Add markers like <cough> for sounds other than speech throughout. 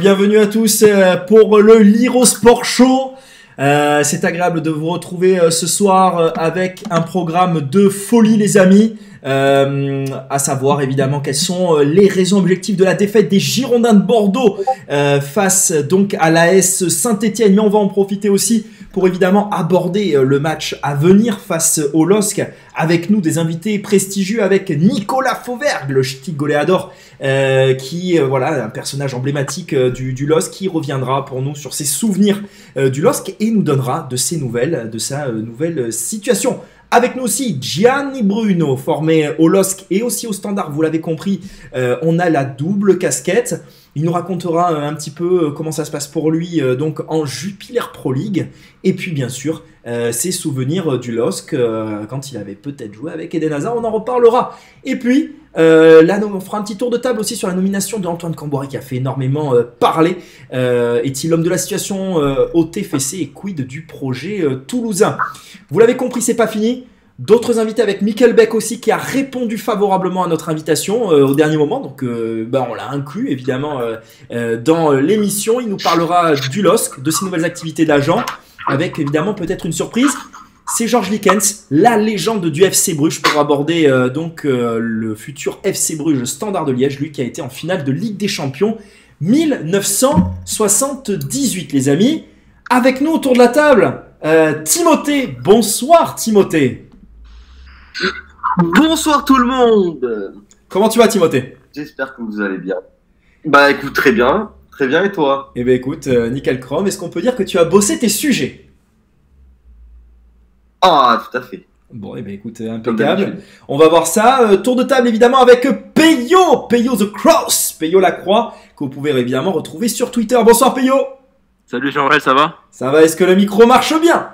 Bienvenue à tous euh, pour le Liro Sport Show. Euh, c'est agréable de vous retrouver euh, ce soir avec un programme de folie, les amis. À savoir évidemment quelles sont les raisons objectives de la défaite des Girondins de Bordeaux face donc à l'AS Saint-Etienne. Mais on va en profiter aussi pour évidemment aborder le match à venir face au LOSC avec nous des invités prestigieux avec Nicolas Fauvergue, le ch'ti goléador euh, qui euh, voilà un personnage emblématique euh, du, du LOSC qui reviendra pour nous sur ses souvenirs du LOSC et nous donnera de ses nouvelles, de sa nouvelle situation. Avec nous aussi Gianni Bruno, formé au LOSC et aussi au Standard, vous l'avez compris, on a la double casquette. Il nous racontera un petit peu comment ça se passe pour lui donc en Jupiler Pro League et puis bien sûr ses souvenirs du LOSC quand il avait peut-être joué avec Eden Hazard, on en reparlera. Et puis euh, là, on fera un petit tour de table aussi sur la nomination d'Antoine Camboire qui a fait énormément euh, parler. Euh, est-il l'homme de la situation au TFC et quid du projet toulousain? Vous l'avez compris, c'est pas fini. D'autres invités avec Michael Beck aussi qui a répondu favorablement à notre invitation au dernier moment. Donc ben, on l'a inclus évidemment dans l'émission. Il nous parlera du LOSC, de ses nouvelles activités d'agent, avec évidemment peut-être une surprise c'est Georges Likens, la légende du FC Bruges, pour aborder euh, donc euh, le futur FC Bruges Standard de Liège, lui qui a été en finale de Ligue des Champions 1978, les amis. Avec nous autour de la table, euh, Timothée. Bonsoir, Timothée. Bonsoir tout le monde. Comment tu vas, Timothée? J'espère que vous allez bien. Bah écoute, très bien. Très bien, et toi? Eh bien écoute, nickel chrome. Est-ce qu'on peut dire que tu as bossé tes sujets? Ah, tout à fait. Bon, et eh bien écoute, impeccable. On va voir ça. Euh, tour de table évidemment avec Peyo, Peyo the Cross, Peyo la Croix, que vous pouvez évidemment retrouver sur Twitter. Bonsoir Peyo. Salut Jean-Rel, ça va? Ça va, est-ce que le micro marche bien?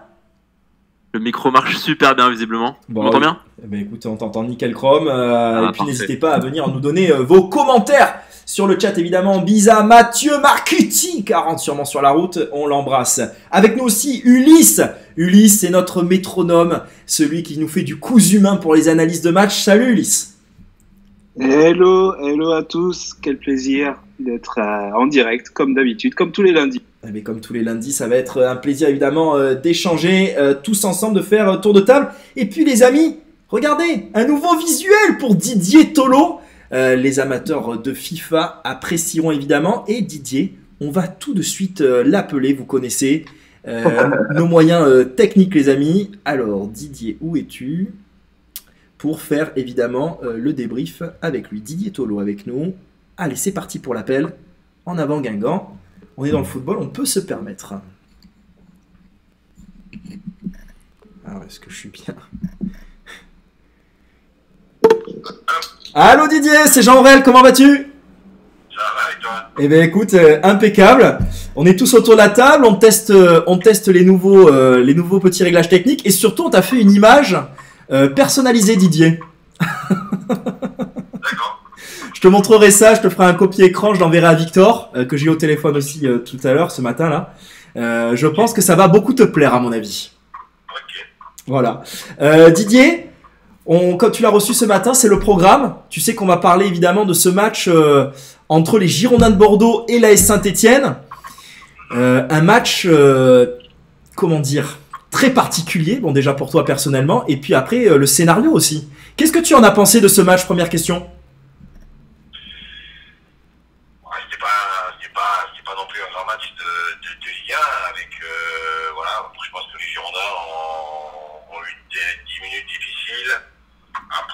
Le micro marche <laughs> super bien visiblement. Bon, on bien Eh bien écoute, on t'entend nickel chrome. Euh, ah, et puis n'hésitez pas à venir nous donner euh, vos commentaires sur le chat, évidemment, Bisa, Mathieu, Marcuti, 40 sûrement sur la route, on l'embrasse. Avec nous aussi, Ulysse. Ulysse, c'est notre métronome, celui qui nous fait du coup humain pour les analyses de match. Salut Ulysse. Hello, hello à tous. Quel plaisir d'être euh, en direct, comme d'habitude, comme tous les lundis. Mais eh comme tous les lundis, ça va être un plaisir évidemment euh, d'échanger euh, tous ensemble, de faire tour de table. Et puis les amis, regardez, un nouveau visuel pour Didier Tolo. Euh, les amateurs de FIFA apprécieront évidemment. Et Didier, on va tout de suite euh, l'appeler, vous connaissez euh, <laughs> nos moyens techniques les amis. Alors Didier, où es-tu? Pour faire évidemment le débrief avec lui. Didier Tolo avec nous. Allez, c'est parti pour l'appel. En avant Guingamp. On est dans le football, on peut se permettre. Alors, est-ce que je suis bien? Allô Didier, c'est Jean Aurel, comment vas-tu? Eh bien écoute, euh, impeccable. On est tous autour de la table, on teste, euh, on teste les, nouveaux, euh, les nouveaux petits réglages techniques et surtout on t'a fait une image personnalisée Didier. <laughs> Je te montrerai ça, je te ferai un copier-écran, je l'enverrai à Victor, que j'ai eu au téléphone aussi tout à l'heure, ce matin là. je pense que ça va beaucoup te plaire à mon avis. Ok. Voilà. Didier, quand tu l'as reçu ce matin, c'est le programme. Tu sais qu'on va parler évidemment de ce match euh, entre les Girondins de Bordeaux et l'AS Saint-Etienne. Euh, un match, euh, comment dire, très particulier. Bon, déjà pour toi personnellement. Et puis après, le scénario aussi. Qu'est-ce que tu en as pensé de ce match Première question?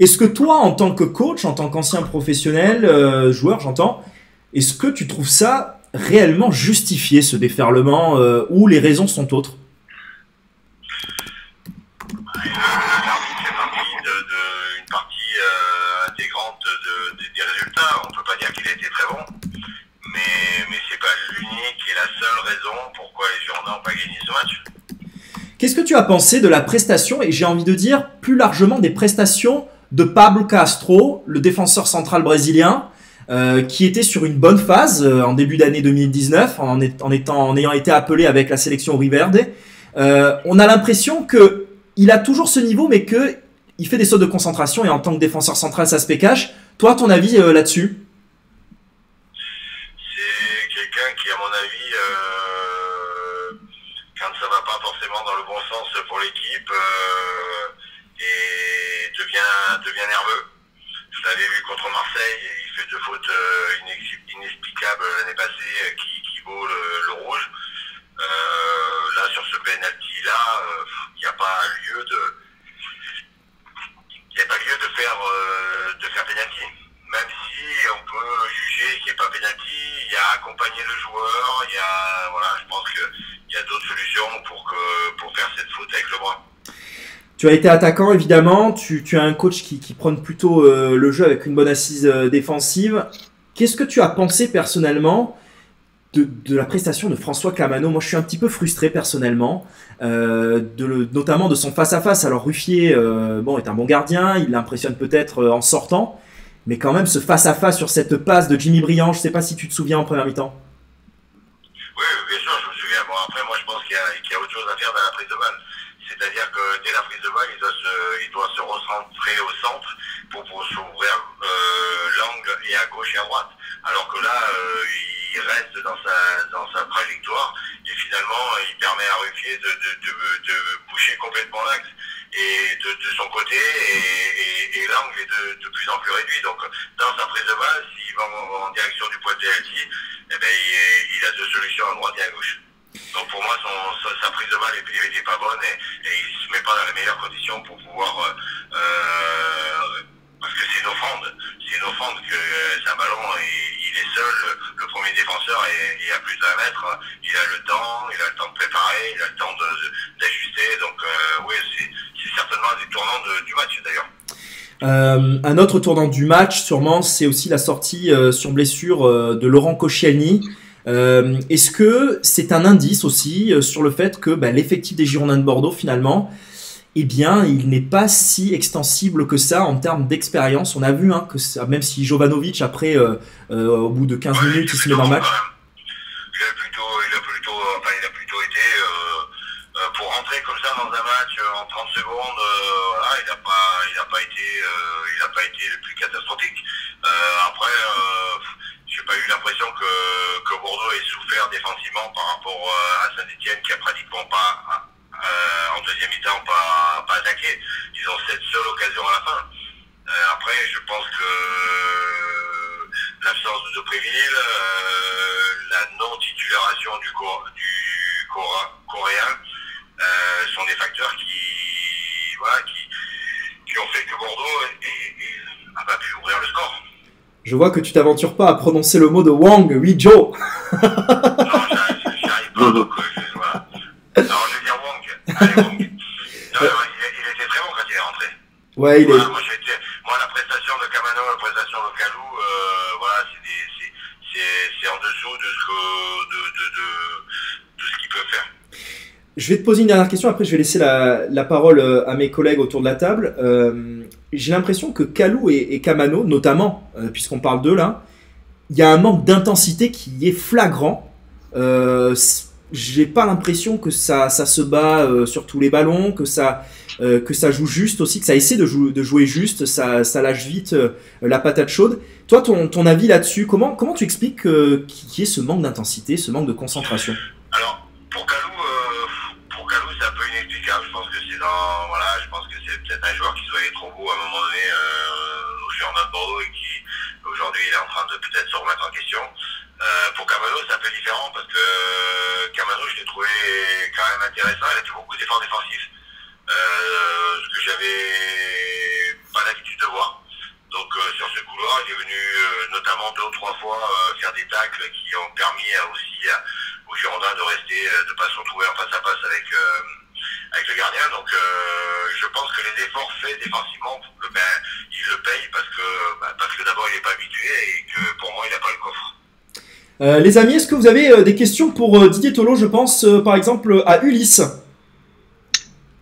Est-ce que toi, en tant que coach, en tant qu'ancien professionnel, euh, joueur, j'entends, est-ce que tu trouves ça réellement justifié, ce déferlement, euh, ou les raisons sont autres? Qu'est-ce que tu as pensé de la prestation? Et j'ai envie de dire plus largement des prestations de Pablo Castro, le défenseur central brésilien, euh, qui était sur une bonne phase euh, en début d'année 2019, en, étant, en ayant été appelé avec la sélection Riverde. Euh, on a l'impression que il a toujours ce niveau, mais que il fait des sautes de concentration et en tant que défenseur central, ça se cash. Toi, ton avis là-dessus? C'est quelqu'un qui, à mon avis, quand ça va pas forcément dans le bon sens pour l'équipe, et devient, nerveux. Je l'avais vu contre Marseille, il fait deux fautes euh, inex- inexplicables l'année passée euh, qui, vaut le, rouge. Euh, là, sur ce penalty-là, il n'y a pas lieu de, il n'y a pas lieu de faire, euh, de faire. Même si on peut juger qu'il n'y ait pas penalty, il y a accompagné le joueur, il y a, voilà, je pense qu'il y a d'autres solutions pour que, pour faire cette faute avec le bras. Tu as été attaquant évidemment, tu, as un coach qui, qui prône plutôt euh, le jeu avec une bonne assise euh, défensive. Qu'est-ce que tu as pensé personnellement de, la prestation de François Camano Moi je suis un petit peu frustré personnellement, euh, notamment de son face-à-face. Alors Ruffier bon, est un bon gardien, il l'impressionne peut-être en sortant, mais quand même ce face-à-face sur cette passe de Jimmy Briand, je sais pas si tu te souviens en première mi-temps. Oui, sûr, je me souviens. Bon, après, moi, je pense qu'il y, a- qu'il y a autre chose à faire dans la prise de balle. C'est-à-dire que dès la prise de balle, il doit se, il doit se recentrer au centre pour, pour s'ouvrir euh, l'angle et à à droite. Alors que là, euh, il reste dans sa, dans sa trajectoire et finalement, il permet à Ruffier de, de, de, de boucher complètement l'axe et de, son côté et, et- l'angle est de, plus en plus réduit. Donc, dans sa prise de balle, s'il va en, direction du point de penalty, eh ben, il, a deux solutions à droite et à gauche. Donc pour moi, son, sa, prise de balle n'était pas bonne et, il se met pas dans les meilleures conditions pour pouvoir... euh, euh, parce que c'est une offrande. C'est une offrande que euh, c'est un ballon et il est seul, le, premier défenseur, et il a plus d'un mètre. Il a le temps, il a le temps de préparer, il a le temps d'ajuster. Donc euh, oui, c'est certainement un des tournants du match d'ailleurs. Euh, un autre tournant du match, sûrement, c'est aussi la sortie euh, sur blessure euh, de Laurent Koscielny. Euh, Est-ce que c'est un indice aussi euh, sur le fait que bah, l'effectif des Girondins de Bordeaux, finalement, eh bien, il n'est pas si extensible que ça en termes d'expérience. On a vu hein, que ça, même si Jovanovic, après, euh, euh, au bout de 15 Ouais, minutes, il se met dans le match. Il a plutôt, il a plutôt, enfin, il a plutôt été euh, pour rentrer comme ça dans un match en 30 secondes. voilà, il n'a pas, il a pas été, il a pas été le plus catastrophique. Après, j'ai pas eu l'impression que, que Bordeaux ait souffert défensivement par rapport à Saint-Etienne qui a pratiquement pas, euh, en deuxième mi-temps, pas, pas attaqué. Ils ont cette seule occasion à la fin. Euh, après, je pense que l'absence de Depréville, euh, la non-titularation du, Cor- du Coréen euh, sont des facteurs qui, voilà, qui, qui ont fait que Bordeaux n'a pas pu ouvrir le score. Je vois que tu t'aventures pas à prononcer le mot de Wang, oui Joe. Non, j'arrive pas. donc, euh, voilà. Non, il, il était très bon quand il est rentré. Ouais, il est. Moi, j'ai été- moi, la prestation de Camano, la prestation de Calou, euh, voilà, c'est en dessous de ce que de, de, de, de ce qu'il peut faire. Je vais te poser une dernière question, après je vais laisser la, la parole euh, à mes collègues autour de la table. Euh, J'ai l'impression que Kalou et, et Kamano, notamment, euh, puisqu'on parle d'eux là, il y a un manque d'intensité qui est flagrant. Euh, J'ai pas l'impression que ça, ça se bat euh, sur tous les ballons, que ça, euh, que ça joue juste aussi, que ça essaie de, jou- de jouer juste, ça, ça lâche vite euh, la patate chaude. Toi, ton, ton avis là-dessus, comment, comment tu expliques qu'il y ait ce manque d'intensité, ce manque de concentration? Alors, pour Calou, euh, pour Calou, c'est un peu inexplicable. Je pense que c'est dans, voilà, je pense que c'est peut-être un joueur qui se voyait trop beau à un moment donné euh, au Girondins de Bordeaux et qui aujourd'hui il est en train de peut-être se remettre en question. Euh, pour Camano, c'est un peu différent parce que euh, Camano, je l'ai trouvé quand même intéressant. Il a fait beaucoup d'efforts défensifs, euh, ce que j'avais pas l'habitude de voir. Donc euh, sur ce couloir, il est venu notamment deux ou trois fois faire des tacles qui ont permis aussi à, aux Girondins de rester, de pas se retrouver en face à face avec le gardien. Donc je pense que les efforts faits défensivement, ben, il le paye parce ben, parce que d'abord il n'est pas habitué et que pour moi il n'a pas le coffre. Euh, les amis, est-ce que vous avez euh, des questions pour euh, Didier Tolo, je pense, par exemple, à Ulysse?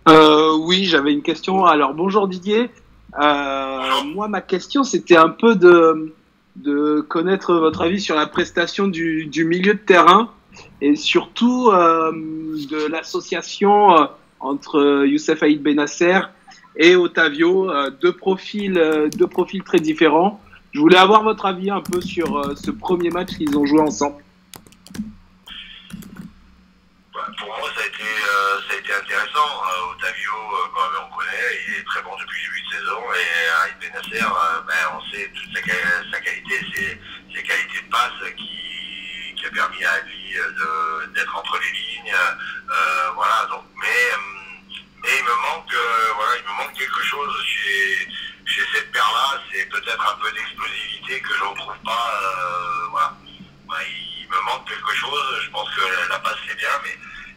Oui, j'avais une question. Alors bonjour Didier. Moi, ma question, c'était un peu de, connaître votre avis sur la prestation du, milieu de terrain et surtout de l'association entre Youssef Aïd Benasser et Otavio, deux profils, deux profils très différents. Je voulais avoir votre avis un peu sur euh, ce premier match qu'ils ont joué ensemble. Bah, pour moi, ça a été, euh, intéressant. Euh, Otavio, même, on connaît, il est très bon depuis le début de saison. Et Aïd Benasser, ben, on sait toute sa, quali- sa qualité, ses, qualités de passe qui, a permis à lui d'être entre les lignes. Voilà, donc, mais, mais il me manque, voilà, il me manque quelque chose chez, chez cette paire-là. C'est peut-être un peu d'explosivité que je ne retrouve pas. euh, voilà. Ouais, il me manque quelque chose. Je pense que la passe c'est bien, mais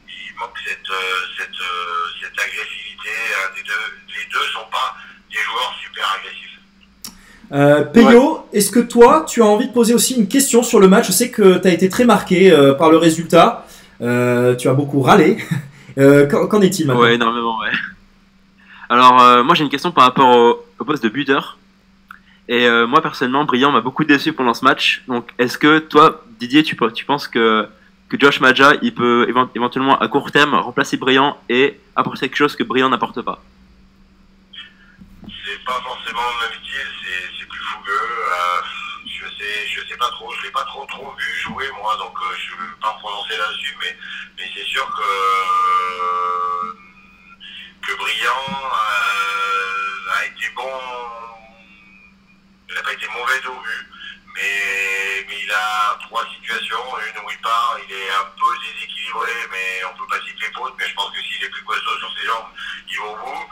il manque cette, euh, cette, euh, cette agressivité. Un des deux, les deux sont pas des joueurs super agressifs. Euh, Peyo, est-ce que toi, tu as envie de poser aussi une question sur le match? Je sais que tu as été très marqué euh, par le résultat. Euh, tu as beaucoup râlé. <laughs> Euh, qu'en qu'en est-il maintenant? Ouais, énormément, ouais. Alors, euh, moi j'ai une question par rapport au, poste de buteur. Et euh, moi personnellement, Brillant m'a beaucoup déçu pendant ce match. Donc, est-ce que toi, Didier, tu, pe- tu penses que, Josh Maja, il peut évent- éventuellement à court terme remplacer Brillant et apporter quelque chose que Brillant n'apporte pas? C'est pas forcément le même style, c'est, plus fougueux. Euh, je sais, sais pas trop, je l'ai pas trop vu jouer moi, donc je vais pas me prononcer là-dessus, mais c'est sûr que que Brillant euh, a été bon. Il n'a pas été mauvais au but, mais, mais il a trois situations. Une où il part, il est un peu déséquilibré, mais on peut pas citer faute, mais je pense que s'il est plus costaud sur ses jambes, il va au bout.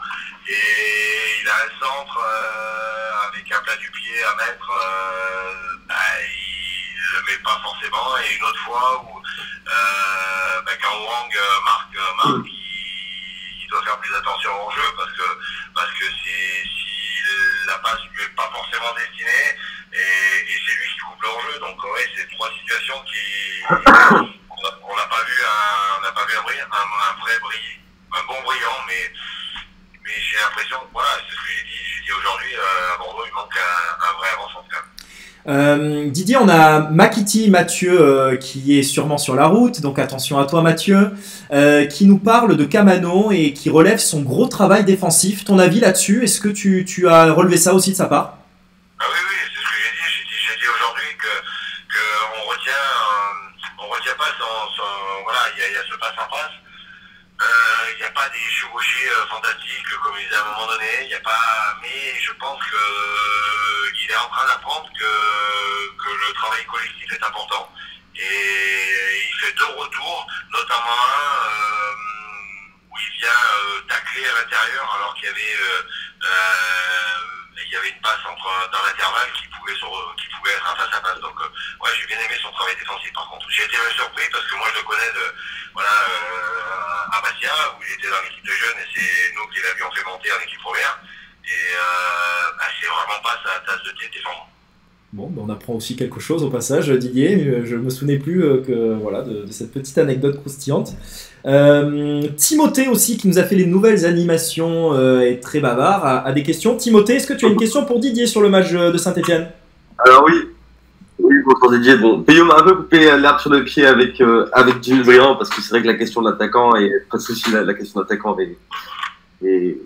Et il a un centre euh, avec un plat du pied à mettre, euh, bah, il le met pas forcément. Et une autre fois où euh, bah, quand Wang marque, marque il faire plus attention au jeu parce que parce que si la passe lui est pas forcément destinée et, c'est lui qui coupe le jeu. Donc ouais, c'est trois situations qui on n'a pas vu un on n'a pas vu un, un, vrai brillant, un bon brillant, mais mais j'ai l'impression, voilà, c'est ce que j'ai dit, j'ai dit aujourd'hui, euh, à Bordeaux, il manque un, vrai avant-centre. Euh, Didier, on a Makiti Mathieu euh, qui est sûrement sur la route, donc attention à toi Mathieu, euh, qui nous parle de Camano et qui relève son gros travail défensif. Ton avis là-dessus Est-ce que tu, as relevé ça aussi de sa part? Ah oui, oui, c'est ce que j'ai dit. J'ai dit, aujourd'hui que, que on retient, pas son, voilà, il y a, il y a ce passe en passe. Euh, Il n'y a pas des chevauchés euh, fantastiques comme il disait à un moment donné. A pas, mais je pense euh, il est en train d'apprendre que, que le travail collectif est important. Et il fait deux retours, notamment un euh, où il vient euh, tacler à l'intérieur alors qu'il y avait il y avait une passe entre, dans l'intervalle qui pouvait, qui pouvait être un face à face. Donc, euh, ouais, j'ai bien aimé son travail défensif par contre. J'ai été même surpris parce que moi je le connais de, voilà, euh, à Bastia où il était dans l'équipe de jeunes et c'est nous qui l'avions fait monter en équipe première. Et euh, bah, c'est vraiment pas sa tasse de thé défendre. Bon, ben on apprend aussi quelque chose au passage, Didier. Euh, Je me souvenais plus euh, que voilà de cette petite anecdote croustillante. Euh, Timothée aussi qui nous a fait les nouvelles animations euh, est très bavard a, des questions. Timothée, est-ce que tu as une question pour Didier sur le match euh, de Saint-Etienne? Alors oui, oui, bonjour Didier. Bon, Payot m'a un peu coupé l'herbe sur le pied avec, euh, avec Briand parce que c'est vrai que la question de l'attaquant et presque aussi la, la question de l'attaquant est, est,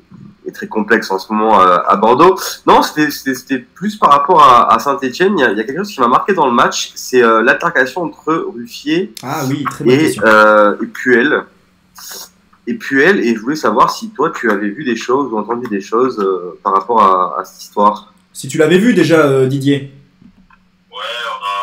est très complexe en ce moment euh, à Bordeaux. Non, c'était- plus par rapport à, à Saint-Etienne. Il, y a- il y a quelque chose qui m'a marqué dans le match, c'est euh, l'altercation entre Ruffier Ah oui, très bonne et, question. euh, et Puel. Et Puel, et je voulais savoir si toi tu avais vu des choses ou entendu des choses euh, par rapport à, à cette histoire. Si tu l'avais vu déjà, euh, Didier. Ouais, on a-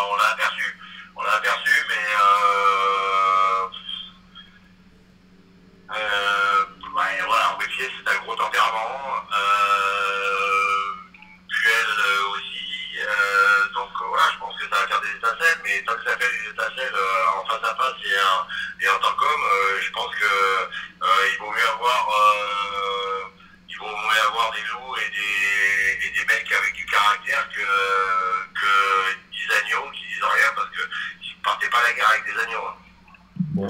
face et, en- tant qu'homme, euh, je pense que euh, vaut mieux avoir euh, il mieux avoir des loups et des, mecs avec du caractère que, que des agneaux qui disent rien parce que ils partaient pas à la guerre avec des agneaux. hein. Bon,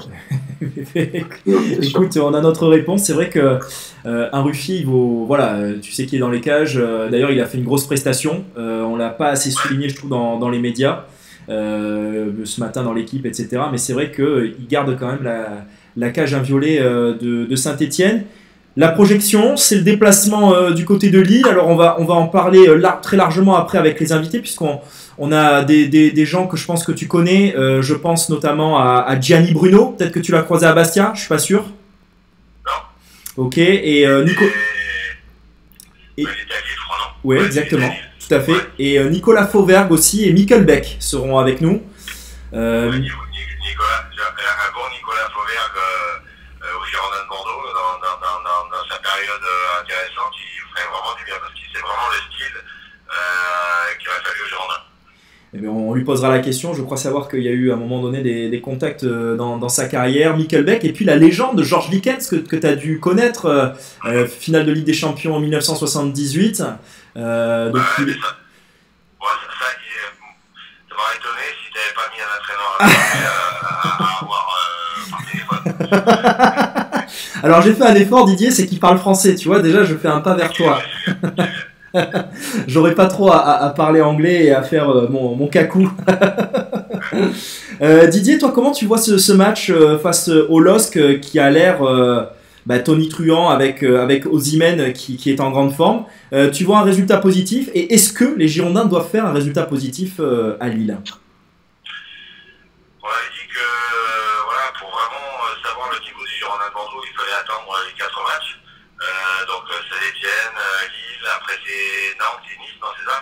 <laughs> Écoute, on a notre réponse. C'est vrai que euh, un Ruffier, il vaut, voilà, tu sais qu'il est dans les cages. Euh, d'ailleurs, il a fait une grosse prestation. Euh, on l'a pas assez souligné, je trouve, dans les médias ce matin dans l'équipe, etc. Mais c'est vrai qu'il garde quand même la, la cage inviolée de, de Saint-Étienne. La projection, c'est le déplacement du côté de Lille. Alors on va, on va en parler très largement après avec les invités, puisqu'on on a des, des, des, gens que je pense que tu connais. je pense notamment à, à Gianni Bruno. Peut-être que tu l'as croisé à Bastia, je suis pas sûr. Ok, et euh, Nico. Et... Oui, exactement, tout à fait. Et euh, Nicolas Fauvergue aussi et Mikkel Beck seront avec nous. Euh... Nicolas, un bon Nicolas Fauvergue euh, au Girondin de Bordeaux, dans, dans, dans, dans, sa période intéressante, il ferait vraiment du bien parce que c'est vraiment le style qu'il a fallu au Girondin. Eh on lui posera la question. Je crois savoir qu'il y a eu à un moment donné des, contacts euh, dans, sa carrière. Beck et puis la légende de Georges Likens que, que tu as dû connaître, euh, euh, finale de Ligue des Champions en 1978. Euh, donc, <laughs> ça, m'aurait étonné si tu n'avais pas mis un entraîneur à, avoir par téléphone. <laughs> Alors j'ai fait un effort Didier, c'est qu'il parle français, tu vois, déjà je fais un pas vers toi. <laughs> J'aurais pas trop à, parler anglais et à faire euh, mon, mon cacou. Euh, Didier, toi, comment tu vois ce, match euh, face au LOSC qui a l'air bah, Tony Truant avec, avec Ozymen qui, qui, est en grande forme Tu vois un résultat positif et est-ce que les Girondins doivent faire un résultat positif à Lille? On a dit que voilà, pour vraiment savoir le niveau du Girondin de Bordeaux, il fallait attendre les 4 matchs. donc Saint-Etienne, Lille, après c'est Nantes et Nice, non, c'est ça?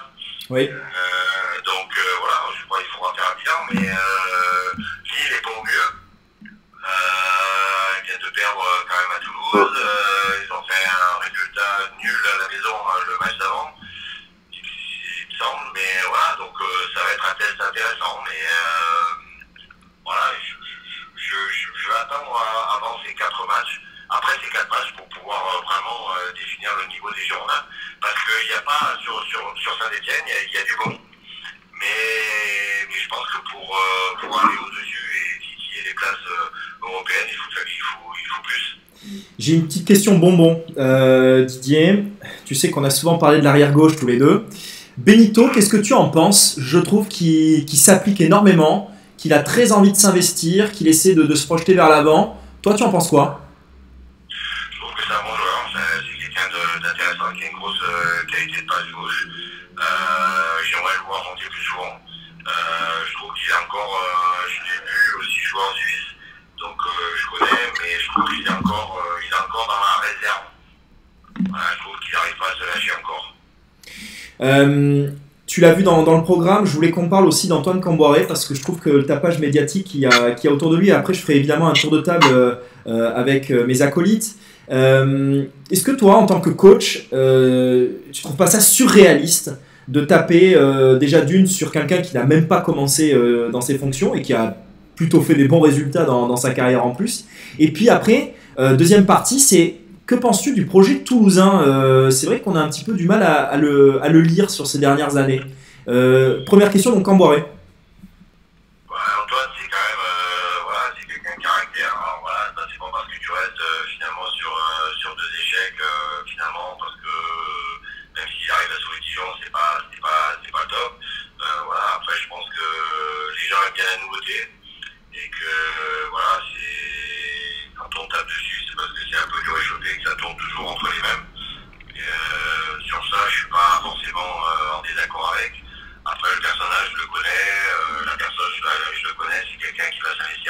Oui. Euh, donc euh, voilà, je crois qu'il faudra faire un bilan, mais euh, Lille est pas Euh, de perdre quand même à Toulouse. ils ont fait un résultat nul à la maison le match d'avant, il, me semble, mais voilà, donc ça va être un test intéressant, mais voilà, je, je, je, vais attendre avant ces quatre matchs après ces quatre matchs pour pouvoir vraiment définir le niveau des Girondins parce qu'il n'y a pas sur, sur, sur Saint-Etienne, il y, a du bon. Mais, mais, je pense que pour, euh, pour aller au-dessus et titiller les places euh, européennes, il faut, il, faut, il faut plus. J'ai une petite question bonbon, euh, Didier. Tu sais qu'on a souvent parlé de l'arrière gauche tous les deux. Benito, qu'est-ce que tu en penses? Je trouve qu'il s'applique énormément, qu'il a très envie de s'investir, qu'il essaie de, de, se projeter vers l'avant. Toi, tu en penses quoi? Qualité de passe gauche. Euh, J'aimerais le voir monter plus souvent. Euh, je trouve qu'il est encore, euh, je l'ai vu aussi jouer en Suisse, donc euh, je connais, mais je trouve qu'il est encore, euh, il est encore dans la réserve. Je trouve qu'il n'arrive pas à se lâcher encore. Euh, tu l'as vu dans, le programme, je voulais qu'on parle aussi d'Antoine Camboiré parce que je trouve que le tapage médiatique qu'il y, y a autour de lui, après je ferai évidemment un tour de table avec mes acolytes, Est-ce que toi, en tant que coach, euh, tu trouves pas ça surréaliste de taper déjà d'une sur quelqu'un qui n'a même pas commencé dans ses fonctions et qui a plutôt fait des bons résultats dans, sa carrière en plus Et puis après, euh, deuxième partie, c'est que penses-tu du projet toulousain C'est vrai qu'on a un petit peu du mal à, le, lire sur ces dernières années. première question, donc Camboiré.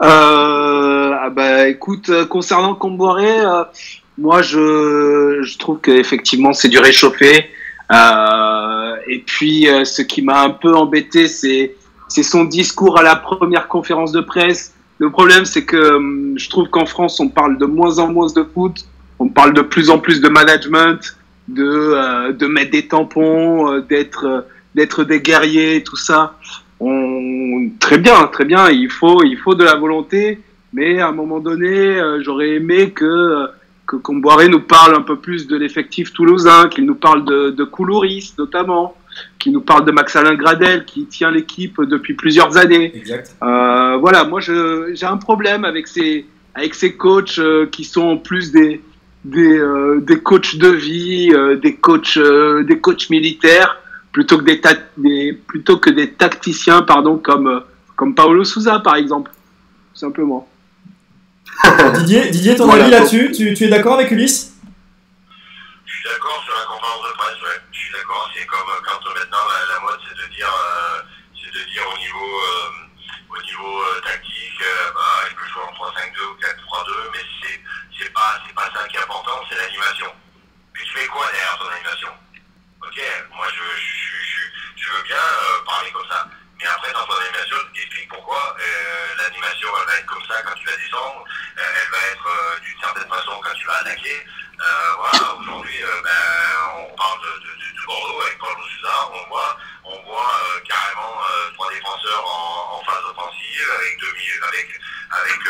Ah bah, écoute, concernant Camboiré, moi je, je trouve qu'effectivement c'est du réchauffé. et puis ce qui m'a un peu embêté, c'est son discours à la première conférence de presse le problème, c'est que hum, je trouve qu'en France, on parle de moins en moins de foot on parle de plus en plus de management, de, euh, de mettre des tampons, euh, d'être euh, d'être des guerriers, tout ça. On, très bien, très bien. Il faut, il faut de la volonté, mais à un moment donné, euh, j'aurais aimé que que Comboiré nous parle un peu plus de l'effectif toulousain, qu'il nous parle de, de Coulouris notamment, qu'il nous parle de Max-Alain Gradel qui tient l'équipe depuis plusieurs années. Exact. Euh, voilà, moi j'ai un problème avec ces, avec ces coachs euh, qui sont en plus des, des, euh, des coachs de vie, euh, des, coachs, euh, des coachs militaires, plutôt que des, ta- des, plutôt que des tacticiens pardon, comme, euh, comme Paolo Souza par exemple, tout simplement. <laughs> Didier, Didier, ton Voilà. avis là-dessus tu, tu es d'accord avec Ulysse? Je suis d'accord sur la conférence de presse, ouais. Je suis d'accord. C'est comme euh, quand euh, maintenant la, la mode c'est de dire, euh, c'est de dire au niveau, euh, au niveau euh, tactique, euh, bah, il peut jouer en 3-5-2 ou 4-3-2, mais c'est, c'est pas, c'est pas ça qui est important, c'est l'animation. Mais tu fais quoi derrière ton animation? Ok, moi je, je, je, veux bien euh, parler comme ça. Mais après, dans ton animation, explique pourquoi euh, l'animation elle va être comme ça quand tu vas descendre, euh, elle va être d'une certaine façon quand tu vas attaquer. Voilà, aujourd'hui, ben, on parle de, de, de, de Bordeaux avec Paul Souza, on voit, on voit carrément trois défenseurs en, phase offensive avec deux avec,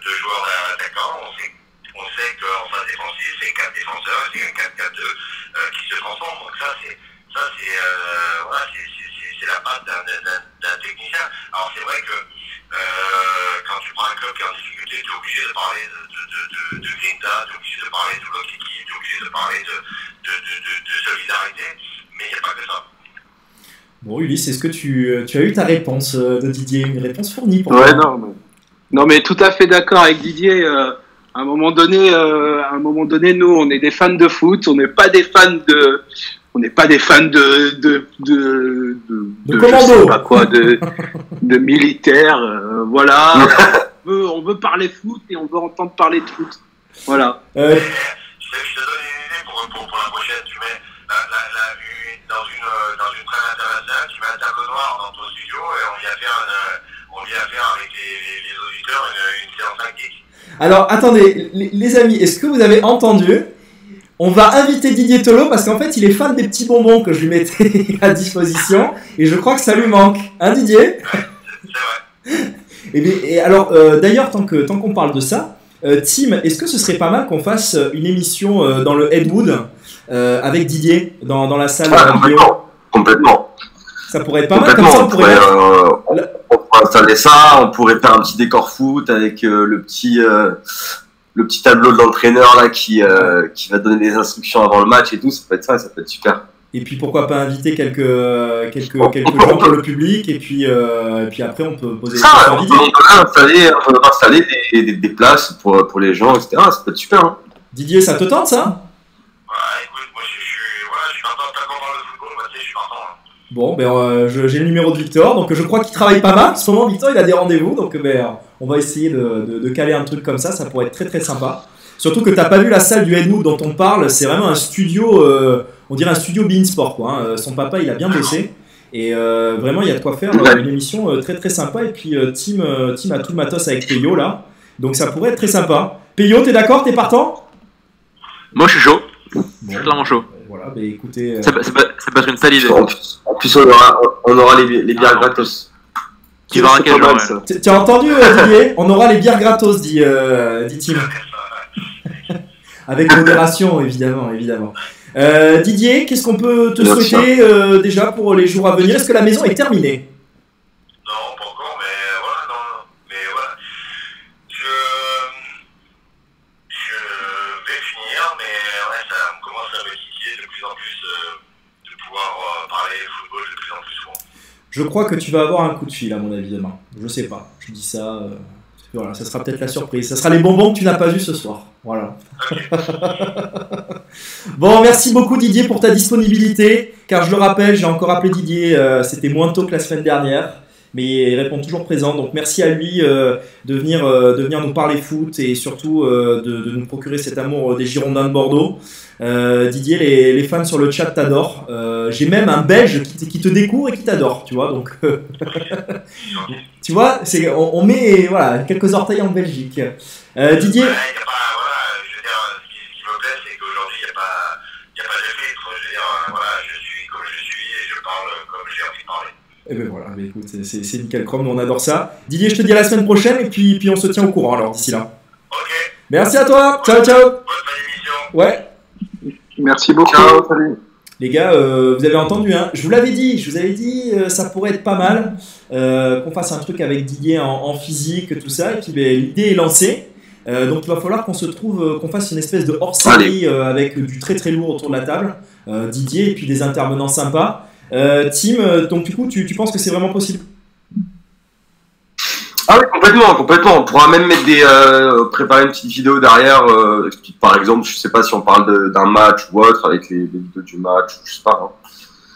deux joueurs attaquants. On sait qu'en phase défensive, c'est quatre défenseurs, c'est un 4-4-2 euh, qui se transforme. Donc ça, c'est ça, c'est euh, voilà, c'est- c'est- c'est- c'est la patte d'un d'un- d'un technicien. Alors c'est vrai que euh, quand tu prends un club qui est en difficulté, tu es obligé de parler de, de, de, de, de Grinta, tu es obligé de parler de bloc équipe, tu es obligé de parler de, de, de, de, de solidarité, mais il n'y a pas que ça. Bon, Ulysse, est-ce que tu, tu as eu ta réponse de Didier? Une réponse fournie pour Ouais, toi non, mais, non, mais tout à fait d'accord avec Didier. euh, à un moment donné, euh, à un moment donné, nous, on est des fans de foot, on n'est pas des fans de, on n'est pas des fans de, de, de, de, De je commando. sais pas quoi, de, <laughs> de militaires. euh, voilà, <laughs> on veut, on veut parler foot et on veut entendre parler de foot. Voilà. Euh, Je te, je te donne une idée pour, pour, pour la prochaine. Tu mets la, la, la, une- dans, une, euh, dans une trêve internationale, tu mets un tableau noir dans ton studio et on vient faire, un, euh, on vient faire avec les, les, les auditeurs une, une séance tactique. Alors, attendez, les, amis, est-ce que vous avez entendu? On va inviter Didier Tolo parce qu'en fait, il est fan des petits bonbons que je lui mettais <laughs> à disposition et je crois que ça lui manque. Hein, Didier? C'est vrai. et, bien- et alors, euh, d'ailleurs, tant que tant qu'on parle de ça, euh, Tim, est-ce que ce serait pas mal qu'on fasse euh, une émission euh, dans le Headwood avec Didier dans, dans la salle Ah, complètement. Complètement. Ça pourrait être pas mal, comme ça pourrait. euh, on pourrait installer ça, on pourrait faire un petit décor foot avec euh, le petit euh, le petit tableau de l'entraîneur là qui euh, qui va donner des instructions avant le match et tout. Ça peut être ça, ça peut être super. Et puis pourquoi pas inviter quelques quelques quelques gens pour le public et puis et puis après on peut poser Ça, on peut, on peut installer, on peut installer des, des, des places pour, pour les gens, etc. Ça peut être super. Hein. Didier, ça te tente ça Ouais, écoute, moi je, je, suis- voilà, je suis content de qu'on parle de football, bah, tu sais, je suis content. hein. Bon, ben euh, j'ai le numéro de Victor, donc je crois qu'il travaille pas mal. En ce moment, Victor, il a des rendez-vous, donc ben, on va essayer de, de- de caler un truc comme ça. Ça pourrait être très très sympa. Surtout que t'as pas vu la salle du Headwood dont on parle. C'est vraiment un studio, euh, on dirait un studio Beansport quoi. hein. Euh, Son papa, il a bien bossé. Et euh, vraiment, il y a de quoi faire une émission très très sympa. Et puis, Tim, Tim a tout le matos avec Peyo là. Donc ça pourrait être très sympa. Peyo, t'es d'accord? T'es partant? Moi, je suis chaud. Je suis clairement chaud. Voilà, ben écoutez. euh, peut être une sale idée. En plus, en plus, on aura, on aura les, les bières Ah, gratos. Qui va C'est quel pas genre mal, ouais. ça. t- Tu as entendu euh, Didier? On aura les bières gratos, dit, euh, dit Tim. <laughs> Avec modération, évidemment, évidemment. Euh, Didier, qu'est-ce qu'on peut te souhaiter euh, déjà pour les jours à venir? Est-ce que la maison est terminée Non, pas encore, mais euh, voilà, non, non. Mais voilà. Je, je vais finir, mais ouais, ça me commence à me titiller de plus en plus euh, de pouvoir euh, parler football de plus en plus souvent. Je crois que tu vas avoir un coup de fil, à mon avis, demain. Je sais pas. Je dis ça. euh, voilà, ça sera peut-être la surprise. Ça sera les bonbons que tu n'as pas vus ce soir. Voilà. <laughs> bon, merci beaucoup Didier pour ta disponibilité. Car je le rappelle, j'ai encore appelé Didier. euh, C'était moins tôt que la semaine dernière. Mais il répond toujours présent. Donc merci à lui euh, de, venir, euh, de venir nous parler foot et surtout euh, de, de nous procurer cet amour des Girondins de Bordeaux. Didier, les, les fans sur le chat t'adorent. J'ai même un Belge qui te, qui te découvre et qui t'adore, tu vois. Donc, <laughs> tu vois, on, on met voilà quelques orteils en Belgique. Didier, Ouais, y a pas, voilà, je veux dire, ce qui, ce qui me Et ben voilà, mais écoute, c'est- nickel chrome, on adore ça. Didier, je te dis à la semaine prochaine et puis, puis on se tient au courant alors d'ici là. Ok, Merci à toi, ciao ciao. Ouais, Merci beaucoup. Ciao, salut. les gars, euh, vous avez entendu, hein je vous l'avais dit, je vous avais dit, euh, ça pourrait être pas mal euh, qu'on fasse un truc avec Didier en, en physique, tout ça, et puis ben, l'idée est lancée. Euh, donc il va falloir qu'on se trouve, euh, qu'on fasse une espèce de hors-série euh, avec du très très lourd autour de la table, euh, Didier, et puis des intervenants sympas. Euh, Tim, euh, donc du coup, tu, tu penses que c'est vraiment possible? Ah oui, complètement, complètement. On pourra même mettre des, euh, préparer une petite vidéo derrière. Euh, par exemple, je sais pas si on parle d'un match ou autre avec les, les vidéos du match, je sais pas. hein.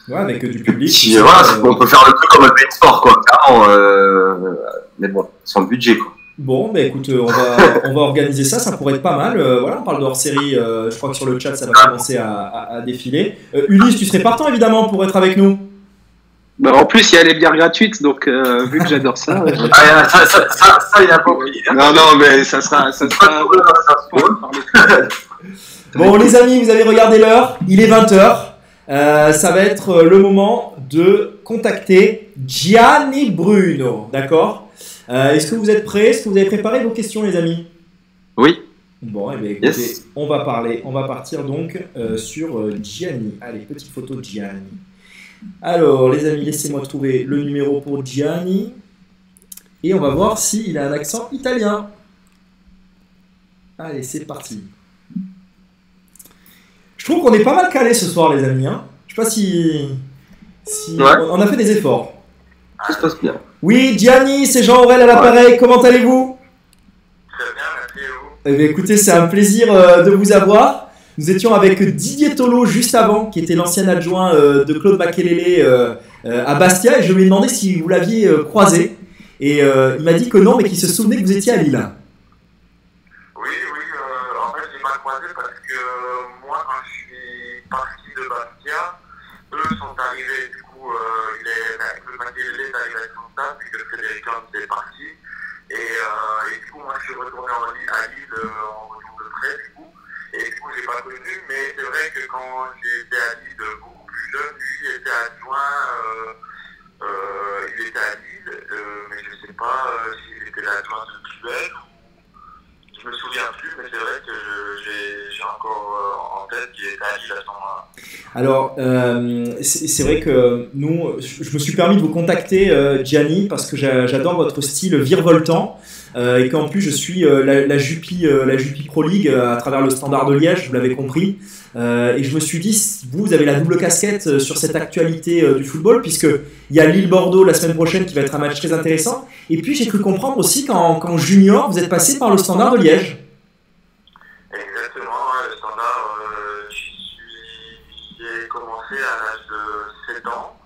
Ouais, avec euh, du public. Si, voilà, euh, on peut faire le truc comme un Sport, quoi, clairement. Euh, mais bon, sans budget, quoi. Bon, bah écoute, euh, on va, on va organiser ça, ça pourrait être pas mal. Euh, voilà, on parle de hors-série, euh, je crois que sur le chat ça va commencer à, à- à défiler. Euh, Ulysse, tu serais partant évidemment pour être avec nous Bah, en plus, il y a les bières gratuites, donc euh, vu que j'adore ça. <laughs> ouais. Ah, ça, ça, ça, ça, il a pas oublié. non, non, mais ça sera. Ça sera <laughs> Bon, les amis, vous avez regardé l'heure, il est 20h. ça va être le moment de contacter Gianni Bruno, d'accord? Euh, Est-ce que vous êtes prêts? Est-ce que vous avez préparé vos questions, les amis? Oui. Bon, eh bien, écoutez, Yes. on va parler, on va partir donc euh, sur euh, Gianni. Allez, petite photo de Gianni. Alors, les amis, laissez-moi trouver le numéro pour Gianni. Et on va voir s'il a un accent italien. Allez, c'est parti. Je trouve qu'on est pas mal calé ce soir, les amis. Hein Je sais pas si. si Ouais. On a fait des efforts. Tout se passe bien. Oui, Gianni, c'est Jean-Aurel à l'appareil. Comment allez-vous? Très bien, merci à vous? Eh bien, écoutez, c'est un plaisir euh, de vous avoir. Nous étions avec Didier Tolo juste avant, qui était l'ancien adjoint euh, de Claude Makelele euh, euh, à Bastia, et je lui ai demandé si vous l'aviez euh, croisé. Et euh, il m'a dit que non, mais qu'il se souvenait que vous étiez à Lille. Oui, oui, euh, en fait, j'ai pas croisé parce que euh, moi, quand je suis parti de Bastia, eux sont arrivés, du coup, euh, il est, ben, le Makelele est arrivé avec son staff, puis que Frédéric Lhomme est parti. Et, du coup, moi, je suis retourné en à Lille euh, en retour de près, du coup. Et du coup, j'ai pas connu, mais c'est vrai que quand j'étais à Lille beaucoup plus jeune, lui était adjoint, euh, euh, il était à Lille, mais je sais pas s'il était l'adjoint de ou je me souviens plus, mais c'est vrai que j'ai encore euh, en tête qu'il était à Lille à ce moment-là. Alors, euh, c'est vrai que nous, je me suis permis de vous contacter, euh, Gianni, parce que j'a- j'adore votre style virevoltant. Euh, et qu'en plus, je suis euh, la, la euh, la Pro League à travers le Standard de Liège, vous l'avez compris. Et je me suis dit, vous, avez la double casquette sur cette actualité du football, puisque il y a Lille-Bordeaux la semaine prochaine qui va être un match très intéressant. Et puis, j'ai cru comprendre aussi qu'en junior, vous êtes passé par le Standard de Liège. Exactement, hein, le standard, euh, j'y suis- j'y ai commencé à l'âge de 7 ans.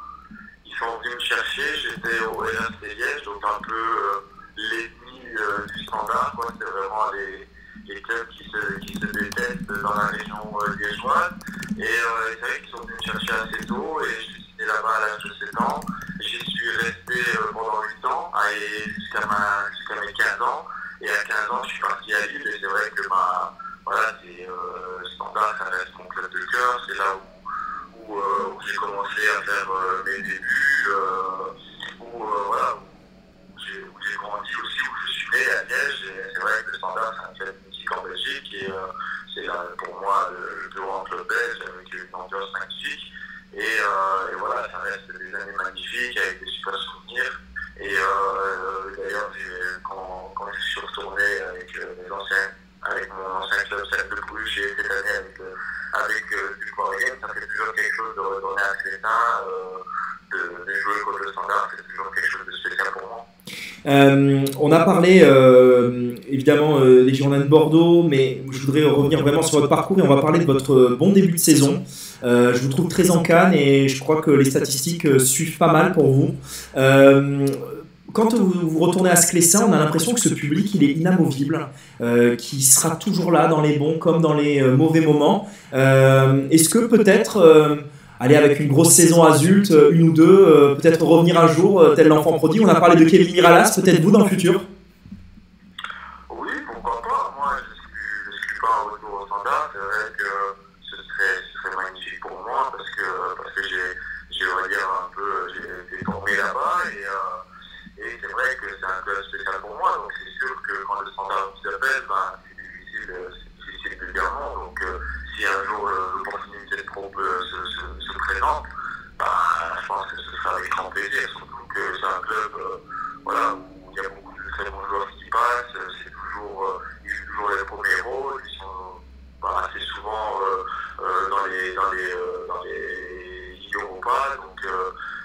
Ils sont venus me chercher, j'étais au LHC Liège, donc un peu euh, l'ennemi euh, du standard. quoi. C'est vraiment les, les clubs qui se, qui se détestent dans la région euh, liégeoise. Et euh, c'est vrai qu'ils sont venus me chercher assez tôt et je suis là-bas à l'âge de 7 ans. J'y suis resté euh, pendant 8 ans jusqu'à jusqu'à mes 15 ans. Et à 15 ans, je suis parti à Lille et c'est vrai que ma, voilà, c'est euh, Standard, ça reste mon club de cœur. C'est là où, où, euh, j'ai commencé à faire euh, mes débuts, euh, où, euh, voilà, où j'ai grandi aussi, où je suis né à Liège. Et c'est vrai que le Standard, c'est un club en Belgique et euh, c'est là, pour moi le, plus grand club belge avec une ambiance magnifique. Et, euh, et voilà, ça reste des années magnifiques avec des super souvenirs. Et euh, d'ailleurs, quand, quand je suis retourné avec euh, mes anciens avec mon ancien club de Bruges, j'ai cette année avec, euh, avec euh, ça fait toujours quelque chose de retourner à Clétin, euh, de, de jouer contre le standard, c'est toujours quelque chose de spécial pour moi. Euh, on a parlé euh, évidemment euh, des Girondins de Bordeaux, mais je voudrais revenir vraiment sur votre parcours et on va parler de votre bon début de saison. Euh, je vous trouve très en canne et je crois que les statistiques euh, suivent pas mal pour vous. Quand vous, retournez à Sclessin, on a l'impression que ce public il est inamovible, euh, qui sera toujours là dans les bons comme dans les euh, mauvais moments. Euh, Est-ce que peut-être aller avec une grosse saison adulte, une ou deux, peut-être revenir un jour, tel l'enfant prodigue? On a parlé de Kevin Miralas, peut-être vous dans le futur? Oui, pourquoi pas. Moi, je suis, je suis pas en retour au standard. C'est vrai que ce serait, ce serait magnifique pour moi parce que, parce que j'ai, j'ai, on va dire, un peu, j'ai été formé là-bas si un jour l'opportunité de pro se, se, se, présente, bah, je pense que ce sera avec grand plaisir, surtout que c'est un club voilà, où il y a beaucoup de très bons joueurs qui passent, c'est toujours, ils toujours les premiers rôles, ils sont bah, assez souvent dans les dans les dans les Europa, donc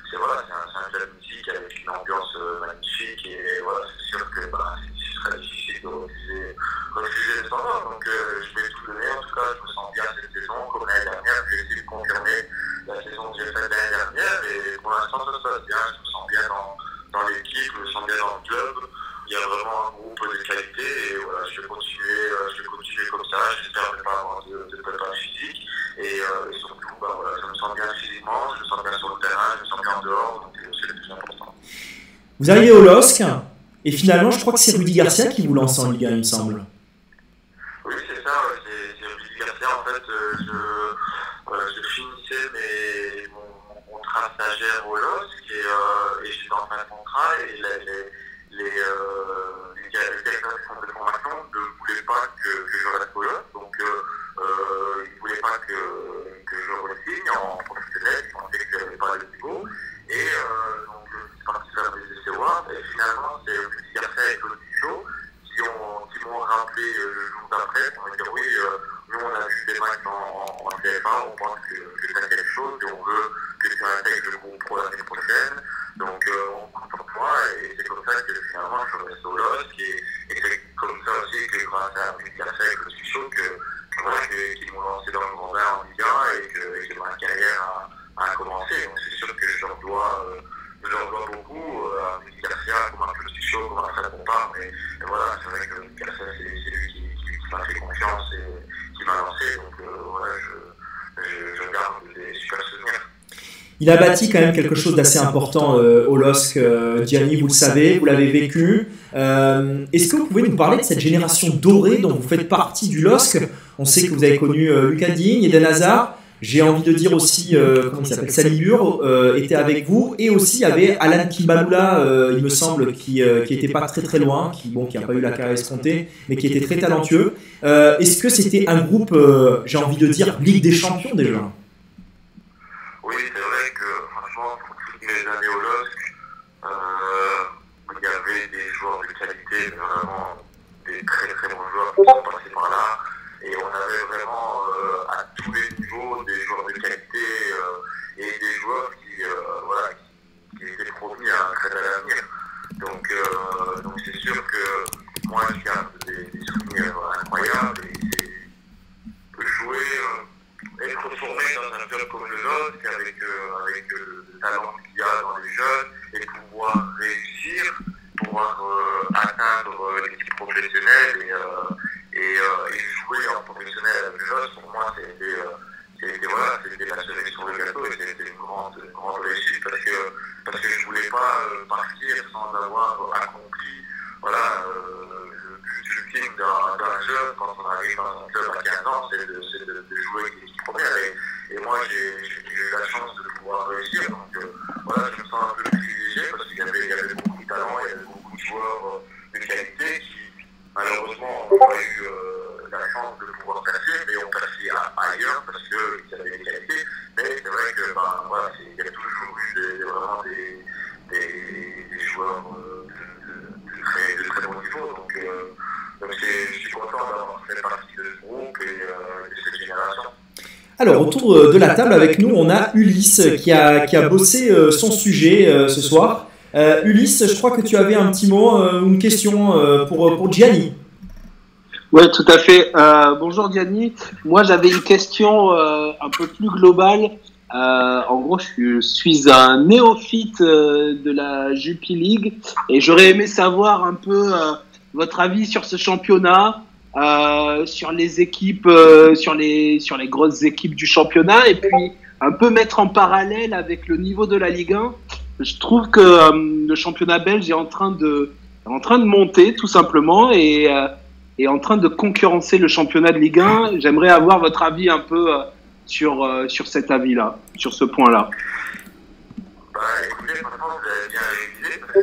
c'est voilà, un, un club musique avec une ambiance magnifique et voilà, c'est sûr que bah, ce sera difficile de refuser, refuser le standard. Donc euh, je vais tout donner. En tout cas, je me sens bien cette saison. Comme l'année dernière, j'ai essayé de confirmer la saison que j'ai faite l'année dernière. Et pour l'instant, ça se passe bien. Je me sens bien dans, dans l'équipe, je me sens bien dans le club. Il y a vraiment un groupe de qualité. Et voilà, je vais continuer, euh, je vais continuer comme ça. J'espère ne pas avoir de, de physique. Et, euh, et surtout, bah, voilà, je me sens bien physiquement, je me sens bien sur le terrain, je me sens bien en dehors. Donc euh, c'est le plus important. Vous arrivez au LOSC et finalement, je crois que c'est Rudy Garcia qui vous lance en Ligue 1, il me semble. Oui, c'est ça, ouais, c'est c'est Rudy Garcia. En euh, je, finissais mon, contrat stagiaire au LOSC et, euh, et j'étais en fin de contrat et les, les, directeurs de formation ne voulaient pas que, je reste au LOSC. Donc, euh, ils ne voulaient pas que, je re-signe en professionnel. Ils pensaient que je n'avais pas le niveau. Et donc, je suis parti faire des essais. Et finalement, c'est Rudy Garcia et Claude Pichot qui m'ont rappelé le jour d'après pour me dire oui, nous on a vu des matchs en, CFA, on pense que, que as quelque chose et on veut que tu intègres le groupe pro l'année prochaine. Donc euh, on compte sur toi et c'est comme ça que finalement je reste au LOSC et, et c'est comme ça aussi que grâce à Rudy Garcia et Claude Pichot que, que- qu'ils m'ont lancé dans le grand bain en Ligue 1 et que, et que ma carrière a, a commencé. Donc c'est sûr que je leur dois, euh, je leur dois beaucoup euh, à Rudy Garcia, comme un Claude Pichot, comme un Fred Bompard, mais et voilà, c'est vrai que Garcia, c'est c'est lui qui, qui, qui m'a fait confiance et qui m'a lancé. Donc euh, voilà, je, je, je garde des super souvenirs. Il a bâti quand même quelque chose d'assez important euh, au LOSC, euh, Gianni, vous le savez, vous l'avez vécu. Euh, Est-ce que vous pouvez nous parler de cette génération dorée dont vous faites partie du LOSC? On sait que vous avez connu euh, Lucas Digne, Eden Hazard. J'ai envie de dire aussi, comment il s'appelle, euh, était avec vous. Et aussi, il y avait Alan Kimbalula, euh, il me semble, qui, euh, qui était pas très très loin, qui bon, qui n'a pas eu la carrière escomptée, mais qui était très talentueux. Est-ce que c'était un groupe, j'ai envie de dire, Ligue des Champions déjà? Oui, que franchement, pour toutes mes années au LOSC, euh, il y avait des joueurs vraiment des très très bons joueurs qui sont passés par là. Et on avait vraiment euh, à tous les niveaux des joueurs de qualité euh, et des joueurs qui, euh, voilà, qui, étaient promis à un très bel avenir. Donc c'est sûr que moi je garde des, des souvenirs incroyables et jouer. être formé dans un club comme le LOSC avec, avec le talent qu'il y a dans les jeunes et pouvoir réussir, pouvoir euh, atteindre euh, l'équipe professionnelle et, euh, et, et jouer en professionnel avec le LOSC, pour moi, c'était c'était- voilà, la cerise sur le gâteau et c'était une grande, grande réussite parce que, parce que je ne voulais pas partir sans avoir accompli voilà, le but ultime d'un jeune quand on arrive dans un club à 15 ans, c'est de, de, jouer avec l'équipe première. Et, et moi, j'ai eu la chance de pouvoir réussir. Donc voilà, je me sens un peu privilégié parce qu'il y avait, y avait beaucoup de talent, il y avait beaucoup de joueurs euh, de qualité qui, malheureusement, n'ont pas eu euh, la chance de pouvoir percer, mais ont percé à- ailleurs parce qu'ils avaient des qualités. Mais c'est vrai que ben, voilà, il y a toujours eu des, vraiment des, des, des joueurs euh, de, de- de très, de très bon niveau. Donc, euh, donc je suis content d'avoir fait partie de ce groupe et euh, de cette génération. Alors, autour de la table avec nous, on a Ulysse qui a, qui a bossé son sujet ce soir. Euh, Ulysse, je crois que tu avais un petit mot euh, une question euh, pour, pour Gianni. Oui, tout à fait. Bonjour Gianni. Moi, j'avais une question un peu plus globale. En gros, je suis, un néophyte de la Jupi League et j'aurais aimé savoir un peu votre avis sur ce championnat, sur les équipes, sur les sur les grosses équipes du championnat et puis un peu mettre en parallèle avec le niveau de la Ligue 1 je trouve que euh, le championnat belge est en train de, monter tout simplement et euh, est en train de concurrencer le championnat de Ligue 1. J'aimerais avoir votre avis un peu euh, sur, cet avis-là, sur ce point-là. Bah, écoutez, franchement, vous avez bien révisé parce que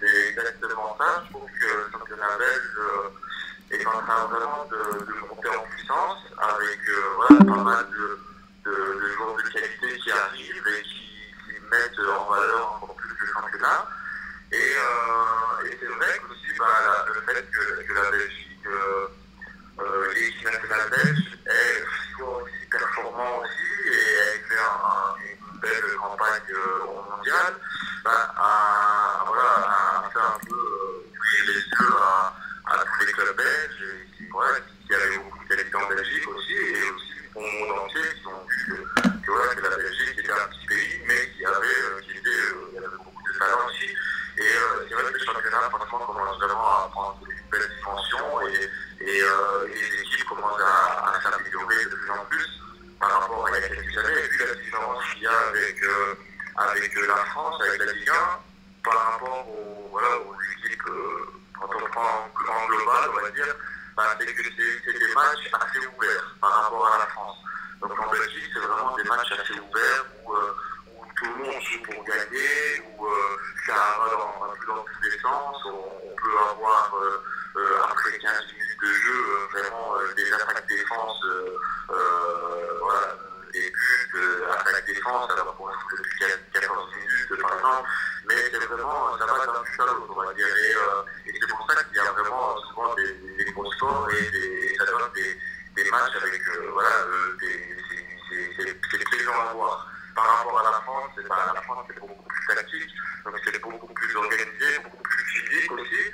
c'est exactement ça. Je trouve que le championnat belge est en train vraiment de, monter en puissance avec pas mal de, de, jours de qualité qui arrivent et qui mettre en valeur encore plus le championnat. Et, euh, et c'est vrai que aussi bah, la, le fait que, la Belgique, euh, euh l'équipe nationale belge, est aussi performant aussi et elle fait une belle campagne euh, au mondial, bah, à, un peu euh, ouvrir les yeux à, à, tous les clubs belges et qui, voilà, qui, avaient beaucoup de qualité en Belgique aussi et aussi au monde entier qui ont vu que, voilà, que la Belgique était un petit pays mais euh, qui était, euh, il y avait beaucoup de talent aussi. Et euh, c'est vrai que le championnat, franchement, commence vraiment à prendre une belle dimension et, et, et les équipes commencent à, s'améliorer de plus en plus par rapport à il y a quelques années. Et puis la différence qu'il y a avec, avec la France, avec la Ligue 1, par rapport aux, voilà, aux équipes, quand on prend en, global, on va dire, bah, c'est que c'est des matchs assez ouverts par rapport à la France. Donc en Belgique, c'est vraiment des matchs assez ouverts où tout le monde joue pour gagner, où euh, ça va dans, peu dans tous les sens. On, peut avoir, euh, euh, après 15 minutes de jeu, vraiment des attaques-défense, voilà, des buts, attaque-défense, alors qu'on joue depuis 14 minutes par exemple. Mais c'est vraiment, ça va but à l'autre, on va dire. Et, c'est pour ça qu'il y a vraiment souvent des, des, des gros scores et, des, ça donne des, matchs avec, voilà, c'est- à voir. Par rapport à la France, la France c'est beaucoup plus tactique, donc c'est beaucoup plus organisé, beaucoup plus physique aussi.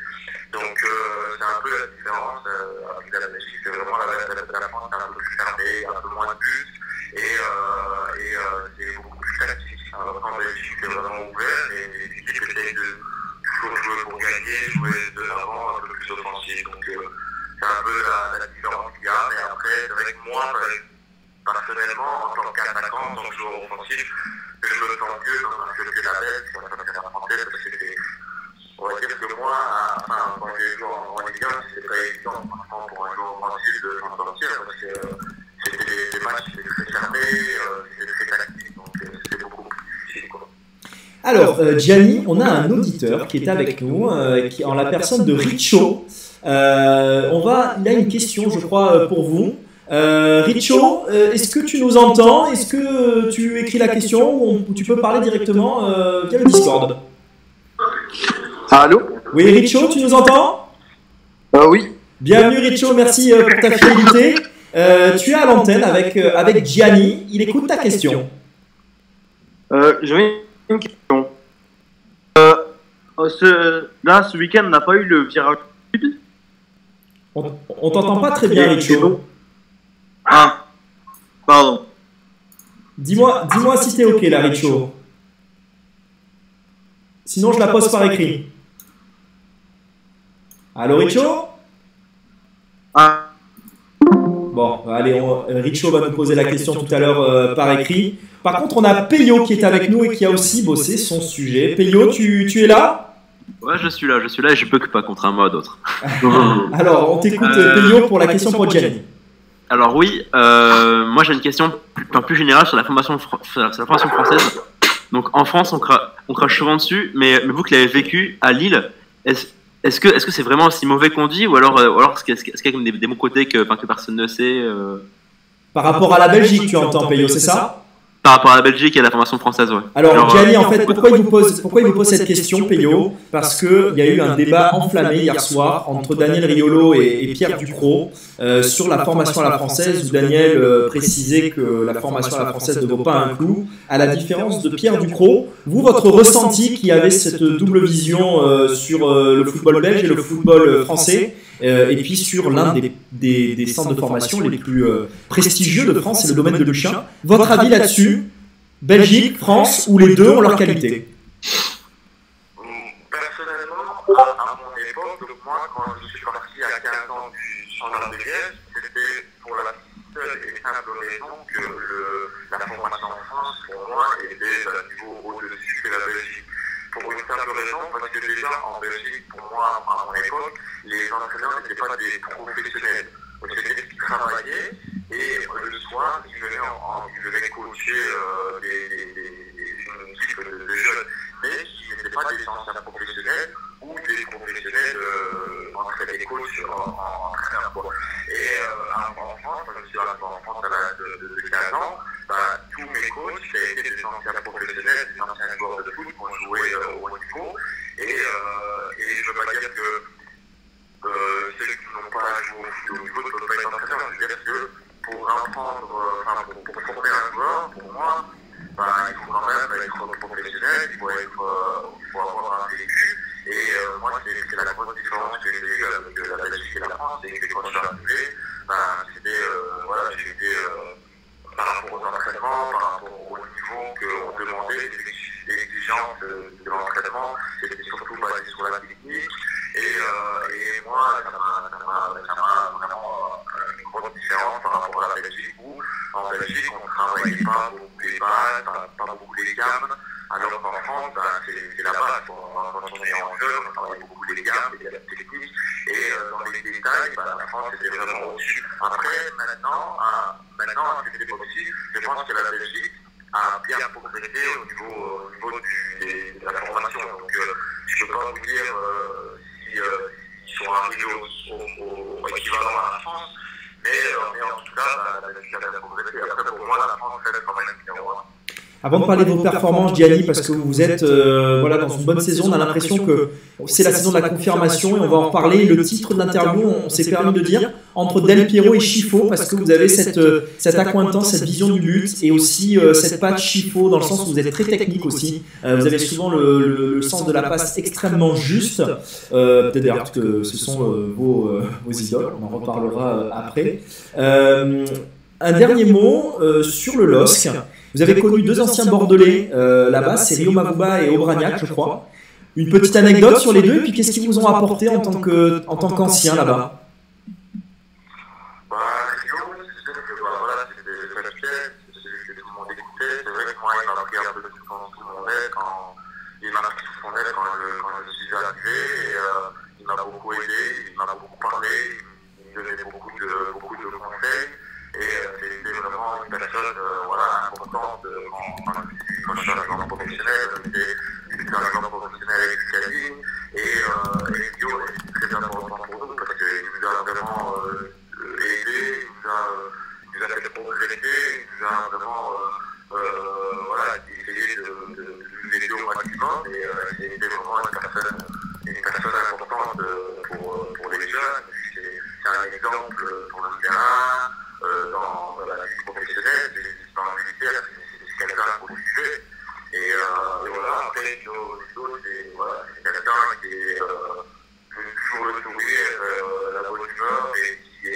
Donc euh, c'est un peu la différence euh, avec la Belgique. C'est vraiment la, la, la, France est un peu plus fermée, un peu moins de buts, et, euh, et euh, c'est beaucoup plus tactique. Alors qu'en Belgique c'est vraiment ouvert et les équipes essayent de toujours jouer pour gagner, jouer de l'avant, un peu plus offensif. Donc euh, c'est un peu la, différence qu'il y a. Mais après, que moi, personnellement, en tant qu'attaquant, en tant que joueur offensif, je me sens mieux dans un championnat belge qu'en championnat français parce que c'est. On va dire que moi, à- enfin, quand j'ai joué en, en Ligue 1, c'était pas évident franchement, pour un joueur offensif de s'en sortir parce que euh, c'était des, des matchs qui étaient très fermés, euh, c'était très tactique, donc euh, c'était beaucoup plus difficile. Quoi. Alors, euh, Gianni, on a un auditeur qui est avec nous, euh, qui, en la personne de Richo. Euh, on va, il a une question, je crois, euh, pour vous. Euh, Richo, euh, est-ce que tu nous entends? Est-ce que euh, tu écris la question ou on- tu peux parler directement euh, via le Discord? Allô? Oui, Richo, tu nous entends? Euh, Oui. Bienvenue Richo, merci euh, pour ta fidélité. Euh, tu es à l'antenne avec, euh, avec Gianni, il écoute ta question. Euh, J'avais une question. Euh, euh, ce, là, ce week-end, on n'a pas eu le virage sud. On, on t'entend pas très bien Richo. Ah, pardon. Dis-moi dis si t'es ok là, Richo. Sinon, je la pose par écrit. Allô, Richo? Ah, Bon, allez, on- Richo va nous poser la question tout à l'heure euh, par écrit. Par contre, on a Peyo qui est avec nous et qui a aussi bossé son sujet. Peyo, tu, tu es là? Ouais, je suis là, je suis là et je peux que pas contre un mot à d'autres. <laughs> <laughs> Alors, on t'écoute, Euh, Peyo, pour la question pour Jenny. Alors oui, euh, moi j'ai une question plus, plus générale sur la formation, la formation française. Donc en France, on, cra- on crache souvent dessus, mais, vous qui l'avez vécu à Lille, est-ce que c'est vraiment aussi mauvais qu'on dit ou alors euh, ou alors est-ce qu'il y a- des, bons côtés que, personne ne sait euh, Par rapport à la Belgique, tu entends, Peyo, c'est ça? Par rapport à la Belgique et à la formation française, ouais. Alors, Genre, Gianni, euh, en fait, pourquoi il vous pose, pourquoi il vous pose cette question, Peyo Parce qu'il y a eu un débat enflammé hier soir entre Daniel Riolo et, et Pierre Ducrot euh, sur la formation à la française, où Daniel euh, précisait que la formation à la française ne vaut pas un clou, à la différence de Pierre Ducrot. Vous, votre ressenti qui avait cette double vision euh, sur euh, le football belge et le football français, euh, et puis sur l'un des, centres de formation les plus euh, prestigieux de France, c'est le domaine de Luchin. Votre avis là-dessus? Belgique, France, où les deux ont leur qualité? Personnellement, à, à mon époque, moi, quand je suis parti à 15 ans du standard de Liège, c'était pour la seule et simple raison que la formation en France, pour moi, était d'un niveau au-dessus que la Belgique. Pour une simple raison, parce que déjà en Belgique, pour moi, à mon époque, les entraîneurs n'étaient pas des professionnels. Qui travaillaient et euh, le soir, ils venaient, coacher euh, des, de jeunes, mais qui n'étaient pas des anciens professionnels ou des professionnels euh, en des coachs en, en, entraîneur, quoi. Et euh, en, France, je suis en France à l'âge de, de, de 15 ans, bah, tous mes coachs étaient des anciens professionnels, des anciens joueurs de foot qui ont joué euh, au niveau. Et, euh, et je veux pas dire que ceux qui n'ont pas joué au niveau ne peuvent pas être entraîneurs. Que pour apprendre, euh, enfin pour, pour, former un joueur, pour moi, bah, il faut quand même bah, être professionnel, il faut, être, euh, faut avoir un vécu. Et euh, moi, c'est la grosse différence que j'ai avec la Belgique et la France, c'est que quand je suis arrivé, bah, c'était, voilà, été par rapport aux entraînements, Avant de parler de vos performances, Gianni, parce que vous êtes euh, voilà, dans une bonne saison, on a l'impression que c'est la saison de la confirmation et on va en reparler. Le titre de l'interview, on s'est permis de dire entre Del Piero et Chifo, parce que vous avez cette, euh, cette accointance, cette vision du but et aussi euh, cette patte Chifo, dans le sens où vous êtes très technique aussi. Euh, vous avez souvent le, le- le sens de la passe extrêmement juste. Euh, Peut-être d'ailleurs que ce sont euh, vos, euh, vos idoles, on en reparlera euh, après. Euh, un dernier mot euh, sur le LOSC. Vous avez connu deux anciens Bordelais euh, là-bas, c'est Rio Mavuba et Aubragnac, je crois. Une petite anecdote sur les deux, et puis qu'est-ce qu'ils vous ont apporté en tant que en tant qu'anciens là-bas Bah, Rio, c'est sûr que bah, voilà, c'était des respect, c'est celui que tout le monde écoutait. C'est vrai que moi, il m'a pris un peu de tout quand tout le monde est, quand il m'a pris sous son aile quand je, quand je suis arrivé, et euh, il m'a beaucoup aidé, il m'a beaucoup parlé, il me donnait beaucoup de, beaucoup de conseils, et euh, c'était personne euh, voilà, importante euh, quand, je suis- en professionnel, un joueur professionnel avec Scali, et, euh, et Rio est très important pour nous parce qu'il nous a vraiment euh, aidé, il nous a, il nous a fait progresser, il nous a vraiment euh, euh, voilà, essayé de, de, aider au maximum et euh, c'était vraiment une personne, une personne importante euh, pour, pour les jeunes. C'est un exemple pour le terrain, euh, dans, dans la vie professionnelle, et dans le c'est quelqu'un. Et, et voilà, après, c'est quelqu'un qui est toujours le sourire, la bonne humeur et qui,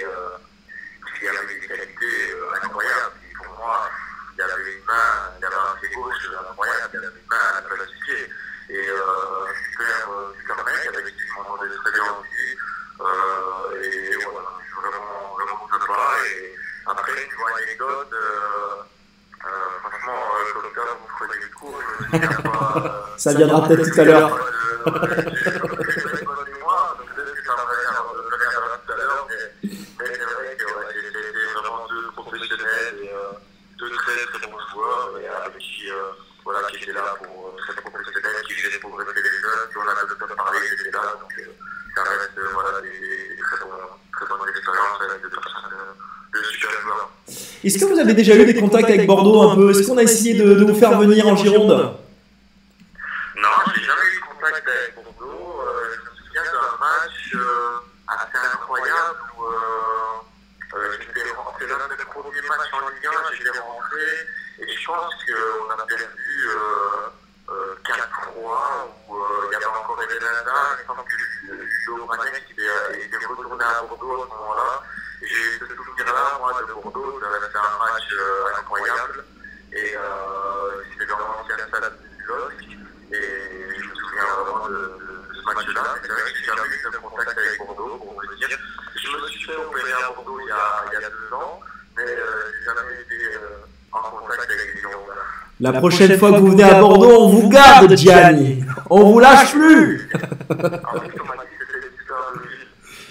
qui avait des qualités incroyables. Et pour moi, il y avait une main, il avait un pied gauche incroyable, il y avait une main à la pied. Et euh, super, super mec avec qui je m'entendais très bien aussi. Euh, et voilà, je suis vraiment, vraiment. Et après, une anecdote, euh, <laughs> Ça viendra peut-être tout à l'heure. <laughs> Est-ce que vous avez déjà eu des contacts avec Bordeaux un peu? Est-ce qu'on a essayé de, de vous faire venir en Gironde Non, j'ai jamais eu contact avec Bordeaux. Euh, je me souviens d'un match euh, assez incroyable où euh, euh, j'étais rentré, l'un de mes premiers matchs en Ligue 1, j'étais rentré et je pense qu'on a perdu euh, euh, 4-3 où euh, il y avait encore Evelanda, il me semble que le Joe était retourné à Bordeaux à ce moment-là. Souvenir-là, moi, de Bordeaux, ça restait un match euh, incroyable. Et euh, c'était dans l'ancien stade du LOSC. Et je me souviens vraiment de, de, ce match-là. C'est vrai que j'ai jamais eu de contact avec Bordeaux, pour vous dire. Je me suis fait opérer à Bordeaux il y a, il y a deux ans, mais euh, j'ai jamais été euh, en contact avec les gens. La prochaine fois que vous venez à Bordeaux, on vous garde, Gianni On vous lâche plus <laughs> En plus, on m'a dit que c'était une super ville.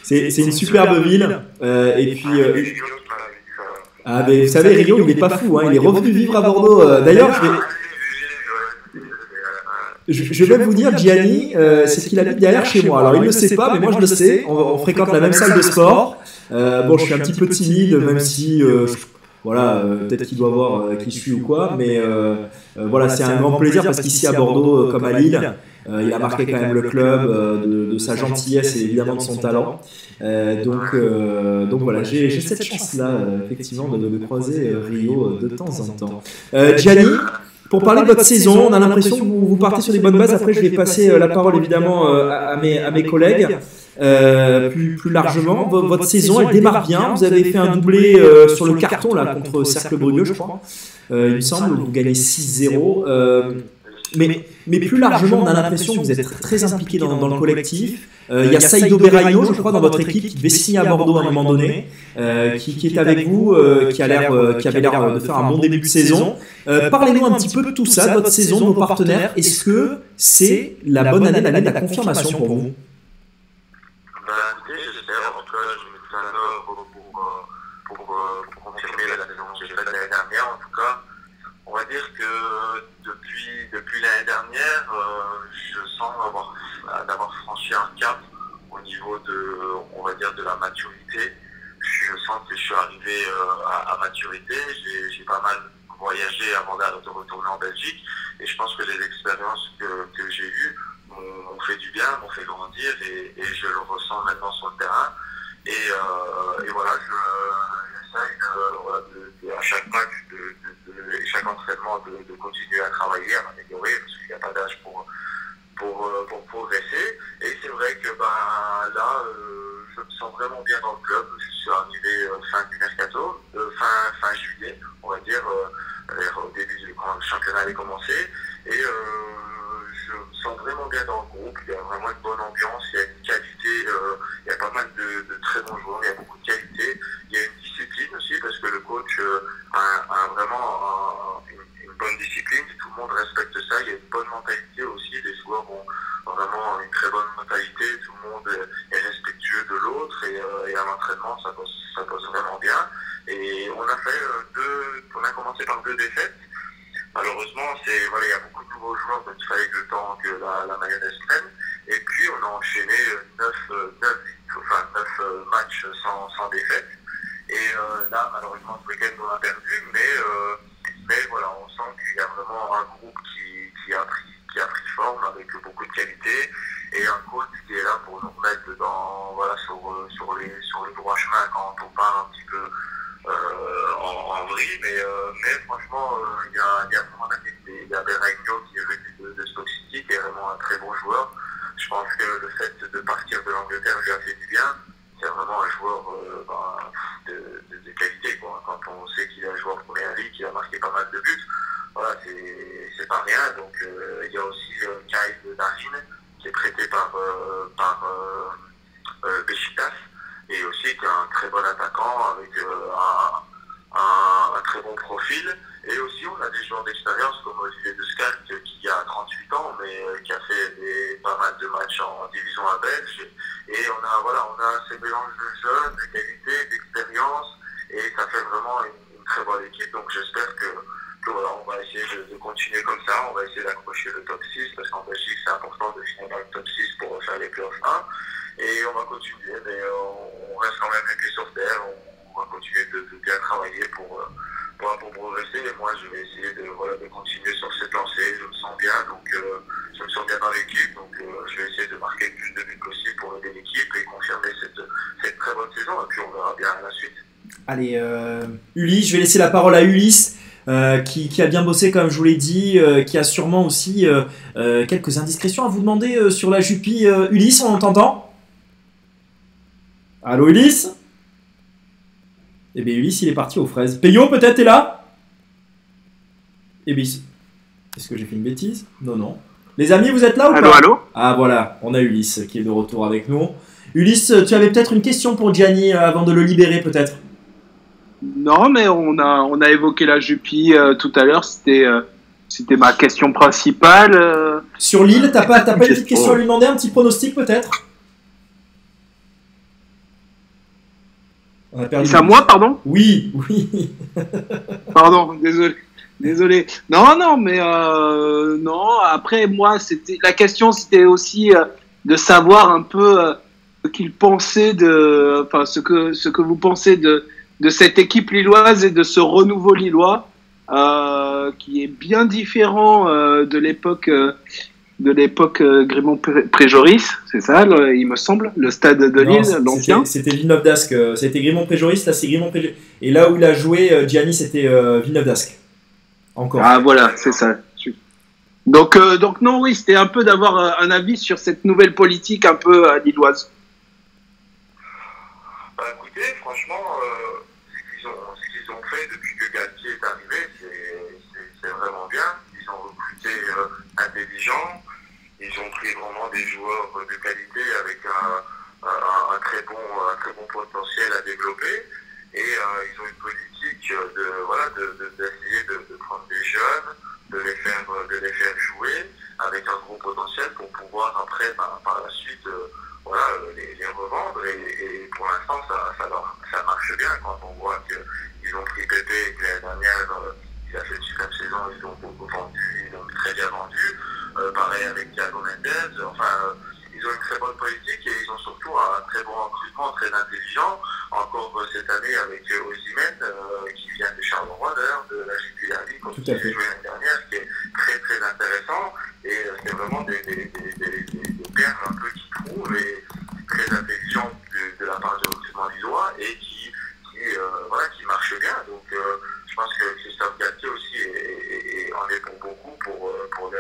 C'est une superbe ville. euh, et puis, euh, ah, mais vous savez, Rio, il est pas fou. Hein, il est revenu vivre à Bordeaux. euh, D'ailleurs, je vais, je, je vais vous dire, Gianni, euh, c'est qu'il habite derrière chez moi. Alors, il ne le sait pas, mais moi, je le sais. On, on fréquente la même salle de sport. Euh, bon, je suis un petit peu timide, même si, euh, voilà, peut-être qu'il doit voir qui je suis ou quoi. Mais voilà, c'est un grand plaisir parce qu'ici à Bordeaux, comme à Lille, euh, il a marqué quand même le club euh, de, de sa gentillesse et évidemment de son talent. Euh, donc, euh, donc voilà, j'ai cette chance-là, effectivement, de, de croiser Rio de temps en temps. Gianni, pour parler de votre saison. On a l'impression que vous, vous partez sur des bonnes bases. Après, je vais passer la parole évidemment à, mes, à mes collègues. Euh, plus, plus largement, vo- votre saison elle démarre bien. Vous avez fait un doublé euh, sur le carton là contre Cercle Brugueux, je crois. Euh, il me semble, vous gagnez 6-0. Euh, mais, mais plus largement, on a l'impression que vous êtes très impliqué dans, dans le collectif. Euh, il y a Saïdo Berraino, je crois, dans votre équipe qui devait signer à Bordeaux à un moment donné, euh, qui, qui est avec vous, euh, qui, a l'air, euh, qui avait l'air de faire un bon début de saison. Euh, Parlez-nous un petit peu de tout ça, de votre saison, de vos partenaires. Est-ce que c'est la bonne année, l'année de la confirmation pour vous Ben. En tout cas, je me tiens à l'heure pour, pour, euh, pour, euh, pour confirmer la saison que j'ai faite l'année dernière. En tout cas, on va dire que euh, je sens avoir, d'avoir franchi un cap au niveau de, on va dire, de la maturité. Je sens que je suis arrivé euh, à, maturité. J'ai, pas mal voyagé avant de retourner en Belgique. Et je pense que les expériences que, j'ai eues m'ont fait du bien, m'ont fait grandir et, je le ressens maintenant sur le terrain. Et, euh, voilà, je, j'essaye à chaque match, de, chaque entraînement, de, continuer à travailler, à m'améliorer, pas d'âge pour, pour, euh, pour progresser. Et c'est vrai que ben, là, euh, je me sens vraiment bien dans le club. Je suis arrivé euh, fin du mercato, fin, fin juillet, on va dire, vers- au début du quand le championnat avait commencé. Et je me sens vraiment bien dans le groupe. Il y a vraiment une bonne ambiance, il y a une qualité, il y a pas mal de, de très bons joueurs, il y a beaucoup de qualité. Il y a une discipline aussi parce que le coach a, vraiment un- une, une bonne discipline. Monde respecte ça. Il y a une bonne mentalité aussi. Les joueurs ont vraiment une très bonne mentalité. Tout le monde est respectueux de l'autre et, euh, à l'entraînement, ça passe, ça passe vraiment bien. Et on a fait euh, deux, on a commencé par deux défaites. Malheureusement, c'est voilà, il y a beaucoup de nouveaux joueurs, donc il fallait le temps que la, la mayonnaise prenne. Et puis on a enchaîné euh, neuf, euh, neuf, enfin, neuf euh, matchs sans, sans défaite. Et là, malheureusement, ce week-end, on a perdu, mais, mais voilà, on sent qu'il y a vraiment un groupe qui, qui, a pris, qui a pris forme avec beaucoup de qualité et un coach qui est là pour nous remettre dans, voilà, sur, euh, sur, les, sur le droit chemin quand on part un petit peu euh, en, en vrille. Mais, euh, mais franchement, il y, a, il y a vraiment la qualité. Qui est venu de, de Stoke City, qui est vraiment un très bon joueur. Je pense que le fait de partir de l'Angleterre lui a fait du bien. C'est vraiment un joueur euh, ben, de, qualité. Quoi. Quand on sait qu'il est un joueur de première ligue, qu'il a marqué pas mal de buts, voilà, c'est pas rien. Donc euh, il y a aussi euh, Kyle Darin qui est prêté par, par et aussi qui est un très bon attaquant avec un, un très bon profil. Et aussi, on a des joueurs d'expérience comme Olivier Descaltes qui a 38 ans, mais euh, qui a fait des, pas mal de matchs en division à belge. Et on a, voilà, on a ces mélanges de jeunes, de qualité, d'expérience, et ça fait vraiment une, très bonne équipe. Donc j'espère que, voilà, on va essayer de, continuer comme ça, on va essayer d'accrocher le top 6, parce qu'en Belgique, c'est important de finir dans le top 6 pour faire les playoffs 1. Et on va continuer, mais euh, on reste quand même les pieds sur terre, on, va continuer de, de bien travailler pour, euh, pour, pour progresser. Et moi, je vais essayer de, continuer sur cette lancée. Je me sens bien, donc euh, je me sens bien dans l'équipe. Donc euh, je vais essayer de marquer le plus de buts possible pour aider l'équipe et confirmer cette, très bonne saison. Et puis on verra bien la suite. Allez, euh, Ulysse, je vais laisser la parole à Ulysse. euh, qui, a bien bossé comme je vous l'ai dit, qui a sûrement aussi quelques indiscrétions à vous demander sur la Jupie. Ulysse, on t'entend Allô Ulysse? Eh bien Ulysse, il est parti aux fraises. Peyo, peut-être, t'es là? Eh bien, est-ce que j'ai fait une bêtise? Non, non. Les amis, vous êtes là ou Allô, pas? allô? Ah voilà, on a Ulysse qui est de retour avec nous. Ulysse, tu avais peut-être une question pour Gianni euh, avant de le libérer peut-être? Non, mais on a, on a évoqué la Jupie euh, tout à l'heure. C'était, euh, c'était ma question principale. euh. Sur l'île, t'as pas, t'as pas une petite question à lui demander, un petit pronostic peut-être? On a perdu. C'est à moi, pardon Oui, oui. <laughs> Pardon, désolé. Désolé. Non, non, mais euh, non. Après, moi, c'était la question, c'était aussi euh, de savoir un peu euh, ce qu'il pensait de, enfin, ce que ce que vous pensez de de cette équipe lilloise et de ce renouveau lillois, qui est bien différent de l'époque de l'époque euh, Grimont-Préjoris, c'est ça, le- il me semble, le stade de Non, Lille, l'ancien. C'était Villeneuve d'Ascq. euh, C'était Grimont Préjoris, là c'est Grimont Préjoris. Et là où il a joué, euh, Gianni, c'était euh, Villeneuve d'Ascq. Encore. Ah voilà, c'est ça. Donc, euh, donc non, oui, c'était un peu d'avoir euh, un avis sur cette nouvelle politique un peu euh, lilloise. Bah écoutez, franchement, euh, ce qu'ils ont, fait depuis que Galtier est arrivé, c'est- vraiment bien. Ils ont recruté euh, ils ont pris vraiment des joueurs de qualité avec un, très, bon, potentiel à développer. Et euh, ils ont une politique de voilà de, de- d'essayer de, prendre des jeunes, de les faire jouer avec un gros potentiel pour pouvoir après bah, par la suite euh, les, revendre et, pour l'instant ça marche bien quand on voit qu'ils ont pris Pépé et que l'année dernière euh, il a fait une super saison, ils ont beaucoup vendu, ils ont très bien vendu. Euh, pareil avec Thiago Mendes, enfin euh, ils ont une très bonne politique et ils ont surtout un très bon recrutement, très intelligent. Encore cette année avec euh, Osimhen euh, qui vient de Charleroi d'ailleurs, de la Jupiler Tout qui a joué l'année dernière, qui est très très intéressant. Et euh, c'est vraiment des, des, des, des, des- des perles un peu qui trouvent et très intelligents de, de la part du recrutement lillois et qui, qui, euh, voilà, qui marche bien. Donc je pense que Christophe Galtier aussi est, est- est- en est pour beaucoup pour, pour la-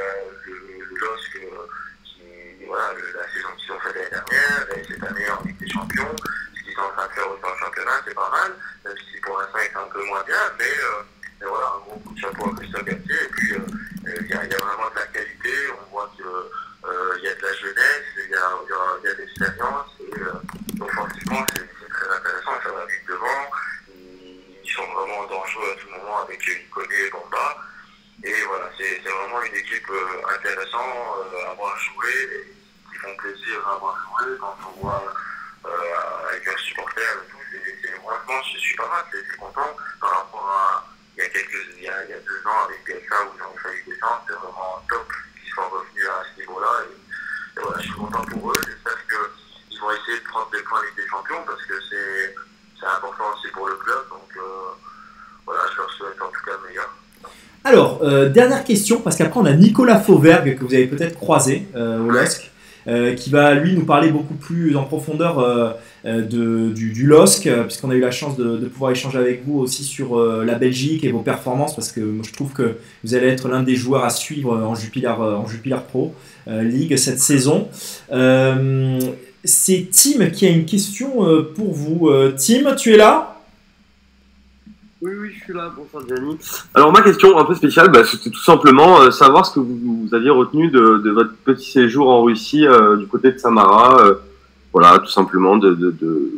voilà, la saison qu'ils ont fait l'année dernière et cette année en Ligue des Champions. Ce qu'ils sont en train de faire aussi en championnat, c'est pas mal, même si pour l'instant c'est un peu moins bien, mais, euh, mais voilà, un gros coup de chapeau à Christophe Galtier. Et puis euh, euh, il y, a, vraiment de la qualité, on voit qu'il y a de la jeunesse, il y a, y a, de l'expérience, et offensivement c'est très intéressant, ça va vite devant, ils, ils sont vraiment dangereux à tout moment avec Iconé et Bamba. Et voilà, c'est vraiment une équipe euh, intéressante euh, à avoir joué, qui font plaisir à avoir joué quand on voit euh, avec leurs supporters et tout. c'est- Franchement, je suis pas mal, c'est c'est content il y a quelques il y a, il y a deux ans avec PSA où ils ont failli descendre, c'est vraiment top qu'ils soient revenus à ce niveau-là. Et, voilà, je suis content pour eux. J'espère qu'ils vont essayer de prendre des points avec des champions parce que c'est important aussi pour le club. Donc voilà, je leur souhaite en tout cas le meilleur. Alors, euh, dernière question, parce qu'après on a Nicolas Fauvergue, que vous avez peut-être croisé euh, au LOSC, euh, qui va lui nous parler beaucoup plus en profondeur euh, euh, de, du, du LOSC, euh, puisqu'on a eu la chance de, de pouvoir échanger avec vous aussi sur euh, la Belgique et vos performances, parce que moi, je trouve que vous allez être l'un des joueurs à suivre en Jupiler, en Jupiler Pro euh, League cette saison. Euh, C'est Tim qui a une question euh, pour vous. Tim, tu es là? Oui, oui, je suis là. Bonsoir, Gianni. Alors ma question un peu spéciale, bah, c'était tout simplement euh, savoir ce que vous, vous aviez retenu de, de votre petit séjour en Russie euh, du côté de Samara. euh, voilà, tout simplement de, de, de...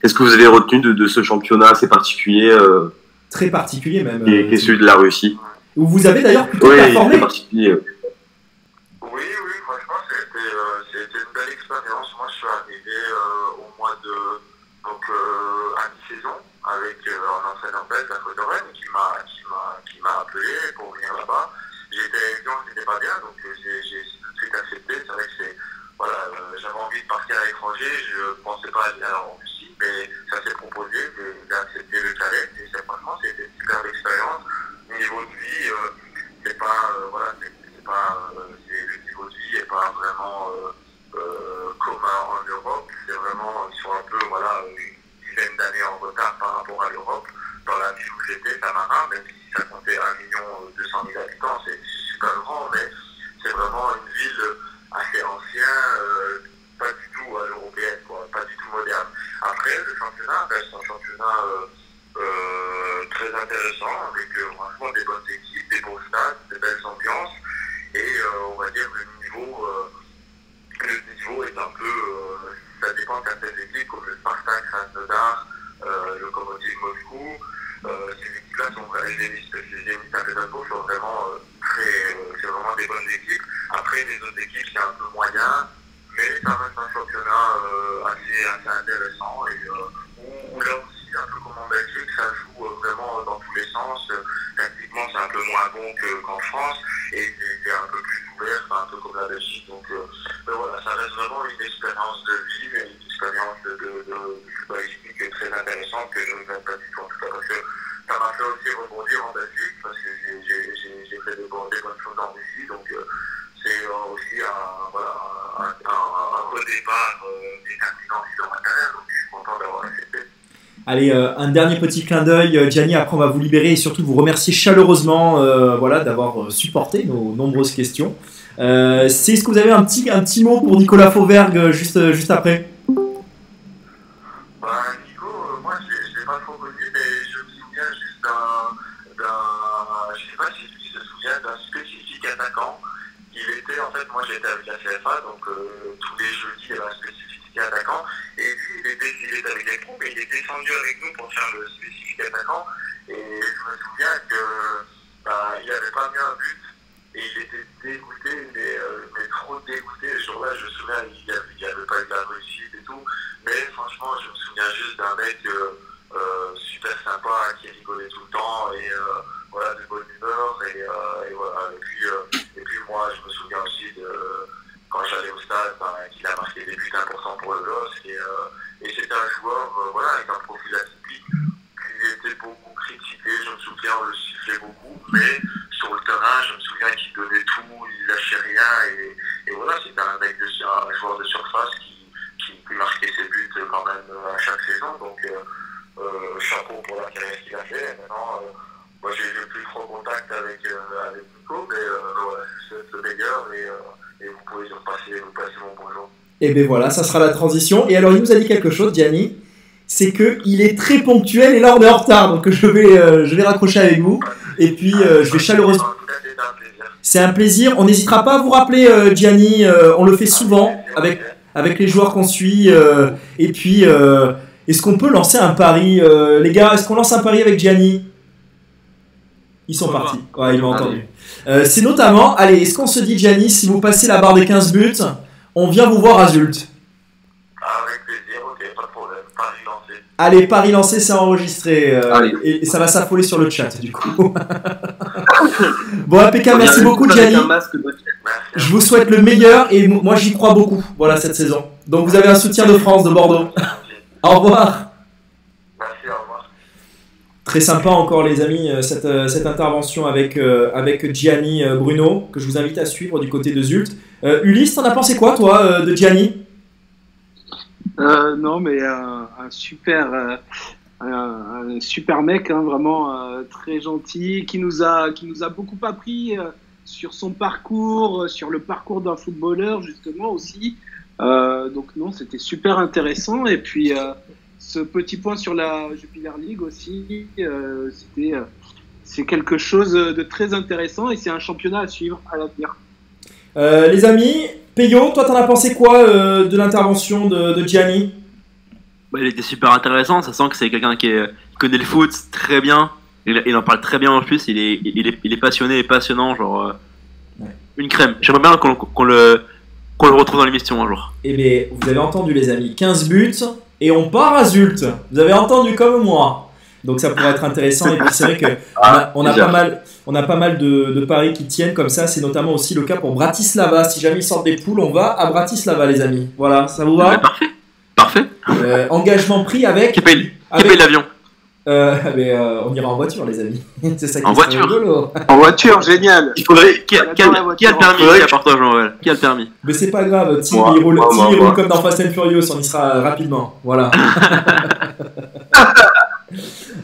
qu'est-ce que vous avez retenu de, de ce championnat assez particulier euh, Très particulier même. qui, est, euh, qui est celui de la Russie? Où vous avez d'ailleurs plutôt Oui, performé. particulier. Oui, oui, franchement, c'était euh, c'était une belle expérience. Moi, je suis arrivé euh, au mois de. Donc, euh, à mi-saison, avec euh, un entraîneur belge, la Côte d'Oreille, qui m'a qui m'a- qui m'a appelé pour venir là-bas. C'était pas bien, donc euh, j'ai tout de suite accepté. C'est vrai que. Voilà, euh, j'avais envie de partir à l'étranger, je pensais pas aller en Russie, mais ça s'est proposé, j'ai accepté le challenge, et c'est- franchement, c'était une super expérience. Niveau de vie, euh, c'est pas. voilà, c'est pas. le niveau de vie n'est pas vraiment commun en Europe. C'est vraiment, ils un peu, voilà, une dizaine d'années en retard par rapport à l'Europe. Dans la ville où j'étais, Samara, même si ça comptait 1 million 200 000 habitants, super grand, mais c'est vraiment une ville assez ancienne, euh, pas du tout à l'européenne, quoi, pas du tout moderne. Après, le championnat reste un championnat euh, euh, très intéressant, avec euh, franchement des bonnes équipes, des beaux stades, des belles ambiances, et euh, on va dire le niveau, euh, le niveau est un peu, euh, ça dépend de certaines équipes comme le Spartak Krasnodar, euh, Lokomotiv Moscou, euh, ces équipes-là sont Zénith les Zénith Saint-Pétersbourg sont vraiment euh, euh, c'est vraiment des bonnes équipes. Après, les autres équipes, c'est un peu moyen, mais ça reste un championnat euh, assez, assez intéressant et euh, où, là aussi, un peu comme en Belgique, ça joue euh, vraiment dans tous les sens. Tactiquement, c'est un peu moins bon que- qu'en France et c'est un peu plus ouvert, un peu comme la Belgique. Donc, euh, voilà, ça reste vraiment une expérience de vie, une expérience de, de, de, de footballistique très intéressante que je ne regrette pas du tout en tout cas parce que ça m'a fait aussi rebondir en Belgique parce que j'ai- j'ai j'ai- j'ai fait des bonnes, des bonnes choses en Russie. Donc, euh, c'est euh, aussi un, voilà, un, un, un redépart euh, des incidents sur ma carrière. Donc, je suis content d'avoir accepté. Allez, euh, un dernier petit clin d'œil, euh, Gianni, après on va vous libérer et surtout vous remercier chaleureusement euh, voilà, d'avoir supporté nos nombreuses questions. C'est est-ce que vous avez un petit, un petit mot pour Nicolas Fauvergue juste, juste après Bah, Nico, euh, moi, je ne l'ai pas trop connu, mais je me souviens juste d'un. d'un- Je sais pas si tu te souviens d'un spécifique attaquant. Il était, en fait, moi j'étais avec la CFA, donc euh, tous les jeudis, il y avait un spécifique attaquant. Et lui, il était, il était avec les pros, mais il est descendu avec nous pour faire le spécifique attaquant. Et je me souviens que bah, il n'avait pas mis un but. Et il était dégoûté, mais, euh, mais trop dégoûté. Ce jour-là, je me souviens, il n'y avait, il y avait pas eu de la réussite et tout. Mais franchement, je me souviens juste d'un mec euh, euh, super sympa qui rigolait tout le temps et euh, voilà, de bonne humeur. Et, euh, et voilà. Et puis, euh, et puis moi, je me souviens aussi de quand j'allais au stade, ben, qu'il a marqué des buts importants pour le LOSC. Et, euh, et c'était un joueur euh, voilà, avec un profil atypique qui était beaucoup critiqué. Je me souviens, on le sifflait beaucoup. Mais sur le terrain, je me souviens qu'il donnait tout, il lâchait rien. Et, et voilà, c'était un mec de, un joueur de surface qui, qui, qui marquait ses buts quand même euh, à chaque saison. Donc, euh, euh, chapeau pour la carrière qu'il a fait. Et maintenant, euh, moi, j'ai j'ai plus trop contact avec, euh, avec Nico, mais euh, ouais, c'est le meilleur et, euh, et vous pouvez lui repasser, vous passer mon bonjour. Et ben voilà, ça sera la transition. Et alors il nous a dit quelque chose, Gianni, c'est que il est très ponctuel et là on est en retard, donc je vais, euh, je vais raccrocher avec vous. Et puis euh, je vais chaleureusement. C'est un plaisir. On n'hésitera pas à vous rappeler, euh, Gianni. on le fait souvent avec avec les joueurs qu'on suit. et puis, est-ce qu'on peut lancer un pari, les gars Est-ce qu'on lance un pari avec Gianni? Ils sont partis. Ouais, ils m'ont entendu. C'est notamment, allez, est-ce qu'on se dit, Gianni, si vous passez la barre des 15 buts, on vient vous voir à Zult Ah, avec plaisir, ok, pas de problème. Paris lancé. Allez, pari lancé, c'est enregistré. euh, Allez. et, et ça va s'affoler sur le chat, du coup. <laughs> bon, impeccable. On Merci beaucoup, Gianni. un masque de- Merci. Je vous souhaite le meilleur et moi j'y crois beaucoup, voilà cette saison. Donc vous avez un soutien de France, de Bordeaux. Au revoir. Très sympa encore les amis, euh, cette, euh, cette intervention avec, euh, avec Gianni Bruno, que je vous invite à suivre du côté de Zult. Euh, Ulysse, t'en as pensé quoi toi de Gianni? Non, mais un, super, un, super mec, hein, vraiment très gentil, qui nous a, qui nous a beaucoup appris sur son parcours, sur le parcours d'un footballeur justement aussi. Donc non, c'était super intéressant. Et puis ce petit point sur la Jupiler League aussi, euh, c'était, euh, c'est quelque chose de très intéressant et c'est un championnat à suivre à l'avenir. Euh, Les amis, Peyo, toi t'en as pensé quoi euh, de l'intervention de, de Gianni? Bah, il était super intéressant, ça sent que c'est quelqu'un qui, est- qui connaît le foot très bien. Il, il en parle très bien en plus, il est, il est, il est passionné et passionnant, genre euh, Ouais. une crème. J'aimerais bien qu'on qu'on le, qu'on le retrouve dans l'émission un jour. Eh bien, vous avez entendu les amis, 15 buts et on part à Zult. Vous avez entendu comme moi. Donc ça pourrait être intéressant. Et puis c'est vrai que on a, on a déjà. pas mal, on a pas mal de, de paris qui tiennent comme ça. C'est notamment aussi le cas pour Bratislava. Si jamais ils sortent des poules, on va à Bratislava, les amis. Voilà, ça vous va? Parfait, parfait. Euh, Engagement pris avec. Qui paye, avec- paye l'avion euh, mais, euh, on ira en voiture, les amis. <laughs> c'est ça qui En voiture. rigolo. En voiture, génial. Il faudrait. qui a, J'adore qui a- la voiture. qui a le permis Jean-Noël Qui a le permis? Mais c'est pas grave. Tim, il roule, il comme dans Fast and Furious. On y sera rapidement. Voilà. <laughs>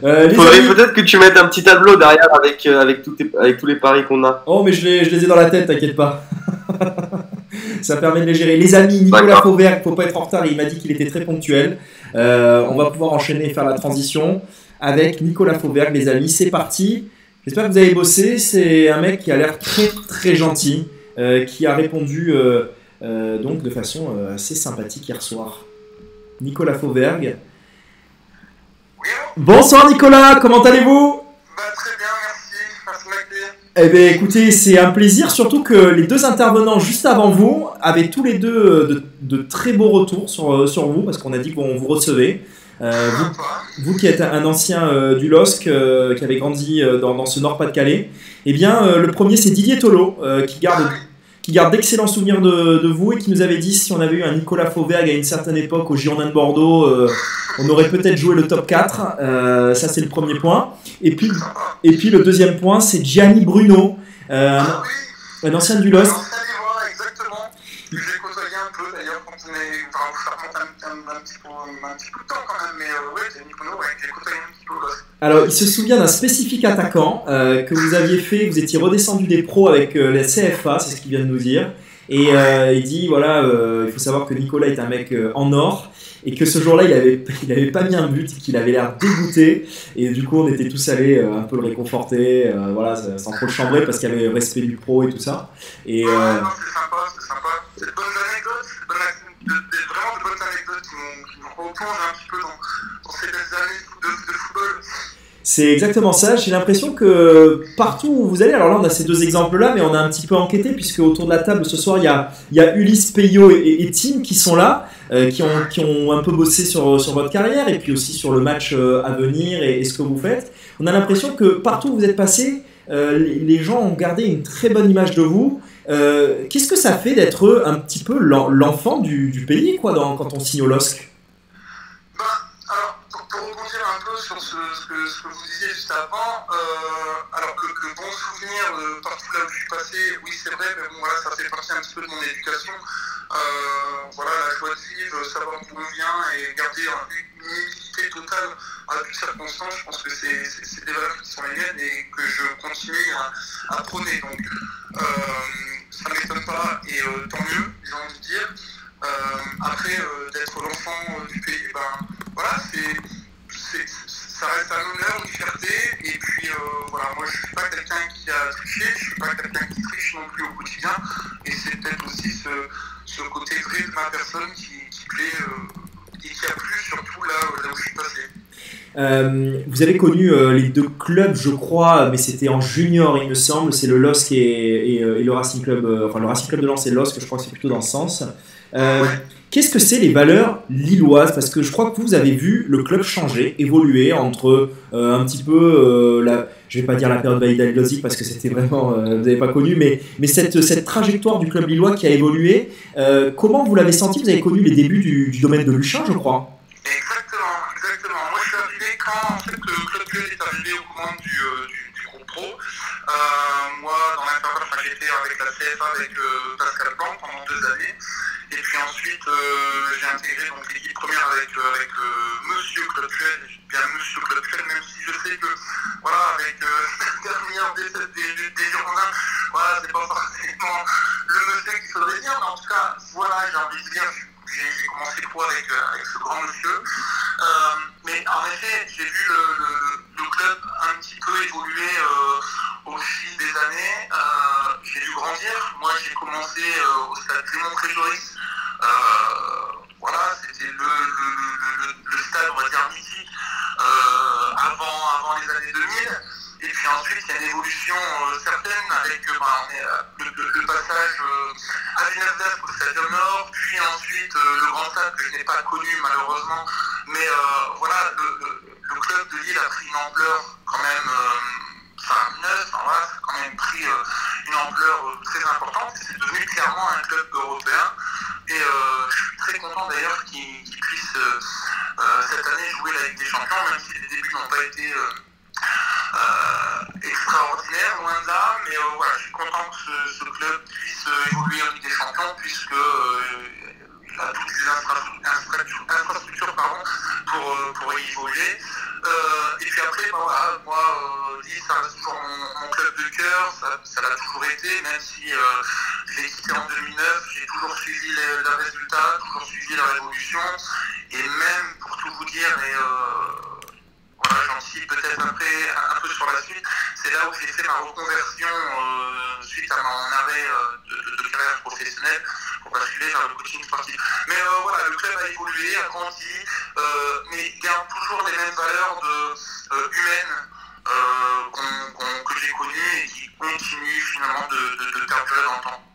Euh, Faudrait peut-être que tu mettes un petit tableau derrière avec, euh, avec, tous tes- avec tous les paris qu'on a. Oh, mais je les, je les ai dans la tête, t'inquiète pas. <laughs> Ça permet de les gérer. Les amis, Nicolas. Fauvert, faut pas être en retard, il m'a dit qu'il était très ponctuel. Euh, on va pouvoir enchaîner et faire la transition avec Nicolas Fauvert, les amis. C'est parti. J'espère que vous avez bossé. C'est un mec qui a l'air très très gentil, euh, qui a répondu euh, euh, donc de façon euh, assez sympathique hier soir. Nicolas allô? Bonsoir Nicolas, comment allez-vous? Bah, Très bien, merci. Eh bien, écoutez, c'est un plaisir, surtout que les deux intervenants juste avant vous avaient tous les deux de, de très beaux retours sur, sur vous, parce qu'on a dit qu'on vous recevait. Euh, vous, Toi vous qui êtes un ancien euh, du LOSC, euh, qui avait grandi dans, dans ce Nord-Pas-de-Calais, eh bien, le premier, c'est Didier Tolo, euh, qui garde, qui garde d'excellents souvenirs de, de vous et qui nous avait dit si on avait eu un Nicolas Fauvergue à une certaine époque au Girondin de Bordeaux, on aurait peut-être joué le top 4. Euh, ça, c'est le premier point. Et puis, et puis le deuxième point, c'est Gianni Bruno, Ah un ancien du LOSC. Alors, il se souvient d'un spécifique attaquant euh, que vous aviez fait, vous étiez redescendu des pros avec euh, la CFA, c'est ce qu'il vient de nous dire. Et euh, il dit voilà, il faut savoir que Nicolas est un mec en or et que ce jour-là, il avait, <laughs> il avait pas mis un but, qu'il avait l'air dégoûté. Et du coup, on était tous allés un peu le réconforter, voilà, sans trop le chambrer parce qu'il y avait respect du pro et tout ça. Et C'est exactement ça. J'ai l'impression que partout où vous allez, alors là on a ces deux exemples-là, mais on a un petit peu enquêté puisque autour de la table ce soir il y a, Ulysse, Peyo et, Tim qui sont là, euh, qui, ont, un peu bossé sur, votre carrière et puis aussi sur le match euh, à venir et, ce que vous faites. On a l'impression que partout où vous êtes passé, euh, les, gens ont gardé une très bonne image de vous. Qu'est-ce que ça fait d'être un petit peu l'en- l'enfant du, pays quand on signe au LOSC Bah, alors, pour, pour rebondir un peu sur ce, que, vous disiez juste avant, euh, alors le, bon souvenir de partout là où je suis passé, oui c'est vrai, mais bon voilà, ça fait partie un petit peu de mon éducation. Euh, voilà, la joie de vivre, savoir d'où on vient et garder un- une humilité totale à toutes circonstances, je pense que c'est des valeurs qui sont les miennes et que je continue à, prôner. Donc, euh, ça ne m'étonne pas et tant mieux, j'ai envie de dire. Après, d'être l'enfant du pays, ben voilà, c'est- ça reste un honneur, une fierté. Et puis euh, voilà, moi je suis pas quelqu'un qui a triché, je suis pas quelqu'un qui triche non plus au quotidien. Et c'est peut-être aussi ce, ce côté vrai de ma personne qui, qui plaît euh, et qui a plu surtout là, là où je suis passé. Euh, vous avez connu euh, les deux clubs, je crois, mais c'était en junior, il me semble. C'est le LOSC et, et, euh, et le Racing Club. euh, enfin, le Racing Club de Lens et le LOSC, je crois que c'est plutôt dans ce sens. Euh, Qu'est-ce que c'est les valeurs lilloises? Parce que je crois que vous avez vu le club changer, évoluer entre euh, un petit peu, euh, la, je vais pas dire la période Validal Lozic parce que c'était vraiment, euh, vous n'avez pas connu, mais, cette, trajectoire du club lillois qui a évolué, comment vous l'avez senti? Vous avez connu les débuts du, domaine de Luchin, je crois. Exactement, exactement. Moi, je suis arrivé quand le Club Puel est arrivé aux commandes du, du, groupe pro. Moi, dans l'intervalle, j'étais avec la CFA avec Pascal Blanc pendant deux années. Et puis ensuite, euh, j'ai intégré donc l'équipe première avec, euh, avec euh, Monsieur Club Puel, bien Monsieur Puel, même si je sais que, voilà, avec <laughs> cette dernière des, des, des Girondins, voilà, c'est pas forcément le monsieur qu'il faudrait dire, mais en tout cas, voilà, j'ai envie de dire, j'ai commencé le pro avec, euh, avec ce grand monsieur. Euh, mais en effet, j'ai vu le, club un petit peu évoluer euh, au fil des années. J'ai dû grandir. Moi, j'ai commencé au stade Clément Tréjoris. Voilà, c'était le, le, stade, on va dire, mythique avant, avant les années 2000. Et puis ensuite, il y a une évolution euh, certaine avec euh, est, euh, le, passage à Vinasdas au Stadium Nord, puis ensuite le Grand Stade que je n'ai pas connu malheureusement. Mais voilà, le, club de Lille a pris une ampleur quand même, enfin neuf, enfin, voilà, ça a quand même pris une ampleur très importante. C'est devenu clairement un club européen. Et je suis très content d'ailleurs qu'il puisse cette année jouer la Ligue des Champions, même si les débuts n'ont pas été extraordinaires, loin de là. Mais euh, voilà, je suis content que ce, club puisse euh, évoluer en Ligue des Champions, puisque euh, il a toutes les infrastructures, pardon, pour, pour y évoluer. Et puis après, voilà, moi, ça reste toujours mon, club de cœur, ça l'a toujours été, même si l'ai quitté en 2009, j'ai toujours suivi les, les résultats, toujours suivi la révolution, et même, pour tout vous dire, j'anticipe peut-être après un, peu sur la suite, c'est là où j'ai fait ma reconversion euh, suite à mon arrêt euh, de, carrière professionnelle pour basculer vers le coaching sportif. Mais euh, voilà, le club a évolué, a grandi, euh, mais garde toujours les mêmes valeurs humaines que j'ai connues et qui continuent finalement de, de, de perdurer dans le temps.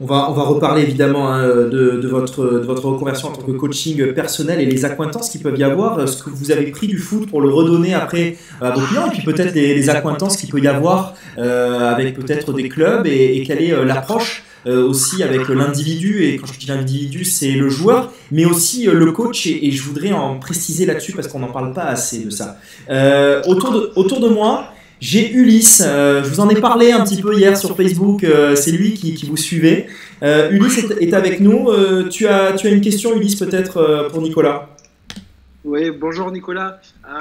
On va, on va reparler évidemment hein, de, de votre, de votre reconversion en tant que coaching personnel et les accointances qu'il peuvent y avoir, euh, ce que vous avez pris du foot pour le redonner après à vos clients, et puis peut-être les, les accointances qu'il peut y avoir euh, avec peut-être des clubs et, et quelle est euh, l'approche euh, aussi avec l'individu. Et quand je dis l'individu, c'est le joueur, mais aussi euh, le coach. Et, et je voudrais en préciser là-dessus parce qu'on n'en parle pas assez de ça. Euh, autour, de, autour de moi, J'ai Ulysse, euh, je vous en ai parlé un petit peu hier sur Facebook, euh, c'est lui qui, qui vous suivait. Euh, Ulysse est, est avec nous. Euh, tu, as, tu as une question, Ulysse, peut-être euh, pour Nicolas? Oui, bonjour Nicolas. Euh,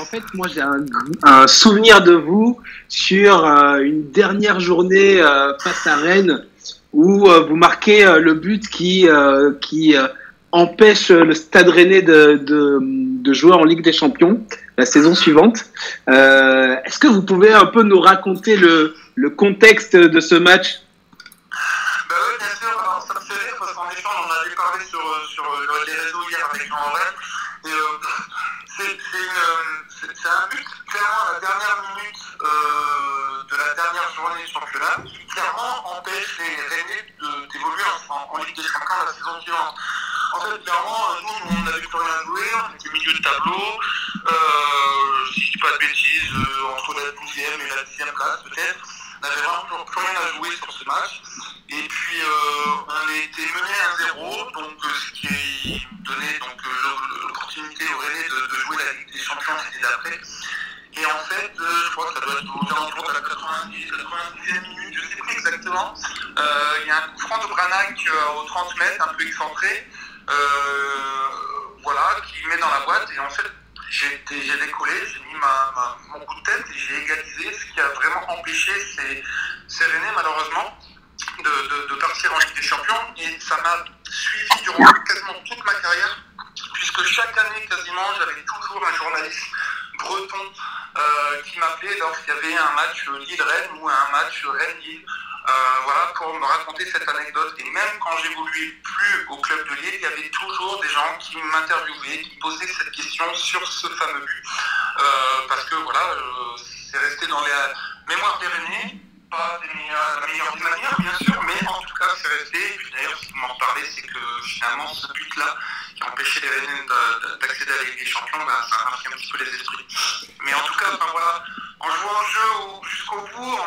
en fait, moi j'ai un, un souvenir de vous sur euh, une dernière journée euh, face à Rennes où euh, vous marquez euh, le but qui, euh, qui euh, empêche le Stade Rennais de, de, de jouer en Ligue des Champions la saison suivante. Euh, Est-ce que vous pouvez un peu nous raconter le, le contexte de ce match? Bah oui, bien sûr, alors ça me fait rire parce qu'en échange, on avait parlé sur, sur euh, les réseaux hier avec Jean Aurel. Euh, c'est un but, clairement, à la dernière minute euh, de la dernière journée du championnat, qui clairement empêche les Rennais d'évoluer en, en Ligue des Champions la saison suivante. En fait, clairement, euh, nous, on plus rien joué, on était milieu de tableau, euh, si je dis pas de bêtises, entre la 12e et la 10e place peut-être. On n'avait vraiment plus- rien à jouer sur ce match. Et puis euh, on était mené à 0, donc ce qui donnait donc l'o- l'opportunité de, jouer la Ligue des Champions l'année d'après. Et en fait, je crois que ça doit être aux alentours de la 90, 90e minute, je sais plus exactement. Il y a un coup franc de Branac euh, aux 30 mètres, un peu excentré, voilà, qui met dans la boîte. Et en fait, j'ai décollé, j'ai mis mon coup de tête et j'ai égalisé, ce qui a vraiment empêché ces, ces malheureusement, de, de- de partir en Ligue des Champions. Et ça m'a suivi durant quasiment toute ma carrière, puisque chaque année, quasiment, j'avais toujours un journaliste breton euh, qui m'appelait lorsqu'il y avait un match Lille-Rennes ou un match Rennes-Lille. Euh, voilà, pour me raconter cette anecdote. Et même quand j'évoluais plus au club de Lille, il y avait toujours des gens qui m'interviewaient, qui posaient cette question sur ce fameux but. Euh, parce que voilà, c'est resté dans les mémoires des Rennais, pas la meilleure des manières, bien sûr, mais en tout cas, c'est resté. D'ailleurs, ce qui m'en parlait, c'est que finalement, ce but-là, qui empêchait les Rennais d'a- d'accéder à la des Champions, bah, ça a marqué un petit peu les esprits. Mais en tout cas, en jouant le jeu au- jusqu'au bout,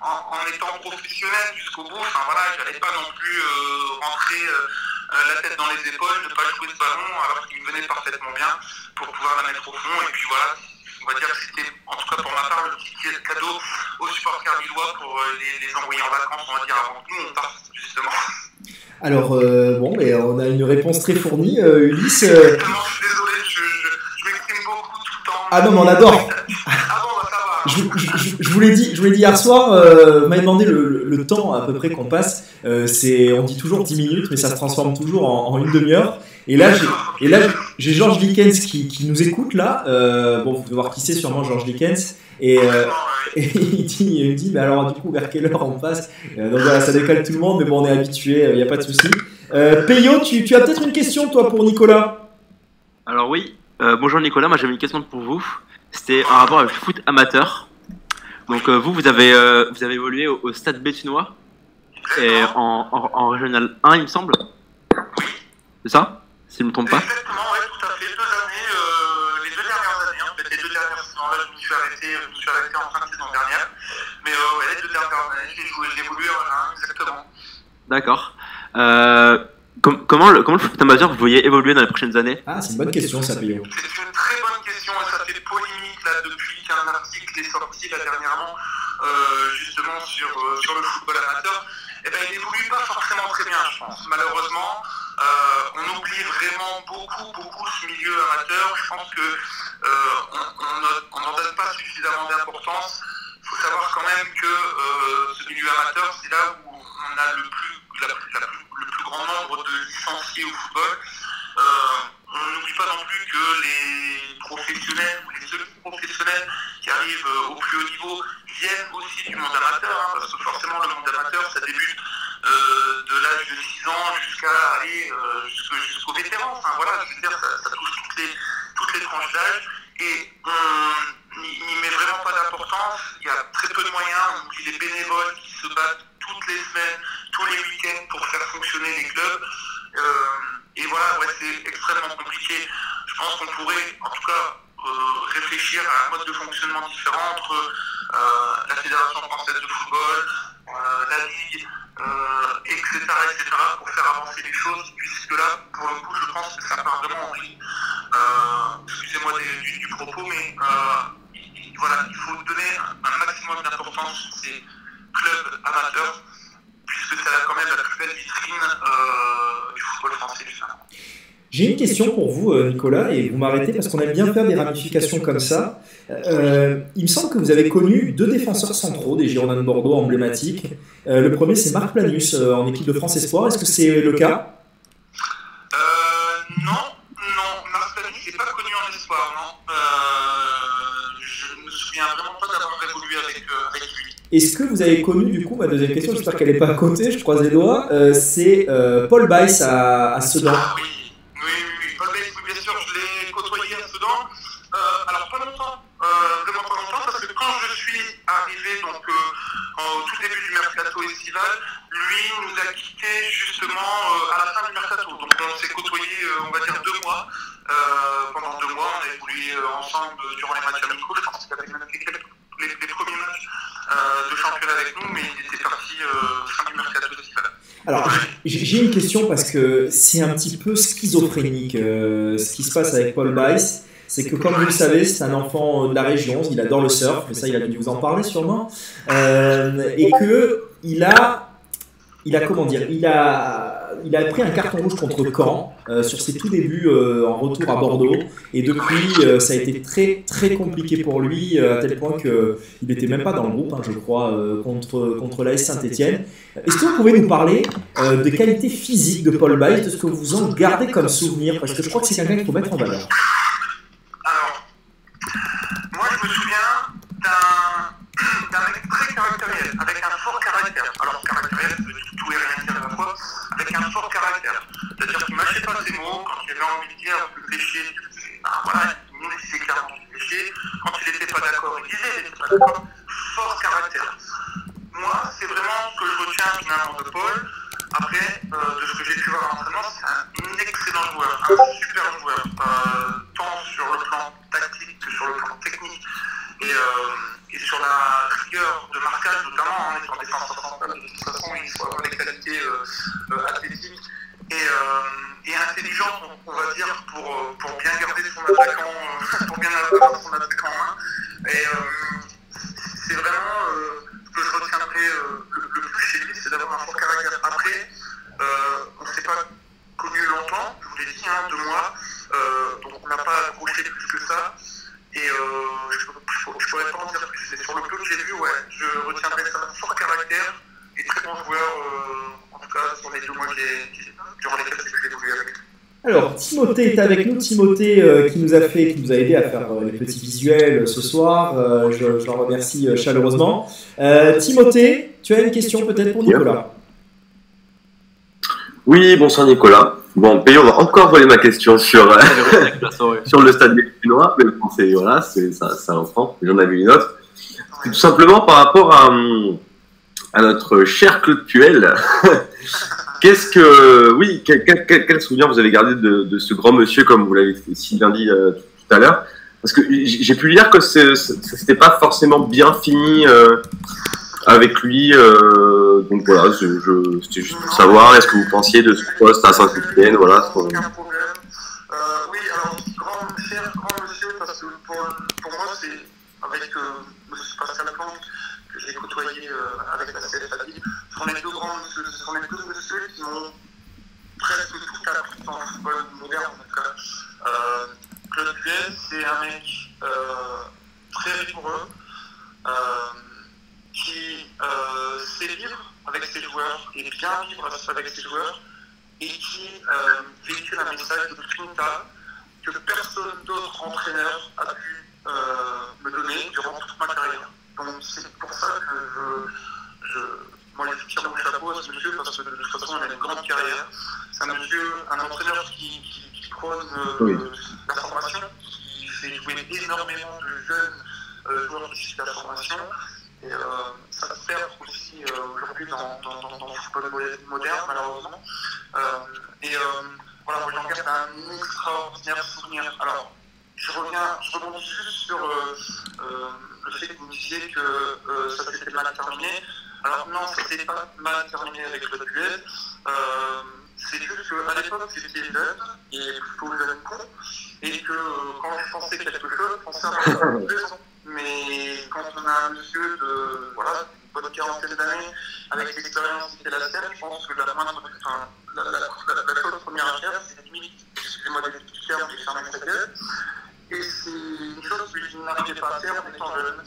en, en- étant professionnel jusqu'au bout, enfin voilà, j'allais pas non plus euh, rentrer euh, la tête dans les épaules, ne pas jouer ce ballon alors qu'il me venait parfaitement bien pour pouvoir la mettre au fond. Et puis voilà, on va dire que c'était, en tout cas pour ma part, le petit cadeau aux supporters lillois pour euh, les, les envoyer en vacances, on va dire, avant que nous on parte justement. Alors, euh, bon, mais on a une réponse très fournie, euh, Ulysse. Exactement, je suis désolé, je, je, je m'exprime beaucoup. Ah non, mais on adore. Ah bon, bah, ça va. Je, je- je- vous l'ai dit, je vous l'ai dit hier soir, euh, vous m'avez demandé le, le- le temps à peu près qu'on passe. Euh, c'est, on dit toujours 10 minutes, mais ça se transforme toujours en, en une demi-heure. Et là, j'ai, et là, j'ai Georges Dickens qui, qui nous écoute là. Euh, bon, vous devez voir qui c'est, sûrement Georges Dickens. Et, euh, et <laughs> il, dit, il me dit, mais alors du coup, vers quelle heure on passe? Euh, Donc voilà, ça décale tout le monde, mais bon, on est habitué, il n'y a pas de souci. Euh, Peyo, tu, tu as peut-être une question, toi, pour Nicolas? Alors oui, euh, bonjour Nicolas, moi j'avais une question pour vous. C'était en rapport avec le foot amateur. Donc euh, vous, vous avez, euh, vous avez évolué au, au Stade Bétunois et en, en, en Régional 1, il me semble. C'est ça? Si je ne me trompe pas. Exactement, ouais, tout à fait. Deux années, les deux dernières années, en fait, les deux dernières saisons, là, je me suis arrêté, je me suis arrêté en fin de saison dernière. Mais ouais, les deux dernières années, j'ai joué, j'ai évolué en un, exactement. D'accord. Euh, com- comment, le, comment le foot amateur vous voyez évoluer dans les prochaines années? Ah, c'est une bonne question, ça, Peyo. C'est une très bonne question et ça fait polémique là depuis qu'un article est sorti là dernièrement euh, justement sur, euh, sur le football amateur. Eh ben, il évolue pas forcément très bien, je pense. Malheureusement, euh, on oublie vraiment beaucoup, beaucoup ce milieu amateur. Je pense que euh, on- on ne- on n'en donne pas suffisamment d'importance. Il faut savoir quand même que euh, ce milieu amateur, c'est là où on a le plus, le plus grand nombre de licenciés au football. Euh, on n'oublie pas non plus que les professionnels ou les semi-professionnels qui arrivent euh, au plus haut niveau viennent aussi du monde amateur, hein, parce que forcément le monde amateur, ça débute euh, de l'âge de 6 ans jusqu'à aller euh, jusqu'au jusqu'au vétéran. Enfin voilà, dire, ça, ça touche toutes les, toutes les tranches d'âge et on n'y met vraiment pas d'importance. Il y a très peu de moyens, on oublie les bénévoles qui se battent toutes les semaines, tous les week-ends pour faire fonctionner les clubs. Euh, et voilà, c'est extrêmement compliqué. Je pense qu'on pourrait, en tout cas, euh, réfléchir à un mode de fonctionnement différent entre euh, la Fédération française de football, la Ligue, etc., etc., pour faire avancer les choses, puisque là, pour le coup, je pense que ça part vraiment en vrille. Excusez-moi du, propos, mais euh, il- club amateur, puisque ça a quand même la plus belle vitrine euh, du football français J'ai une question pour vous, euh, Nicolas, et vous m'arrêtez parce qu'on aime bien faire des ramifications comme ça. Euh, il me semble que vous avez connu deux défenseurs centraux des Girondins de Bordeaux emblématiques. Le premier, c'est Marc Planus en équipe de France Espoir. Est-ce que c'est le cas? Non, Est-ce que vous avez connu, du coup, ma deuxième question, j'espère qu'elle n'est pas à côté, je croise les doigts, euh, c'est euh, Paul Bice à, Sedan. Ah oui, oui, oui. Paul oui, bien sûr, je l'ai côtoyé à Sedan. Euh, alors, pas longtemps, vraiment pas longtemps, parce que quand je suis arrivé, donc au tout début du mercato estival, lui nous a quittés justement à la fin du mercato. Donc, on s'est côtoyé, on va dire, deux mois. Pendant deux mois, on a évolué ensemble durant les matchs amicaux. Je pense qu'il avait même fait les, premiers matchs euh, de championnat avec nous, mais il était parti euh, fin du mercato estival. Alors, j'ai une question parce que c'est un petit peu schizophrénique euh, ce qui se passe avec Paul Bice. C'est que, comme vous le savez, c'est un enfant de la région, il adore le surf, mais ça, il a dû vous en parler sûrement. Et que il a, il a comment dire, il a, il a pris un carton rouge contre Caen euh, sur ses tout débuts euh, en retour à Bordeaux. Et depuis, euh, ça a été très très compliqué pour lui, à tel point que il n'était même pas dans le groupe, hein, je crois, contre contre l'AS Saint-Étienne. Est-ce que vous pouvez nous parler des qualités physiques de Paul Bice, de ce que vous en gardez comme souvenir? Parce que je crois que c'est quelqu'un qu'il faut mettre en valeur. Alors, moi je me souviens d'un d'un mec très caractériel, avec un fort caractère. Alors caractériel, ça veut tout, tout et rien dire à la fois, avec un fort caractère. C'est-à-dire qu'il mâchait pas ses mots, quand il avait envie disait clairement. Quand il n'était pas d'accord, il disait il n'était pas d'accord. Fort caractère. Moi, c'est vraiment ce que je retiens finalement de Paul. Après, euh, de ce que j'ai pu voir à l'entraînement, c'est un excellent joueur, un super joueur, euh, tant sur le plan tactique que sur le plan technique et, euh, sur la rigueur de marquage, notamment en étant défenseur central. De toute façon, il faut avoir des qualités athlétiques et, euh, et intelligentes, on, va dire, pour, euh, pour bien garder son attaquant, euh, pour bien avoir son attaquant en main. Et euh, c'est vraiment ce que je retiendrai le, le plus chez lui, c'est d'avoir un fort caractère. Après, euh, on ne s'est pas connu longtemps, je vous l'ai dit, hein, deux mois, euh, donc on n'a pas accroché plus que ça. Et euh, je ne pourrais pas en dire plus. Mais sur le peu que j'ai vu, ouais, je retiendrai ça, un fort caractère et très bon joueur, euh, en tout cas sur les deux mois que j'ai- durant lesquels j'ai évolué avec. Alors, Timothée est avec nous. Timothée euh, qui nous a fait, qui nous a aidé à faire euh, les petits visuels euh, ce soir. Euh, je, je l'en remercie euh, chaleureusement. Euh, Timothée, tu as une question peut-être pour Nicolas Oui, bonsoir Nicolas. Bon, Payo va encore voler ma question sur, euh, <laughs> sur le stade des Chinois, mais bon, c'est voilà, c'est ça, ça en France. J'en avais une autre. C'est tout simplement par rapport à, à notre cher Claude Puel. <laughs> Qu'est-ce que, oui, quel, quel- quel- souvenir vous avez gardé de, de ce grand monsieur, comme vous l'avez si bien dit euh, tout à l'heure? Parce que j'ai pu lire que c'est- c'était pas forcément bien fini euh, avec lui. euh, donc voilà, je, je- c'était juste pour savoir, est-ce que vous pensiez de ce poste à Saint-Etienne Voilà. ce. Euh, oui, alors, grand, cher grand monsieur, parce que pour, pour moi, c'est avec M. Pascal Plante que j'ai côtoyé euh, avec. Ce les deux grands monsieur, deux qui m'ont presque tout appris dans football moderne. Claude Puel, c'est un mec euh, très rigoureux, euh, qui euh, sait vivre avec ses joueurs et bien vivre avec ses joueurs et qui véhicule un message de Trinita que personne d'autre entraîneur a pu me donner durant toute ma carrière. Donc c'est pour ça que je moi je tire mon chapeau à ce monsieur parce que de toute façon il a une grande carrière. C'est un monsieur, un entraîneur qui, qui, qui prône euh, Oui. la formation, qui fait jouer énormément de jeunes euh, joueurs issus de la formation. Et euh, ça se perd aussi euh, aujourd'hui dans, dans, dans, dans le football mo- moderne, malheureusement. Euh, et voilà, moi j'en garde un extraordinaire souvenir. Alors, je reviens, je rebondis juste sur le fait que vous disiez que ça s'était mal terminé. Alors non, ça s'était pas mal terminé avec le duel. C'est juste qu'à l'époque, j'étais jeune, et plutôt jeune con, et que euh, quand je pensais quelque chose, je pensais avoir raison. Mais quand on a un monsieur de voilà, une bonne quarantaine d'années, avec l'expérience qui est la sienne, je pense que la moindre, enfin, la, la, chose première affaire, c'est limite, excusez-moi le terme, j'ai fermé sa. Et c'est une chose que je n'arrivais pas à faire en étant jeune.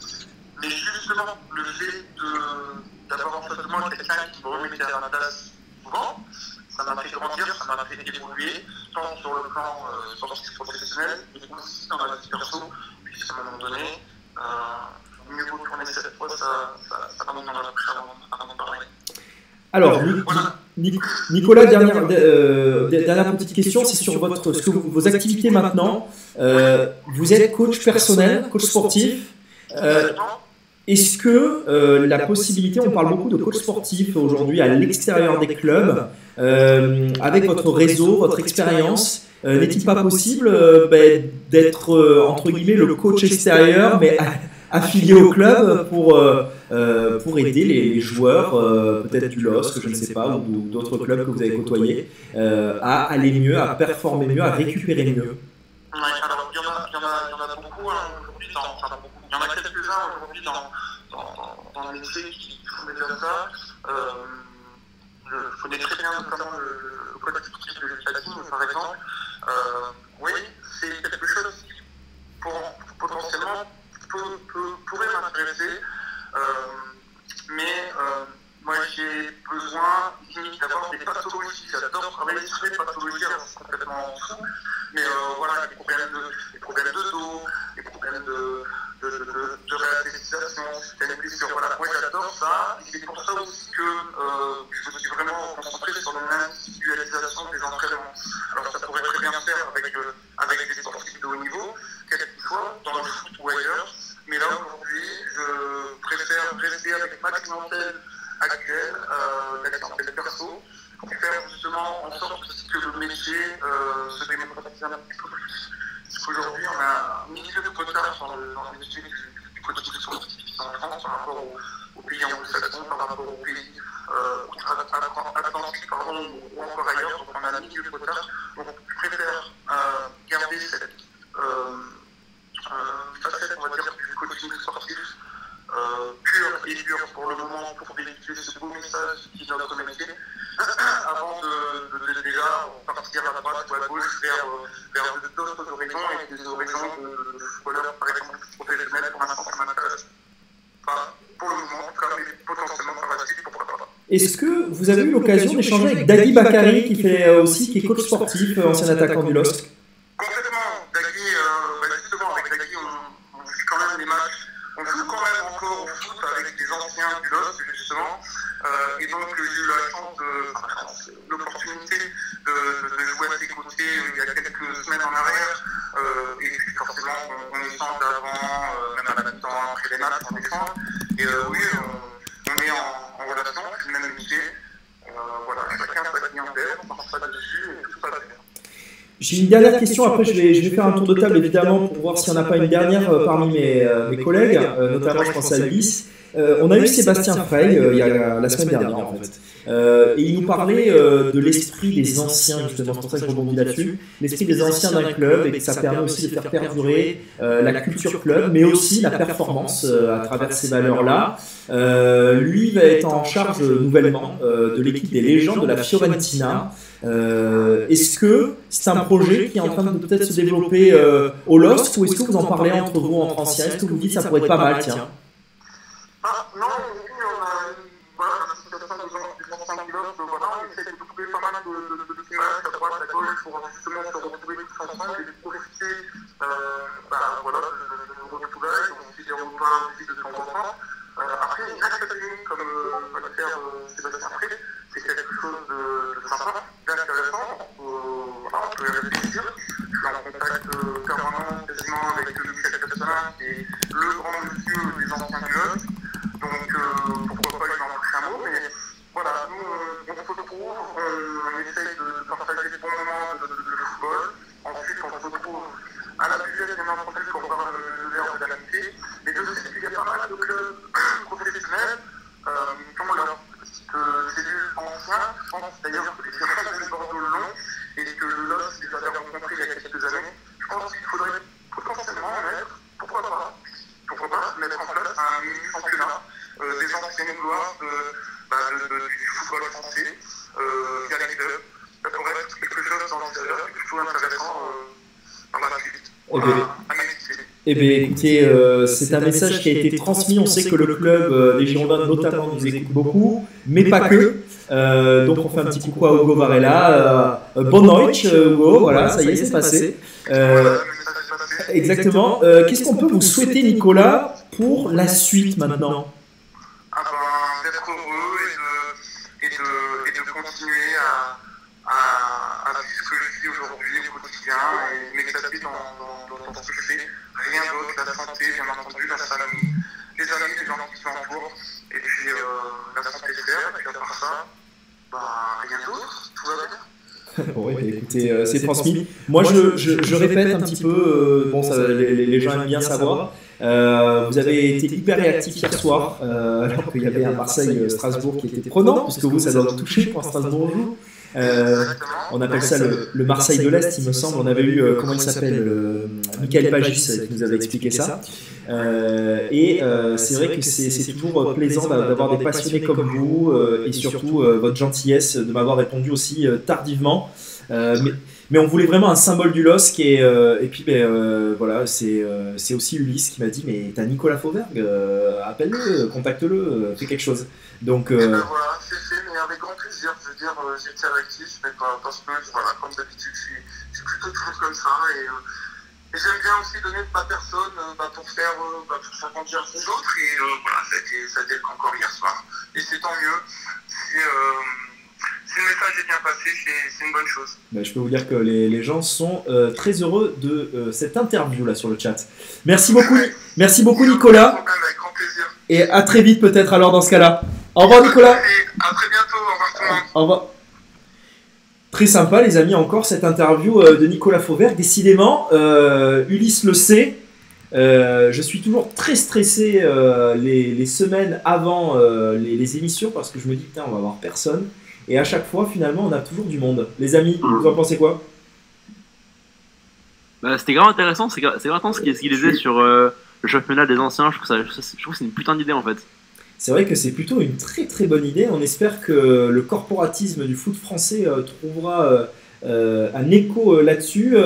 Mais justement, le fait d'avoir en face de moi quelqu'un qui me remettait à ma place souvent, ça m'a fait grandir, ça m'a fait évoluer, tant sur le plan euh, sportif professionnel, mais aussi dans ma vie perso, puisqu'à un moment donné, euh, mieux vaut tourner cette fois, ça, ça, ça remonte dans la bouche avant, avant de parler. Alors, Ni- Ni- Nicolas, dernière, euh, dernière petite question, c'est sur votre, ce que vous- vos activités maintenant. Euh, vous êtes coach personnel, coach sportif. Euh, Est-ce que euh, la possibilité, on parle beaucoup de coach sportif aujourd'hui à l'extérieur des clubs, euh, avec votre réseau, votre expérience, euh, n'est-il pas possible ben, d'être entre guillemets le coach extérieur, mais affilié au club pour, pour aider les, joueurs, peut-être du LOSC, je ne sais pas, ou d'autres clubs que vous avez côtoyés, à aller mieux, à performer mieux, à récupérer mieux? Il y en a beaucoup hein, aujourd'hui, dans, enfin, beaucoup. il y quelques-uns aujourd'hui dans, dans, dans, le métier qui font déjà ça. Euh, je connais très bien notamment le, le code sportif de l'Italie, par exemple. Euh, oui, c'est quelque chose qui potentiellement peut, pourrait m'intéresser, euh, mais euh, moi j'ai besoin d'avoir des pathologies. J'adore travailler sur les pathologies, c'est complètement fou. Mais euh, voilà, les problèmes de, les problèmes de dos, les problèmes de, de, de. Voilà, moi j'adore ça. Et c'est pour ça aussi que euh, je me suis vraiment concentré sur l'individualisation des entraînements. Alors ça pourrait très bien faire avec, euh, avec des sportifs de haut niveau, quel qu'il soit, dans le foot ou ailleurs. Mais là aujourd'hui, je préfère rester avec ma clientèle actuelle, euh, clientèle perso, pour faire justement en sorte que le métier euh, se démocratise un petit peu plus. Parce qu'aujourd'hui, on a un milieu de retard dans le, métier du, coaching sportif en France par rapport aux, aux pays anglo-saxons, par rapport aux pays euh, atlantiques, pardon, ou encore ailleurs. Donc on a un milieu de retard. Donc préfère euh, garder cette euh, euh, facette, on va dire, du coaching sportif euh, pour le moment pour véhiculer ce beau message qui est notre métier avant de, déjà partir à droite ou à gauche vers, vers d'autres horizons et des horizons de, footballeurs par exemple professionnels pour l'instant ça m'intéresse pas pour le moment en tout cas mais potentiellement par la suite pourquoi pas. Est-ce que vous avez eu l'occasion d'échanger avec Dagui Bakari qui fait euh, aussi qui est coach sportif, euh, ancien attaquant du LOSC Complètement, Dagui, euh, bah justement avec Dagui on, on vit quand même des matchs on joue quand même encore au foot avec des anciens du LOSC, justement. Euh, et donc, j'ai eu la chance, de, l'opportunité de, de, jouer à ses côtés il y a quelques semaines en arrière. Euh, et puis, forcément, on, on échange avant, euh, même à la mi-temps, après les matchs, on échange. Et oui, on, on, est en, en relation, c'est le même métier. voilà, chacun sa clientèle, on ne pense pas dessus et tout se passe bien. J'ai une dernière question, après je vais, je vais faire un tour de table évidemment pour voir s'il n'y en a pas une dernière euh, parmi mes, euh, mes collègues, euh, notamment je pense à Luis. on a eu Sébastien Frey il y a la semaine dernière en fait. Et il nous parlait de l'esprit des anciens, justement, c'est pour ça que je rebondis là-dessus. L'esprit des anciens d'un club et que ça permet aussi de faire perdurer la culture club, mais aussi la performance à travers ces valeurs-là. lui va être en charge nouvellement de l'équipe des légendes de la Fiorentina. Euh, est-ce que c'est un projet qui est en train de peut-être se développer euh, au LOSC ou est-ce que vous en parlez entre vous entre anciens? Est-ce que vous dites ça pourrait être pas mal tiens ah, Non, aujourd'hui on a voilà, la situation des anciens du LOSC, voilà, on essaie de trouver pas mal de, à droite, à gauche pour justement se retrouver tous ensemble et profiter euh, bah, voilà, de, nos retrouvailles, on fait des repas aussi de temps en temps. Euh, après, une académie comme euh, va le faire Sébastien Frey, c'est quelque chose de, de sympa, d'intéressant. Euh, on peut y réfléchir. Je suis en contact euh, permanent quasiment avec Michel Castelin, qui est le grand monsieur des anciens clubs. Donc euh, pourquoi pas lui en toucher un mot. Mais voilà, nous on, on se retrouve, on, on essaye de partager des bons moments de, de, de football. Ensuite on se retrouve à la budget bien entendu pour voir le, le verre de l'amitié. Mais je sais qu'il y a pas mal de clubs professionnels euh, qui ont leur cellules anciens, je pense d'ailleurs que les Girondins de Bordeaux-Long et que le LOS les avait rencontrés il y a quelques années, je pense qu'il faudrait potentiellement mettre, pourquoi pas, pourquoi pas, mettre en place un plutôt intéressant euh, dans la suite. Eh ben, Voilà, à méditer. Eh bien, écoutez, euh, c'est un message qui a été transmis. On sait que le club euh, des Girondins, notamment, nous écoute beaucoup, mais pas que. Euh, donc, on fait un petit coucou à Hugo Varela. Euh, bon noite, euh, Hugo. Voilà, ça y est, c'est passé. Euh, exactement. Euh, Qu'est-ce qu'on peut vous souhaiter, Nicolas, pour la suite maintenant Ah ben, d'être heureux et de, et de, et de continuer à, à, à vivre ce que je vis aujourd'hui au quotidien et m'éclater dans, dans, dans, dans ce que je fais. Rien d'autre, la santé, bien entendu, la famille, les amis, les gens qui m'entourent, et puis euh, la santé faire, et puis à part ça, bah, rien d'autre, tout va bien. <laughs> Oui, bah, écoutez, euh, c'est transmis. Moi, je, je, je répète un petit peu, euh, bon, ça, les, les- les gens aiment bien savoir. Euh, vous avez été hyper réactif hier soir, euh, alors qu'il y avait un Marseille-Strasbourg qui était prenant, puisque vous, ça doit vous toucher quand Strasbourg joue. Euh, on appelle ça le, le Marseille de l'Est, il me semble. On avait eu, euh, comment il s'appelle, euh, Michael Pagis qui nous avait expliqué ça. Et c'est vrai que c'est toujours plaisant d'a- d'avoir des passionnés comme vous et surtout votre gentillesse de m'avoir répondu aussi tardivement. Mais, mais on voulait vraiment un symbole du LOSC et, euh, et puis ben, euh, voilà, c'est euh, aussi Ulysse qui m'a dit mais t'as Nicolas Fauvergue, appelle-le, contacte-le, fais quelque chose. Donc ben voilà, c'est fait, mais avec grand plaisir. Je veux dire, j'étais réactif, mais pas, parce que, voilà, comme d'habitude, je suis, je suis plutôt toujours comme ça. Et, euh, et j'aime bien aussi donner de ma personne euh, bah, pour, faire, euh, bah, pour faire grandir les autres. Et voilà, ça a, été, ça a été le cas encore hier soir. Et c'est tant mieux. Si, si le message est bien passé, c'est une bonne chose. ben, je peux vous dire que les, les gens sont euh, très heureux de euh, cette interview là sur le chat. Merci beaucoup, merci beaucoup Nicolas Aucun problème, avec grand plaisir. et à très vite peut-être alors dans ce cas-là. Au revoir Nicolas. Et à très bientôt. Au revoir tout le monde. Au revoir. Très sympa, les amis, encore cette interview euh, de Nicolas Fauvert. Décidément, euh, Ulysse le sait. euh, je suis toujours très stressé euh, les, les semaines avant les, les émissions parce que je me dis, putain, on va avoir personne. Et à chaque fois, finalement, on a toujours du monde. Les amis, vous en pensez quoi? Bah, c'était grave intéressant, c'est gra- c'est grave intéressant ce qu'il disait sur le championnat des anciens. Je trouve, ça, je trouve que c'est une putain d'idée en fait. C'est vrai que c'est plutôt une très très bonne idée. On espère que le corporatisme du foot français euh, trouvera euh, euh, un écho là-dessus.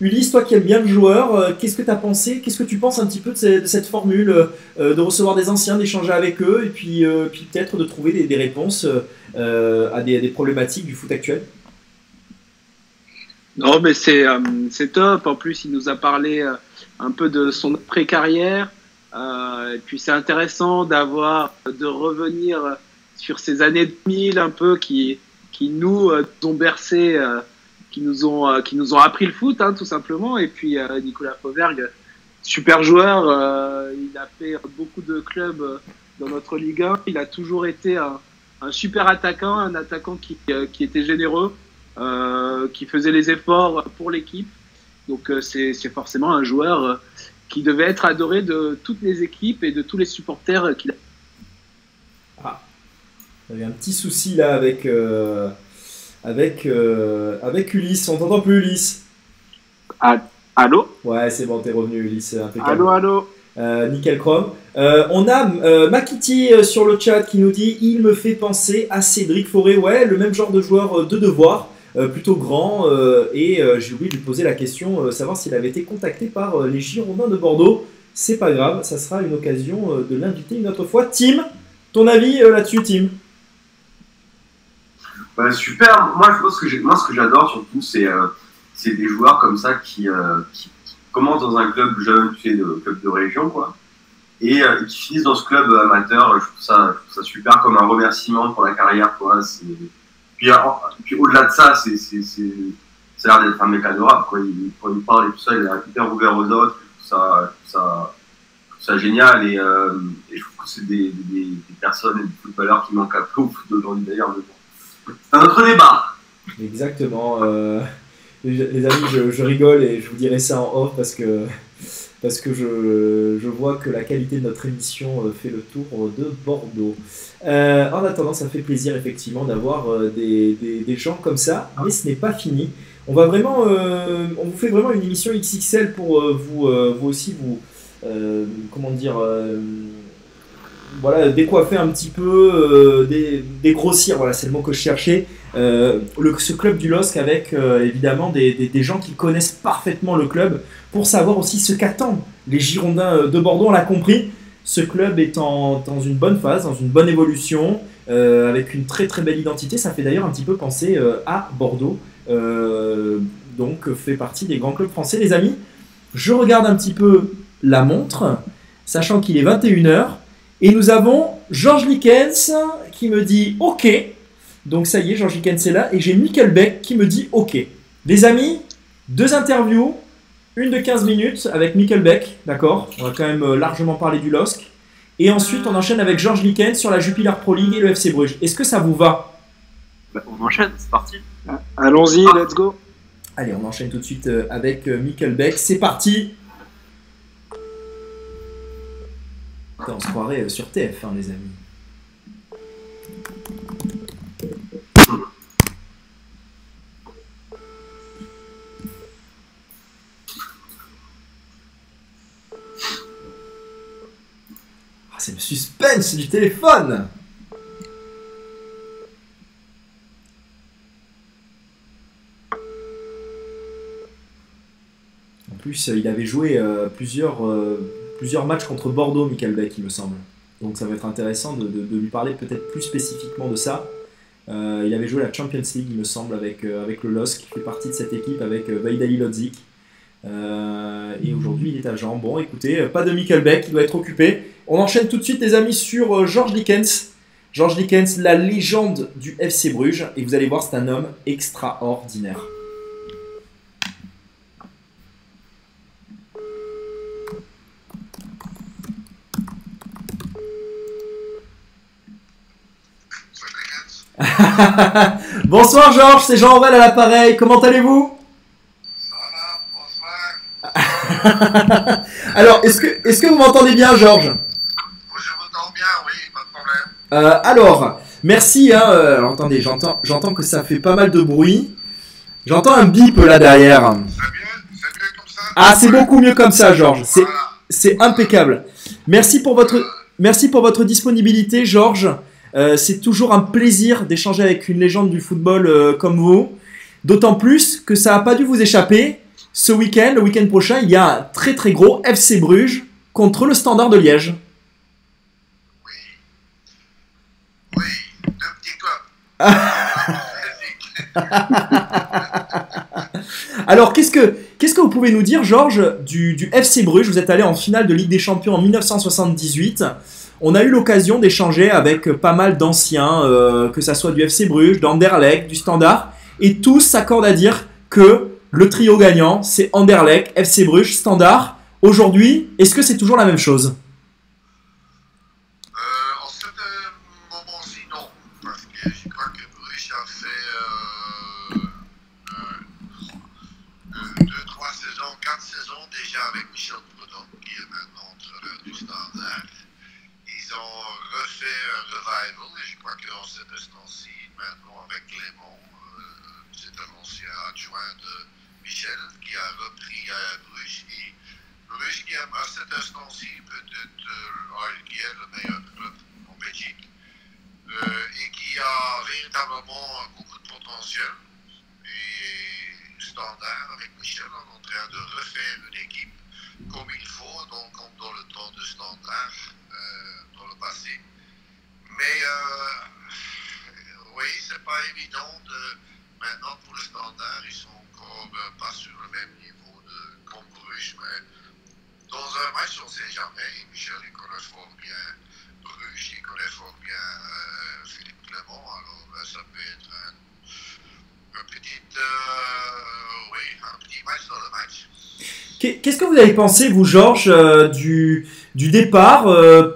Ulysse, toi qui aimes bien le joueur, qu'est-ce que tu as pensé? Qu'est-ce que tu penses un petit peu de, ce- de cette formule de recevoir des anciens, d'échanger avec eux et puis, puis peut-être de trouver des, réponses à, des, problématiques du foot actuel? Non, mais c'est euh, top. En plus, il nous a parlé un peu de son après-carrière. Euh, et puis, c'est intéressant d'avoir, de revenir sur ces années 2000 un peu qui, qui nous euh, ont bercé, euh, qui, nous ont, qui nous ont appris le foot, hein, tout simplement. Et puis, Nicolas Fauvergue, super joueur. il a fait beaucoup de clubs dans notre Ligue 1. Il a toujours été un, super attaquant, un attaquant qui, qui était généreux qui faisait les efforts pour l'équipe. Donc c'est forcément un joueur qui devait être adoré de toutes les équipes et de tous les supporters qu'il a. Il y a un petit souci là avec, euh, avec, euh, avec Ulysse. On t'entend plus, Ulysse? Allô? Ouais, c'est bon, t'es revenu, Ulysse. Impeccable. Allô, allô? Euh, nickel Chrome. On a Makiti sur le chat qui nous dit il me fait penser à Cédric Forêt. Ouais, le même genre de joueur de devoir, plutôt grand. euh, et euh, j'ai oublié de lui poser la question, euh, savoir s'il avait été contacté par euh, les Girondins de Bordeaux. C'est pas grave, ça sera une occasion euh, de l'inviter une autre fois. Tim, ton avis euh, là-dessus, Tim? Bah, super. Moi, que moi, ce que j'adore surtout, c'est euh, des joueurs comme ça qui, euh, qui, commencent dans un club jeune, tu sais, de club de région, quoi, et euh, qui finissent dans ce club amateur. Je trouve ça, super comme un remerciement pour la carrière, quoi. Puis, puis au-delà de ça, c'est c'est c'est l'air d'être un mec adorable, quoi. Il, quand il parle et tout ça, il est hyper ouvert aux autres. Trouve ça, ça, ça génial et, euh, et je trouve que c'est des, des, des personnes et des footballeurs qui manquent un peu au foot d'ailleurs. mais. C'est un autre débat. Exactement. euh, les, amis, je rigole et je vous dirai ça en off parce que, parce que je, je vois que la qualité de notre émission euh, fait le tour de Bordeaux. Euh, en attendant, ça fait plaisir effectivement d'avoir euh, des, des, des gens comme ça, mais ce n'est pas fini. On va vraiment, euh, on vous fait vraiment une émission XXL pour euh, vous, euh, vous aussi vous, euh, comment dire, euh, voilà, décoiffer un petit peu, euh, dé- dégrossir, voilà, c'est le mot que je cherchais, euh, le, ce club du LOSC avec euh, évidemment des- des gens qui connaissent parfaitement le club pour savoir aussi ce qu'attendent les Girondins euh, de Bordeaux. On l'a compris, ce club est dans une bonne phase, dans une bonne évolution, euh, avec une très très belle identité. Ça fait d'ailleurs un petit peu penser euh, à Bordeaux, donc fait partie des grands clubs français. Les amis, je regarde un petit peu la montre, sachant qu'il est 21h. Et nous avons Georges Likens qui me dit OK. Donc ça y est, Georges Likens est là. Et j'ai Michael Beck qui me dit OK. Les amis, deux interviews. Une de 15 minutes avec Michael Beck, d'accord On va quand même euh, largement parler du LOSC. Et ensuite, on enchaîne avec Georges Likens sur la Jupiler Pro League et le FC Bruges. Est-ce que ça vous va? Bah, on enchaîne, c'est parti. Allons-y, let's go. Allez, on enchaîne tout de suite euh, avec euh, Michael Beck. C'est parti Putain, On se croirait sur TF1, les amis. C'est le suspense du téléphone En plus, euh, il avait joué euh, plusieurs, euh, plusieurs matchs contre Bordeaux, Michael Beck, il me semble. Donc ça va être intéressant de, lui parler peut-être plus spécifiquement de ça. Il avait joué la Champions League, il me semble, avec, avec le LOSC, qui fait partie de cette équipe avec Vaidali Lodzik. Et aujourd'hui, il est agent. Bon, écoutez, pas de Michael Beck, il doit être occupé. On enchaîne tout de suite, les amis, sur euh, George Likens. George Likens, la légende du FC Bruges. Et vous allez voir, c'est un homme extraordinaire. <laughs> Bonsoir Georges, c'est Jean Aurel à l'appareil, comment allez-vous? <laughs> Alors, est-ce que, est-ce que vous m'entendez bien Georges Je vous entends bien, oui, pas de problème. Euh, Alors, merci, hein, euh, alors, attendez, j'entends, j'entends que ça fait pas mal de bruit. J'entends un bip là derrière. Ah, c'est beaucoup mieux comme ça Georges, c'est, impeccable. Merci pour votre, merci pour votre disponibilité Georges. Euh, c'est toujours un plaisir d'échanger avec une légende du football euh, comme vous. D'autant plus que ça n'a pas dû vous échapper. Ce week-end, le week-end prochain, il y a un très très gros FC Bruges contre le Standard de Liège. Oui. Oui, deux petits clubs. <laughs> Alors, qu'est-ce que, vous pouvez nous dire, Georges, du, du FC Bruges? Vous êtes allé en finale de Ligue des Champions en 1978. On a eu l'occasion d'échanger avec pas mal d'anciens, euh, que ça soit du FC Bruges, d'Anderlecht, du Standard, et tous s'accordent à dire que le trio gagnant, c'est Anderlecht, FC Bruges, Standard. Aujourd'hui, est-ce que c'est toujours la même chose? Véritablement beaucoup de potentiel. Et standard, avec Michel, on est en train de refaire une équipe comme il faut, donc comme dans le temps de standard, euh, dans le passé. Mais euh, oui, c'est pas évident de maintenant pour le standard, ils sont encore euh, pas sur le même niveau de Bruges, mais dans un match, on sait jamais. Et Michel, il connaît fort bien Fort bien euh, Philippe Clément, alors euh, ça peut être un, petit, euh, oui, un petit match dans le match. Qu'est- Qu'est-ce que vous avez pensé, vous, Georges, euh, du, départ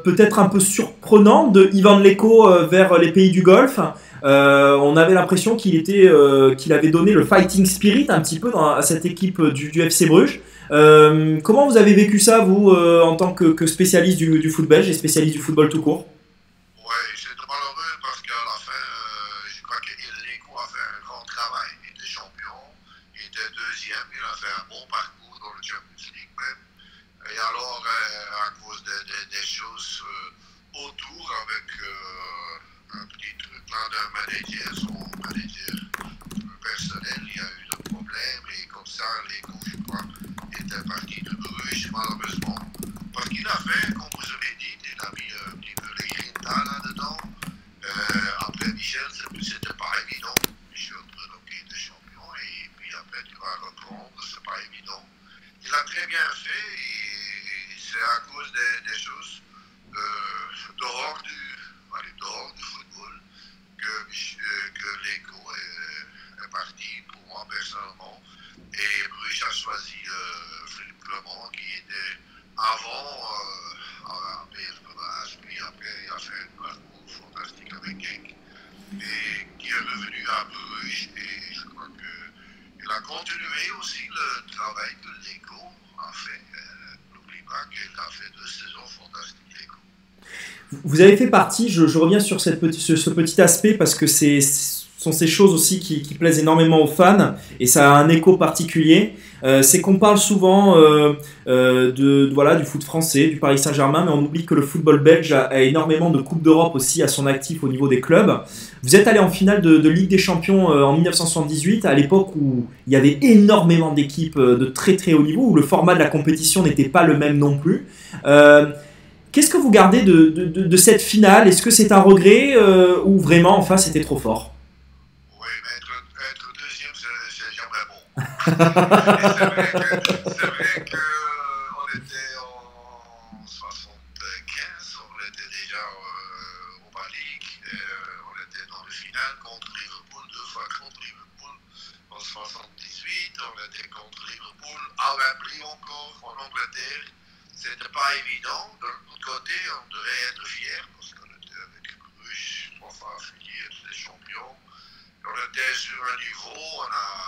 peut-être un peu surprenant de Ivan Leko vers les pays du Golfe? On avait l'impression qu'il était, qu'il avait donné le fighting spirit un petit peu à cette équipe du, FC Bruges. Comment vous avez vécu ça, vous, en tant que, que spécialiste du, du foot belge et spécialiste du football tout court Ouais, c'est malheureux parce qu'à la fin, euh, je crois qu'Ileko a fait un grand travail. Il était champion, il était deuxième, il a fait un bon parcours dans le Champions League même. Et alors, euh, à cause de- de- des choses euh, autour avec euh, un petit truc là d'un manager, son manager personnel. Il y a eu des problèmes et comme ça, l'ego, je crois, était parti de Bruges, malheureusement. Parce qu'il a fait, comme vous avez dit, il a mis un petit peu les grinta là-dedans. Euh, après Michel, c'est- c'était pas évident. Michel Bredoquet était champion et puis après tu vas reprendre, c'est pas évident. Il a très bien fait et c'est à cause des, des choses euh, dehors, du, allez, dehors du football que, Mich- euh, que l'ego est, est parti pour moi personnellement. Et Bruges a choisi euh, Philippe Clement qui était avant euh, à PSV, puis après il a fait un parcours fantastique avec Genk et qui est revenu à Bruges et je crois continué aussi le travail que l'ECO a fait. Euh, N'oublie pas qu'il a fait deux saisons fantastiques, l'ECO. Vous avez fait partie, je, je reviens sur cette petit- ce, ce petit aspect parce que c'est- ce sont ces choses aussi qui, plaisent énormément aux fans et ça a un écho particulier. Euh, c'est qu'on parle souvent euh, euh, de, voilà, du foot français, du Paris Saint-Germain, mais on oublie que le football belge a, énormément de Coupes d'Europe aussi à son actif au niveau des clubs. Vous êtes allé en finale de, Ligue des Champions en 1978, à l'époque où il y avait énormément d'équipes de très très haut niveau, où le format de la compétition n'était pas le même non plus. Qu'est-ce que vous gardez de, de- cette finale? Est-ce que c'est un regret ou vraiment enfin c'était trop fort Oui, mais être, être deuxième, c'est c'est jamais bon. Et c'est vrai que, c'est vrai que euh, on était en 75, on était déjà au Malik, et, euh, on était dans le final contre Liverpool, deux fois contre Liverpool. En 78, on était contre Liverpool, à Wembley encore, en Angleterre. C'était pas évident. De l'autre côté, on devait être fiers parce qu'on était avec Bruges, trois fois affiliés, des champions. On était sur un niveau, on a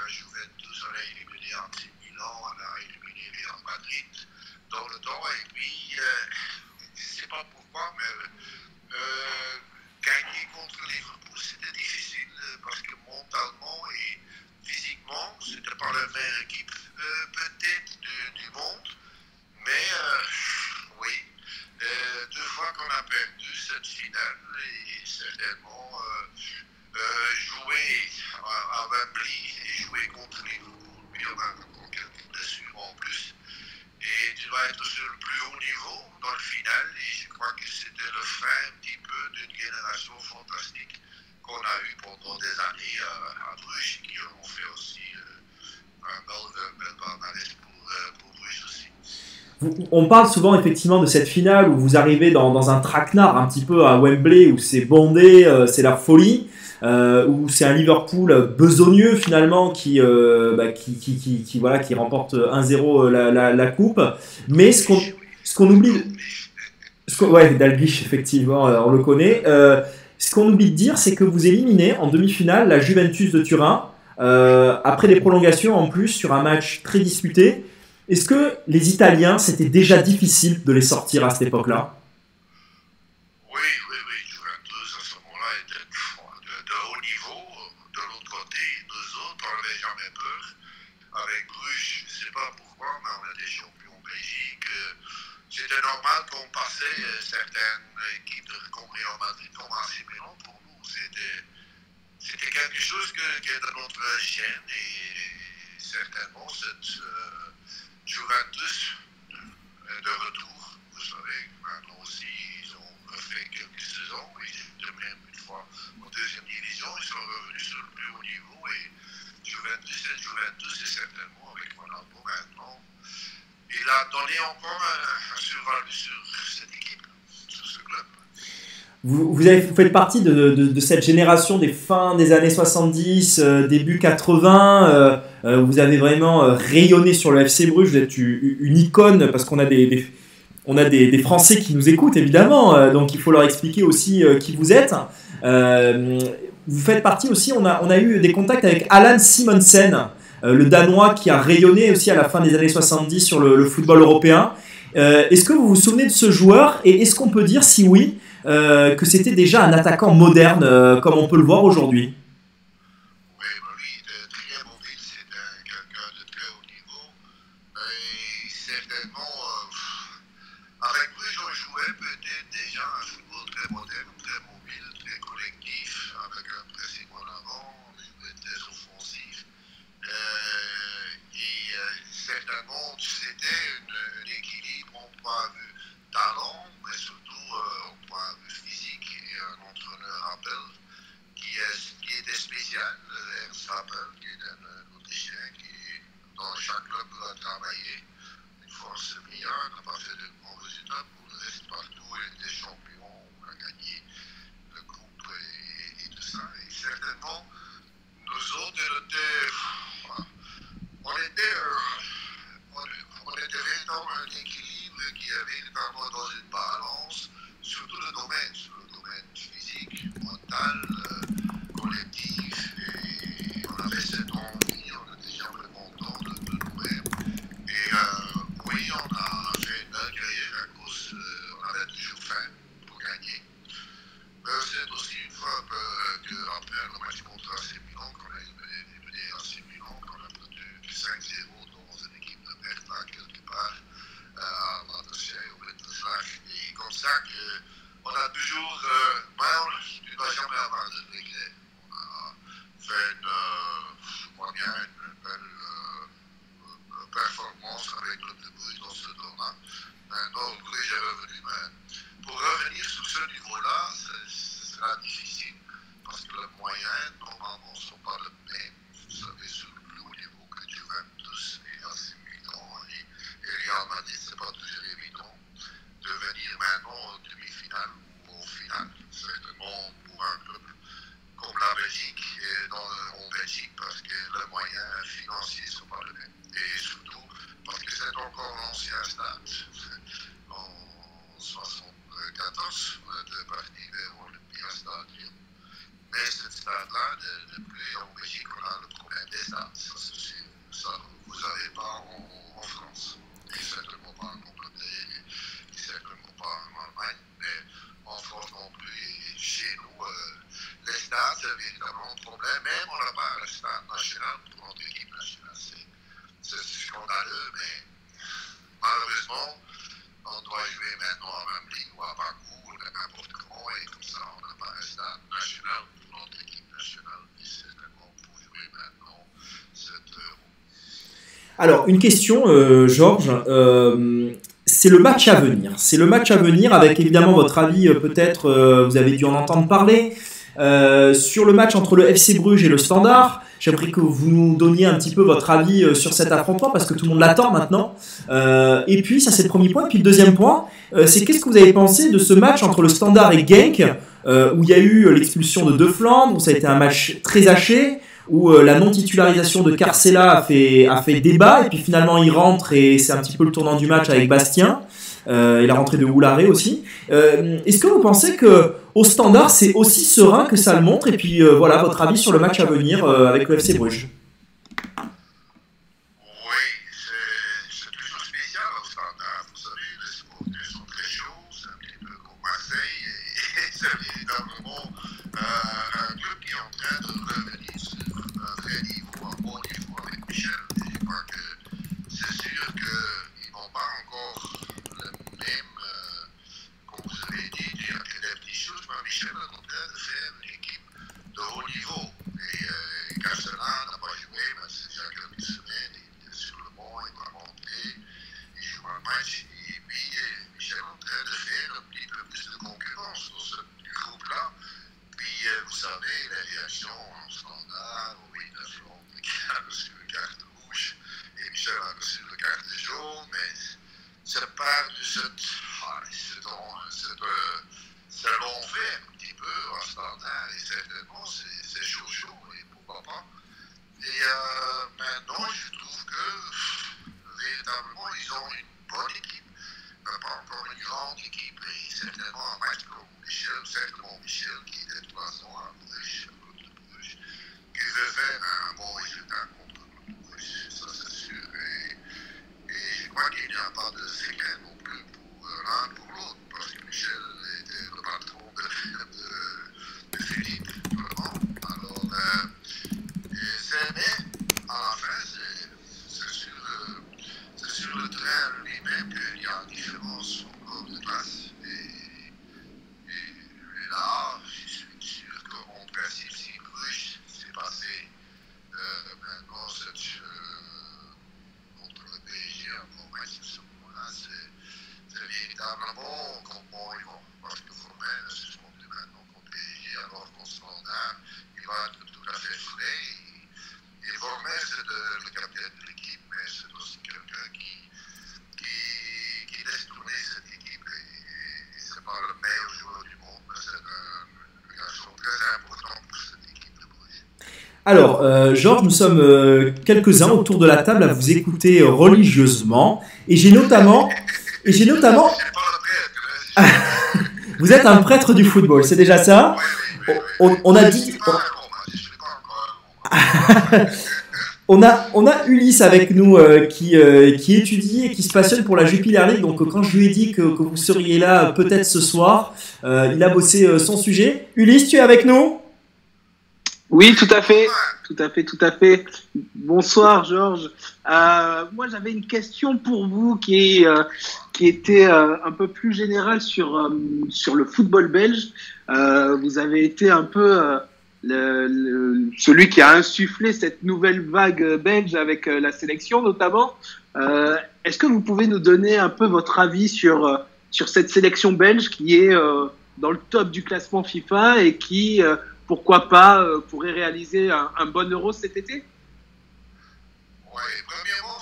la Juventus, a éliminé AC Milan, on a éliminé Real Madrid dans le temps. Et puis, euh, je ne sais pas pourquoi, mais euh, gagner contre Liverpool, c'était difficile parce que mentalement et physiquement, c'était pas la meilleure équipe euh, peut-être du, du monde. Mais oui, deux fois qu'on a perdu cette finale et certainement euh, euh, jouer à, Wembley et jouer contre Liverpool, puis on a quelques blessures en plus. Et tu vas être sur le plus haut niveau dans le final et je crois que c'était le fin un petit peu d'une génération fantastique qu'on a eu pendant des années à, à Bruges qui ont fait aussi euh, un bel, palmarès pour, euh, pour Bruges aussi. On parle souvent effectivement de cette finale où vous arrivez dans, un traquenard un petit peu à Wembley où c'est bondé, euh, c'est la folie, euh, où c'est un Liverpool besogneux finalement qui, euh, bah, qui, qui, voilà, qui remporte 1-0 la, la, la coupe. Mais ce qu'on ce qu'on oublie, ce qu'on- ouais, Dalglish effectivement, euh, on le connaît. Euh, ce qu'on oublie de dire, c'est que vous éliminez en demi-finale la Juventus de Turin euh, après des prolongations en plus sur un match très disputé. Est-ce que les Italiens, c'était déjà difficile de les sortir à cette époque-là Oui, oui, oui, Juventus à ce moment-là était de, de haut niveau. De l'autre côté, nous autres, on n'avait jamais peur. Avec Bruges, je ne sais pas pourquoi, mais on était champions en Belgique. Euh, C'était normal qu'on passait euh, certaines équipes de comme Real Madrid, comme AC Milan. Pour nous, c'était c'était quelque chose que, qui est dans notre et certainement cette Juventus de retour. Vous savez, maintenant aussi, ils ont refait quelques saisons. Ils étaient même une fois en deuxième division. Ils sont revenus sur le plus haut niveau. Et Juventus et Juventus, et certainement avec Ronaldo maintenant, il a donné encore un, un survalu sur cette équipe, sur ce club. Vous, vous, faites partie de, cette génération des fins des années 70, euh, début 80. Euh, euh, vous avez vraiment euh, rayonné sur le FC Bruges. Vous êtes une, icône parce qu'on a des, on a des, Français qui nous écoutent évidemment, euh, donc il faut leur expliquer aussi qui vous êtes. Vous faites partie aussi, on a, on a eu des contacts avec Alan Simonsen, le Danois qui a rayonné aussi à la fin des années 70 sur le, football européen. Est-ce que vous vous souvenez de ce joueur et est-ce qu'on peut dire, si oui, que c'était déjà un attaquant moderne euh, comme on peut le voir aujourd'hui une question, euh, Georges. euh, c'est le match à venir. C'est le match à venir avec évidemment votre avis, euh, peut-être, vous avez dû en entendre parler. Sur le match entre le FC Bruges et le Standard, j'aimerais que vous nous donniez un petit peu votre avis sur cet affrontement parce que tout le monde l'attend maintenant. Et puis, ça c'est le premier point. Et puis le deuxième point, c'est qu'est-ce que vous avez pensé de ce match entre le Standard et Genk où il y a eu l'expulsion de De Flandre, où ça a été un match très haché, où euh, la non-titularisation de Carcella a fait, a fait débat, et puis finalement il rentre et c'est un petit peu le tournant du match avec Bastien, euh, et la rentrée de Hoularé aussi. Euh, Est-ce que vous pensez que au standard c'est aussi serein que ça le montre? Et puis euh, voilà, votre avis sur le match à venir euh, avec le FC Bruges Alors, euh, Georges, nous sommes euh, quelques-uns autour de la table à vous écouter euh, religieusement, et j'ai notamment, et j'ai notamment, <laughs> vous êtes un prêtre du football, c'est déjà ça on, on a dit. <laughs> On a, on a Ulysse avec nous euh, qui, euh, qui étudie et qui se passionne pour la Jupiler League. Donc, euh, quand je lui ai dit que, que vous seriez là euh, peut-être ce soir, euh, il a bossé euh, son sujet. Ulysse, tu es avec nous? Oui, tout à fait. Tout à fait, tout à fait. Bonsoir, Georges. Euh, moi, j'avais une question pour vous qui, euh, qui était euh, un peu plus générale sur, euh, sur le football belge. Euh, vous avez été un peu euh, le, le- celui qui a insufflé cette nouvelle vague belge avec la sélection notamment. Est-ce que vous pouvez nous donner un peu votre avis sur, sur cette sélection belge qui est dans le top du classement FIFA et qui, pourquoi pas, euh, pourrait réaliser un, un bon euro cet été? Oui, premièrement,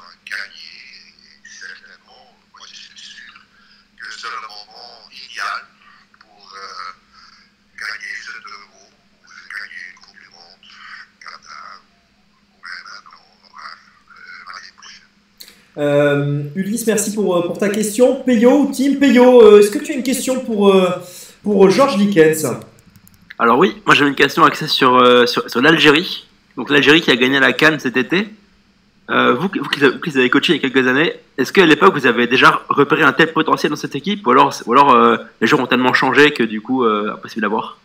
va gagner certainement. Moi, je suis sûr que c'est le moment idéal pour euh, gagner ce euro ou gagner une Coupe du Monde, Canada ou, ou même euh, l'année prochaine. Euh, Ulysse, merci pour, euh, pour, ta question. Peyo, ou Team Peyo, euh, est-ce que tu as une question pour, pour Georges Likens Alors oui, moi j'avais une question axée sur, sur, sur l'Algérie. Donc l'Algérie qui a gagné la Cannes cet été. Euh, vous, vous, vous, avez coaché il y a quelques années, est-ce qu'à l'époque vous avez déjà repéré un tel potentiel dans cette équipe ou alors, euh, les joueurs ont tellement changé que du coup, euh, impossible d'avoir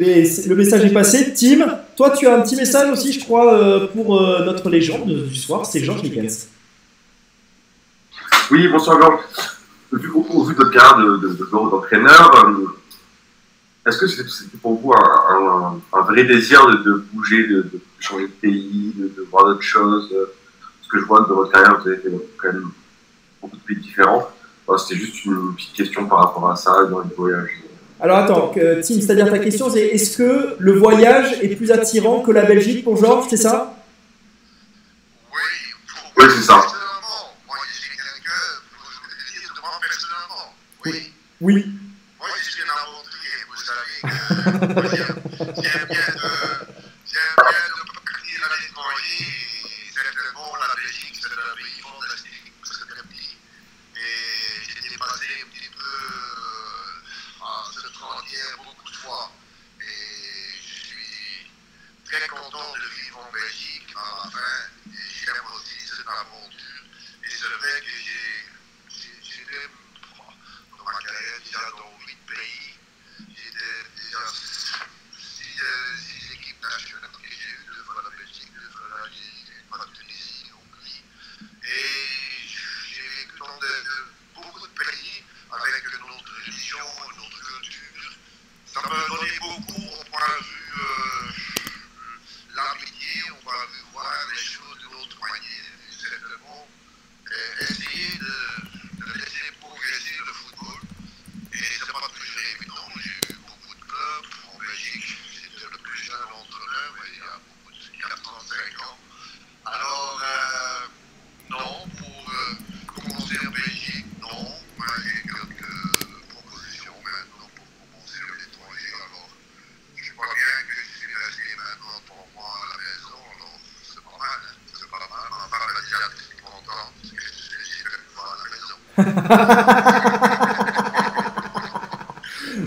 Eh le message est passé. Tim, toi, tu as un petit message aussi, je crois, euh, pour euh, notre légende du soir, c'est Georges Nickens. Oui, bonsoir Georges. Au vu de carrière de, d'entraîneur, euh, est-ce que c'était pour vous un, vrai désir de, bouger, de, changer de pays, de, voir d'autres choses? Parce que je vois que dans votre carrière, vous avez fait quand même beaucoup de pays différents. C'était juste une petite question par rapport à ça, dans les voyages. Alors attends, euh, Tim, c'est-à-dire ta question, c'est est-ce que le voyage est plus attirant que la Belgique pour Georges, c'est ça?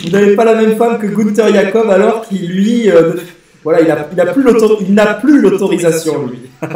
Vous n'avez pas la même femme que Gunther Jacob, alors qu'il lui, euh, voilà, il n'a plus l'autorisation, lui. <laughs>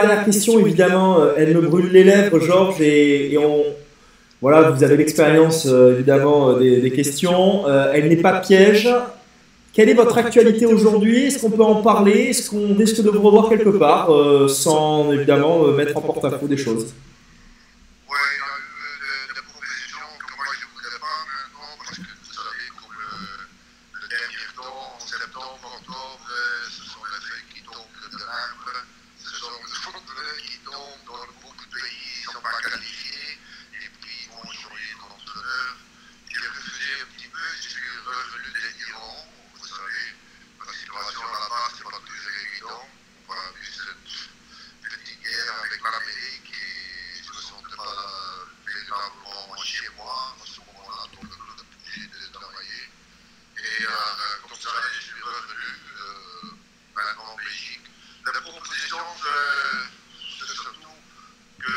dernière question, évidemment, euh, elle me brûle les lèvres, Georges, et, et on, voilà, vous avez l'expérience euh, évidemment euh, des, des questions. Euh, elle n'est pas piège. Quelle est votre actualité aujourd'hui? Est-ce qu'on peut en parler? Est-ce qu'on risque de vous revoir quelque part, sans évidemment mettre en porte-à-faux des choses Ouais, il y a eu euh, des propositions que moi je ne voulais pas maintenant parce que vous savez, comme euh, le dernier temps, en septembre, octobre, euh, ce sont les feuilles qui tombent de l'arbre, ce sont les footballeurs qui tombent dans beaucoup de pays, ils ne sont pas qualifiés, et puis ils vont changer d'entraîneur. J'ai refusé un petit peu, je suis revenu de l'Iran, vous savez, la situation là-bas, c'est pas toujours évident. On a vu cette petite guerre avec l'Amérique et je ne me sentais pas véritablement chez moi à ce moment-là, donc je obligé de travailler. Et euh, comme ça, je suis revenu euh, maintenant en Belgique. La proposition, c'est c'est surtout que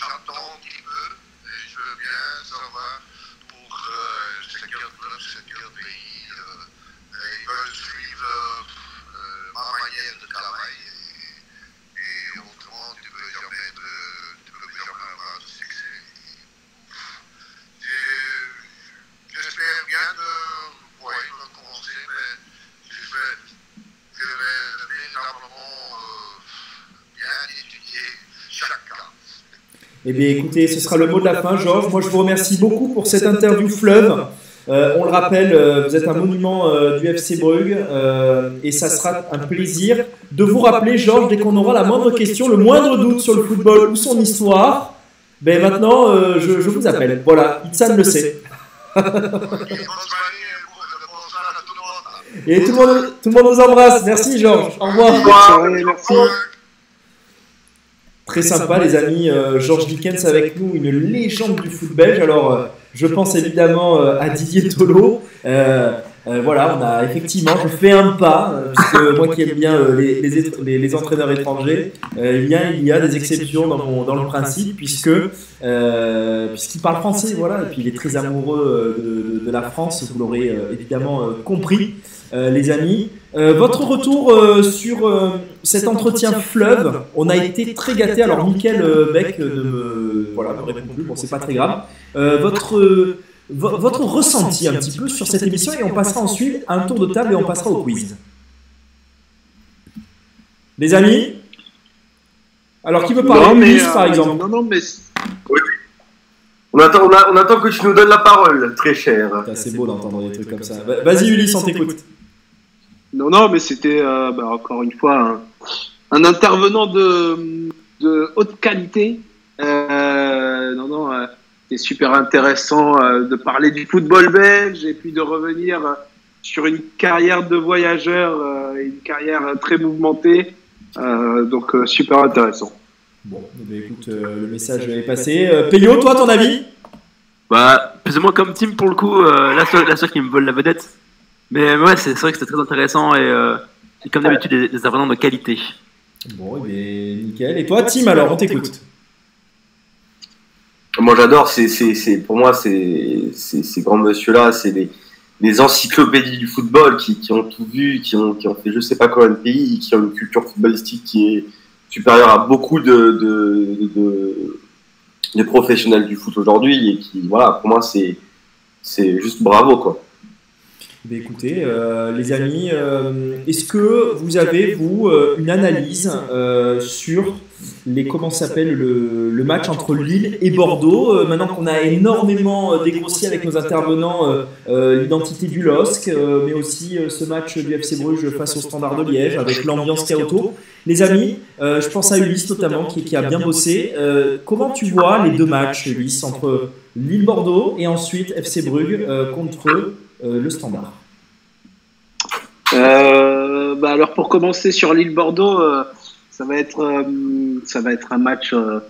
j'attends un petit peu et je veux bien savoir pour euh, c'est quel club, c'est quel pays. euh, et ils veulent suivre euh, ma manière de travail. Et, et autrement, tu ne peux jamais, de- tu peux jamais avoir de succès. Et J'espère bien de, ouais, de commencer, mais je vais, je vais véritablement euh, bien étudier chaque cas. Eh bien, écoutez, ce sera le mot de la fin, Georges. Moi, je vous remercie beaucoup pour cette interview fleuve. Euh, on le rappelle, euh, vous êtes un monument euh, du FC Brugge et ça sera un plaisir de vous rappeler, Georges, dès qu'on aura la moindre question, le moindre doute sur le football ou son histoire. Ben maintenant, je, vous appelle. Voilà, Itzan le sait. <laughs> Et tout le monde. Tout le monde, nous embrasse. Merci, Georges. Au revoir. Merci. Très sympa, les amis. Euh, Georges Dickens avec nous, une légende du foot belge. Alors, euh, je pense évidemment euh, à Didier Tolo. Euh, euh, voilà, on a effectivement, je fais un pas, euh, <laughs> puisque moi qui aime bien euh, les, les, les- les entraîneurs étrangers, euh, eh bien, il y a des exceptions dans, mon- dans le principe, puisque euh, puisqu'il parle français, voilà, et puis il est très amoureux euh, de, de- de la France, vous l'aurez euh, évidemment euh, compris, euh, les amis. Euh, votre retour euh, sur euh, cet entretien fleuve, on a été très gâtés. Alors, Mickaël euh, Beck ne me, voilà, me répond plus, bon, c'est pas très grave. Euh, votre, vo- votre ressenti un petit peu sur cette émission, et on passera ensuite à un tour de table et on passera au quiz. Les amis Alors, qui veut parler Non, mais, euh, par exemple? Non, non, mais On attend, on, a- on attend que tu nous donnes la parole, très cher. C'est beau d'entendre des trucs comme ça. Va- Vas-y, Ulysse, on t'écoute. Non, non, mais c'était euh, bah, encore une fois un, un intervenant de, de haute qualité. Euh, non, non, euh, c'était super intéressant euh, de parler du football belge et puis de revenir euh, sur une carrière de voyageur, euh, une carrière très mouvementée. Euh, donc euh, super intéressant. Bon, eh bien, écoute, euh, le message est passé. Euh, Peyo, toi, ton avis? Bah, plus ou moins comme Tim pour le coup, euh, la, seule, la seule qui me vole la vedette. Mais ouais, c'est vrai que c'était très intéressant et, euh, et comme d'habitude, des, des intervenants de qualité. Bon, eh bien, nickel. Et toi, Tim, alors, on t'écoute. Moi, j'adore. C'est, c'est, c'est, pour moi, c'est, c'est, ces grands monsieur-là, c'est des, des encyclopédies du football qui, qui ont tout vu, qui ont, qui ont fait je sais pas combien de pays, qui ont une culture footballistique qui est supérieure à beaucoup de, de, de, professionnels du foot aujourd'hui et qui, voilà, pour moi, c'est, c'est juste bravo, quoi. Ben, écoutez, euh, les amis, euh, est-ce que vous avez, vous, euh, une analyse sur les, comment s'appelle le, le match entre Lille et Bordeaux Euh, Maintenant qu'on a énormément euh, dégrossi avec nos intervenants euh, euh, l'identité du LOSC, euh, mais aussi euh, ce match du FC Bruges face au Standard de Liège, avec l'ambiance qu'il y a autour. Les amis, euh, je pense à Ulysse notamment, qui, qui a bien bossé. Euh, comment tu vois les deux matchs, Ulysse, entre Lille-Bordeaux et ensuite FC Brugge euh, contre euh, le Standard? Euh, bah alors pour commencer sur l'île Bordeaux, euh, ça va être euh, ça va être un match euh,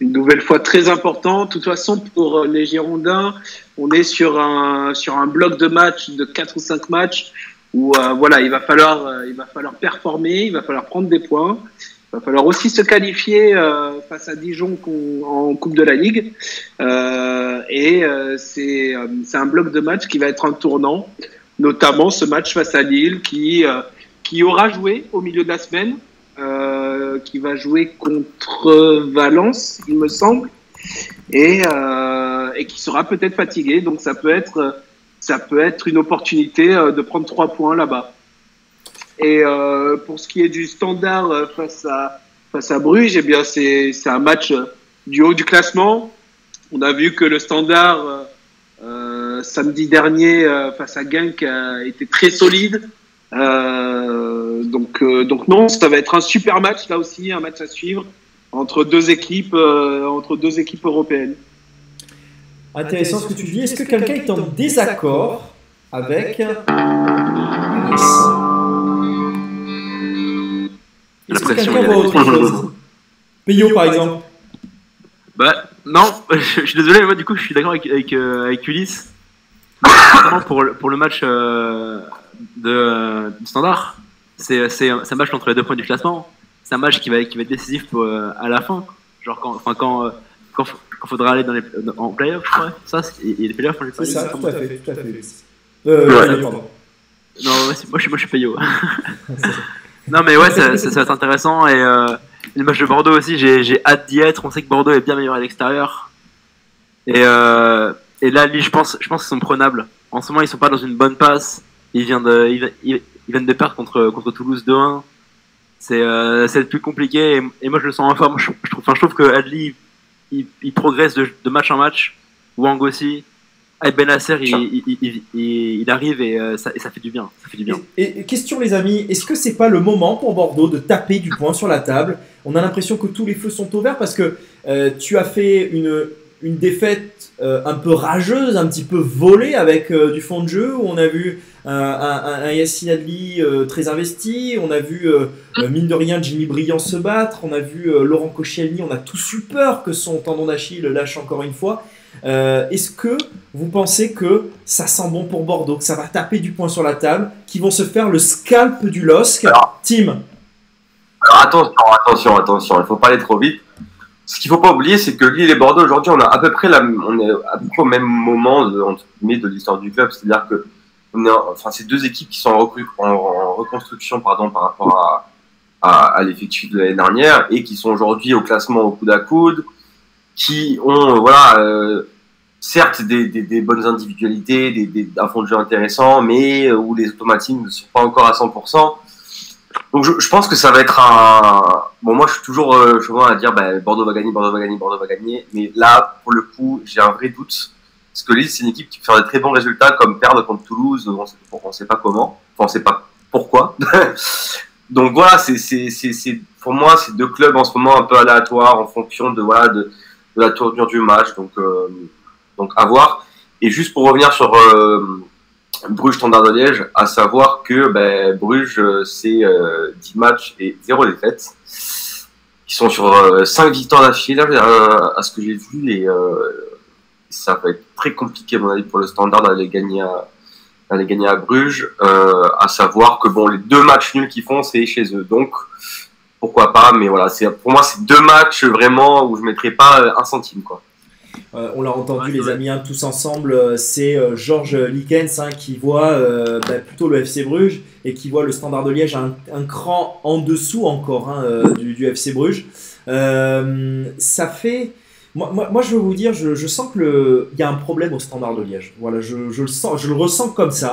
une nouvelle fois très important. De toute façon pour euh, les Girondins, on est sur un sur un bloc de matchs de quatre ou cinq matchs où voilà il va falloir il va falloir performer, il va falloir prendre des points. Il va falloir aussi se qualifier face à Dijon en Coupe de la Ligue. Et c'est c'est un bloc de match qui va être un tournant notamment ce match face à Lille qui, qui aura joué au milieu de la semaine, euh, qui va jouer contre Valence, il me semble, et, euh, et qui sera peut-être fatigué. Donc ça peut être, ça peut être une opportunité euh, de prendre trois points là-bas. Et pour ce qui est du standard face à, face à Bruges, eh bien c'est un match du haut du classement. On a vu que le standard samedi dernier face à Genk a été très solide. Euh, donc, euh, donc non, ça va être un super match là aussi, un match à suivre entre deux équipes, euh, entre deux équipes européennes. Intéressant ce que tu dis. Est-ce que quelqu'un est en désaccord avec Ulysse La Est-ce que pression, quelqu'un voit autre chose? Peyo par exemple Bah, non, <laughs> je suis désolé, moi du coup je suis d'accord avec, avec, euh, avec Ulysse. Notamment pour, le- pour le match euh, de, euh, du standard. C'est c'est un match entre les deux points du classement. C'est un match qui va, qui va être décisif pour, euh, à la fin. Genre quand, enfin, quand, euh, quand, quand faudra aller dans les, en playoff, je crois. Ça, c'est- et les playoffs, on les C'est ça, tout à fait, tout à fait. Euh, Ouais. Pardon. Non, moi je suis, moi, je suis payot. <laughs> non, mais ouais, ça, ça, ça va être intéressant. Et euh, le match de Bordeaux aussi, j'ai j'ai hâte d'y être. On sait que Bordeaux est bien meilleur à l'extérieur. Et, euh, et là, Lille, je pense, je pense qu'ils sont prenables. En ce moment, ils sont pas dans une bonne passe. Ils viennent de, ils, ils- ils viennent de perdre contre, contre Toulouse 2-1. C'est euh, le plus compliqué. Et, et moi, je le sens en forme. Je, je trouve, enfin, je trouve que Adli, il, il progresse de, de match en match. Wang aussi. Et Benasser, il, il, il, il, il arrive et, euh, ça, et ça fait du bien. Ça fait du bien. Et, et question les amis, est-ce que c'est pas le moment pour Bordeaux de taper du poing sur la table? On a l'impression que tous les feux sont ouverts parce que euh, tu as fait une, une défaite euh, un peu rageuse, un petit peu volée avec euh, du fond de jeu où on a vu un, un, un Yassine Adli euh, très investi, on a vu euh, euh, mine de rien Jimmy Briand se battre, on a vu euh, Laurent Koscielny, on a tous eu peur que son tendon d'Achille lâche encore une fois. Euh, Est-ce que vous pensez que ça sent bon pour Bordeaux, que ça va taper du poing sur la table, qu'ils vont se faire le scalp du LOSC? Tim, Alors attention, attention, attention, il faut pas aller trop vite. Ce qu'il faut pas oublier, c'est que Lille et Bordeaux aujourd'hui, on a à peu près la, on est à peu près au même moment de, entre guillemets, de l'histoire du club, c'est-à-dire que on est, en- enfin, c'est deux équipes qui sont en- en reconstruction, pardon, par rapport à, à, à l'effectif de l'année dernière et qui sont aujourd'hui au classement au coude à coude, qui ont, euh, voilà, euh, certes des, des, des bonnes individualités, des, des, un fond de jeu intéressant, mais euh, où les automatismes ne sont pas encore à 100%. Donc je, je pense que ça va être un. Bon, moi je suis toujours euh, souvent à dire bah, Bordeaux va gagner, Bordeaux va gagner, Bordeaux va gagner. Mais là, pour le coup, j'ai un vrai doute. Parce que Lille, c'est une équipe qui peut faire des très bons résultats, comme perdre contre Toulouse, on sait, on sait pas comment, enfin on sait pas pourquoi. <laughs> Donc voilà, c'est, c'est, c'est, c'est, pour moi, c'est deux clubs en ce moment un peu aléatoires en fonction de, voilà, de, de la tournure du match. Donc, euh, donc à voir. Et juste pour revenir sur euh, Bruges Standard de Liège, à savoir que ben, Bruges, euh, c'est euh, 10 matchs et 0 défaites. Ils sont sur euh, 5 victoires d'affilée, là, euh, à ce que j'ai vu, et euh, ça va être très compliqué, à mon avis, pour le Standard d'aller gagner à, à Bruges. À savoir que bon, les deux matchs nuls qu'ils font, c'est chez eux. Donc, pourquoi pas, mais voilà, c'est, pour moi, c'est deux matchs vraiment où je mettrais pas un centime, quoi. Euh, on l'a entendu Ouais, les ouais. amis hein, tous ensemble, euh, c'est euh, Georges Likens hein, qui voit euh, bah, plutôt le FC Bruges et qui voit le Standard de Liège un, un cran en dessous encore hein, du, du FC Bruges. Ça fait Moi, moi, moi, je veux vous dire, je, je sens que le- il y a un problème au Standard de Liège. Voilà, je, je le sens, je le ressens comme ça.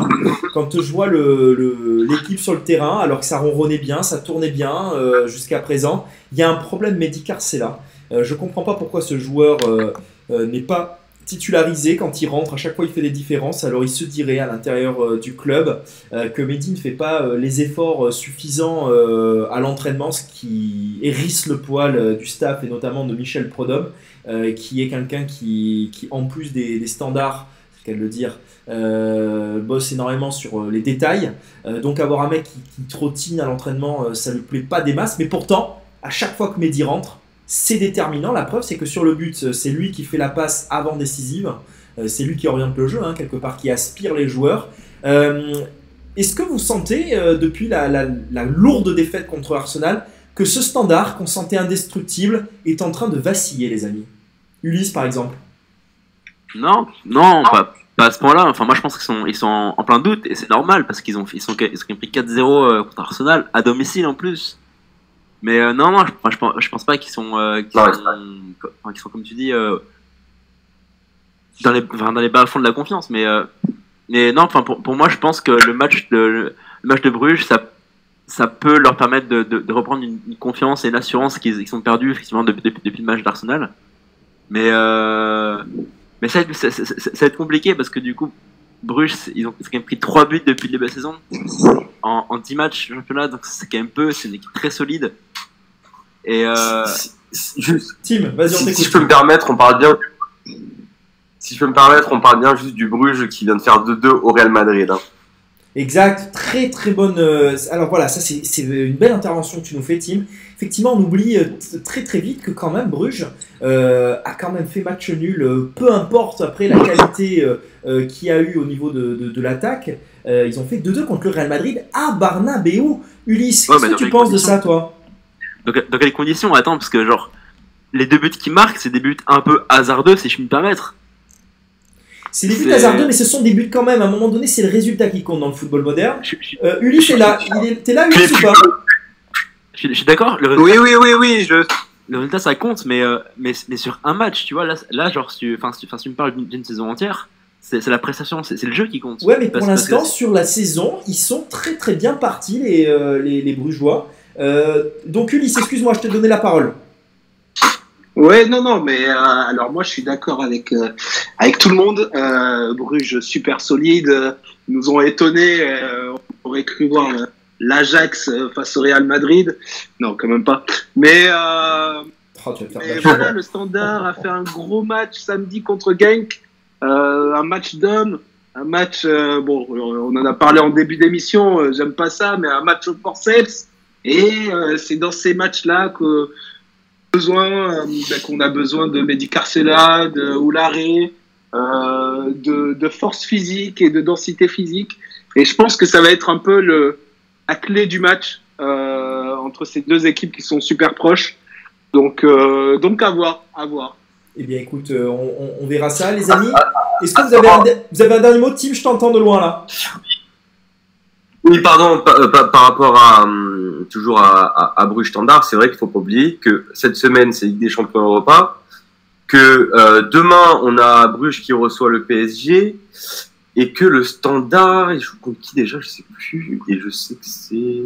Quand je vois le- le- l'équipe sur le terrain, alors que ça ronronnait bien, ça tournait bien jusqu'à présent, il y a un problème Médicard, c'est là. Je comprends pas pourquoi ce joueur n'est pas titularisé quand il rentre. À chaque fois, il fait des différences. Alors, il se dirait à l'intérieur euh, du club euh, que Mehdi ne fait pas euh, les efforts euh, suffisants euh, à l'entraînement, ce qui hérisse le poil euh, du staff et notamment de Michel Prodhomme, euh, qui est quelqu'un qui, qui, en plus des, standards, c'est qu'à le dire, euh, bosse énormément sur euh, les détails. Euh, donc avoir un mec qui, trottine à l'entraînement, euh, ça lui plaît pas des masses. Mais pourtant, à chaque fois que Mehdi rentre, c'est déterminant. La preuve, c'est que sur le but, euh, c'est lui qui fait la passe avant décisive. Euh, c'est lui qui oriente le jeu, hein, quelque part, qui aspire les joueurs. Euh, Est-ce que vous sentez, depuis la, lourde défaite contre Arsenal, que ce standard qu'on sentait indestructible est en train de vaciller, les amis? Ulysse, par exemple. Non, non, pas, à ce point-là. Enfin, moi, je pense qu'ils sont, ils sont en, plein doute et c'est normal parce qu'ils ont, ils sont, ils ont pris 4-0 euh, contre Arsenal à domicile en plus. Mais euh, non, non, je, je, pense, je pense pas qu'ils sont, euh, qu'ils sont, enfin, comme tu dis, euh, dans les, enfin, dans les bas fonds de la confiance. Mais, mais non, enfin, pour, pour moi, je pense que le match de, le match de Bruges, ça, ça peut leur permettre de, de, de reprendre une, une confiance et une assurance qu'ils qu'ils ont perdu effectivement depuis, depuis, depuis le match d'Arsenal. Mais mais ça, va être- ça, ça- ça- ça va être compliqué parce que du coup, Bruges, ils ont, quand même pris 3 buts depuis le début de la saison en, en 10 matchs championnat, donc c'est quand même peu, c'est une équipe très solide. Et euh, juste, Tim, vas-y, on si, si je peux me permettre, on parle bien. Si je peux me permettre, on parle bien juste du Bruges qui vient de faire 2-2 au Real Madrid. hein. Exact, très très bonne. euh, alors voilà, ça c'est une belle intervention que tu nous fais, Tim. Effectivement, on oublie euh, très très vite que quand même Bruges euh, a quand même fait match nul, peu importe après la qualité euh, qu'il y a eu au niveau de, de, de l'attaque. Euh, ils ont fait 2-2 contre le Real Madrid à Barnabéu. Ulysse, Ouais, qu'est-ce que tu penses de ça, toi? Donc, dans quelles conditions? Attends, parce que genre, les deux buts qui marquent, c'est des buts un peu hasardeux, si je puis me permettre. C'est des buts hasardeux, mais ce sont des buts quand même. À un moment donné, c'est le résultat qui compte dans le football moderne. Je, je- Euh, Ulysse est là. Il est- T'es là, Ulysse, ou pas? Je- suis d'accord, Oui, oui, oui, oui, je. le résultat, ça compte, mais, euh, mais, mais sur un match, tu vois, là, là genre, si si tu, enfin, si tu me parles d'une saison entière, c'est la prestation, c'est le jeu qui compte. Ouais, mais pour l'instant, sur la saison, ils sont très très bien partis, les, euh, les, les Brugeois. Euh, donc, Ulysse, excuse-moi, je t'ai donné la parole. Ouais, non, non, mais euh, alors moi je suis d'accord avec euh, avec tout le monde. Bruges super solide, nous ont étonnés. on aurait cru voir l'Ajax face au Real Madrid. Non, quand même pas. Mais, Oh, te mais voilà, le Standard a fait un gros match samedi contre Genk, un match d'hommes, un match. euh, bon, on en a parlé en début d'émission. euh, J'aime pas ça, mais un match au forceps. Et euh, c'est dans ces matchs-là que besoin, euh, ben, qu'on a besoin de Mehdi Carcela, de euh, de, de force physique et de densité physique. Et je pense que ça va être un peu le, la clé du match euh, entre ces deux équipes qui sont super proches. Donc, euh, donc à voir, à voir. Eh bien, écoute, on, verra ça, les amis. Est-ce que vous avez, un, de- vous avez un dernier mot, Tim Je t'entends de loin là. Oui, pardon, par, euh, par- rapport à hum, toujours à, Bruges Standard, c'est vrai qu'il faut pas oublier que cette semaine c'est Ligue des Champions Europa, que euh, demain on a Bruges qui reçoit le PSG et que le Standard il joue contre qui déjà je sais plus et je sais que c'est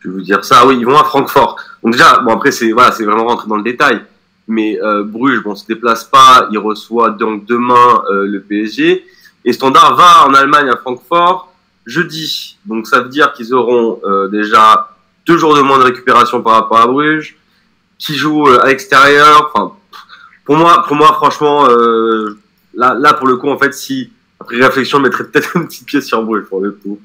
je vais vous dire ça oui ils vont à Francfort. Donc déjà bon après c'est voilà vraiment rentrer dans le détail mais euh, Bruges bon se déplace pas il reçoit donc demain euh, le PSG et Standard va en Allemagne à Francfort jeudi. Donc ça veut dire qu'ils auront euh, déjà deux jours de moins de récupération par rapport à Bruges, qui jouent euh, à l'extérieur. Enfin, pour moi, pour moi, franchement, euh, là, là pour le coup, en fait, si après réflexion, je mettrais peut-être <laughs> un petit pied sur Bruges pour le coup.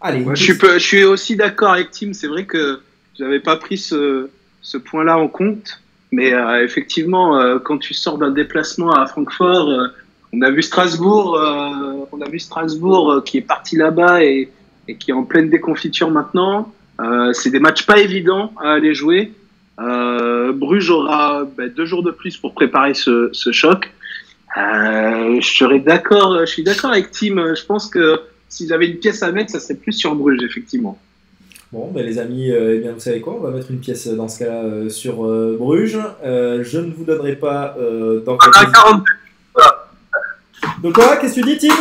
Allez, Moi, je, suis, peu- je suis aussi d'accord avec Tim. C'est vrai que j'avais pas pris ce, ce point-là en compte. Mais euh, effectivement, euh, quand tu sors d'un déplacement à Francfort, euh, on a vu Strasbourg, euh, on a vu Strasbourg euh, qui est parti là-bas et, et qui est en pleine déconfiture maintenant. Euh, c'est des matchs pas évidents à aller jouer. Euh, Bruges aura ben, deux jours de plus pour préparer ce, ce choc. Euh, je serais d'accord, je suis d'accord avec Tim. Je pense que s'ils avaient une pièce à mettre, ça serait plus sur Bruges, effectivement. Bon, ben les amis, euh, eh bien, vous savez quoi? On va mettre une pièce dans ce cas-là euh, sur euh, Bruges. Euh, je ne vous donnerai pas euh, dans Un 42. De quoi Qu'est-ce que tu dis, Tim?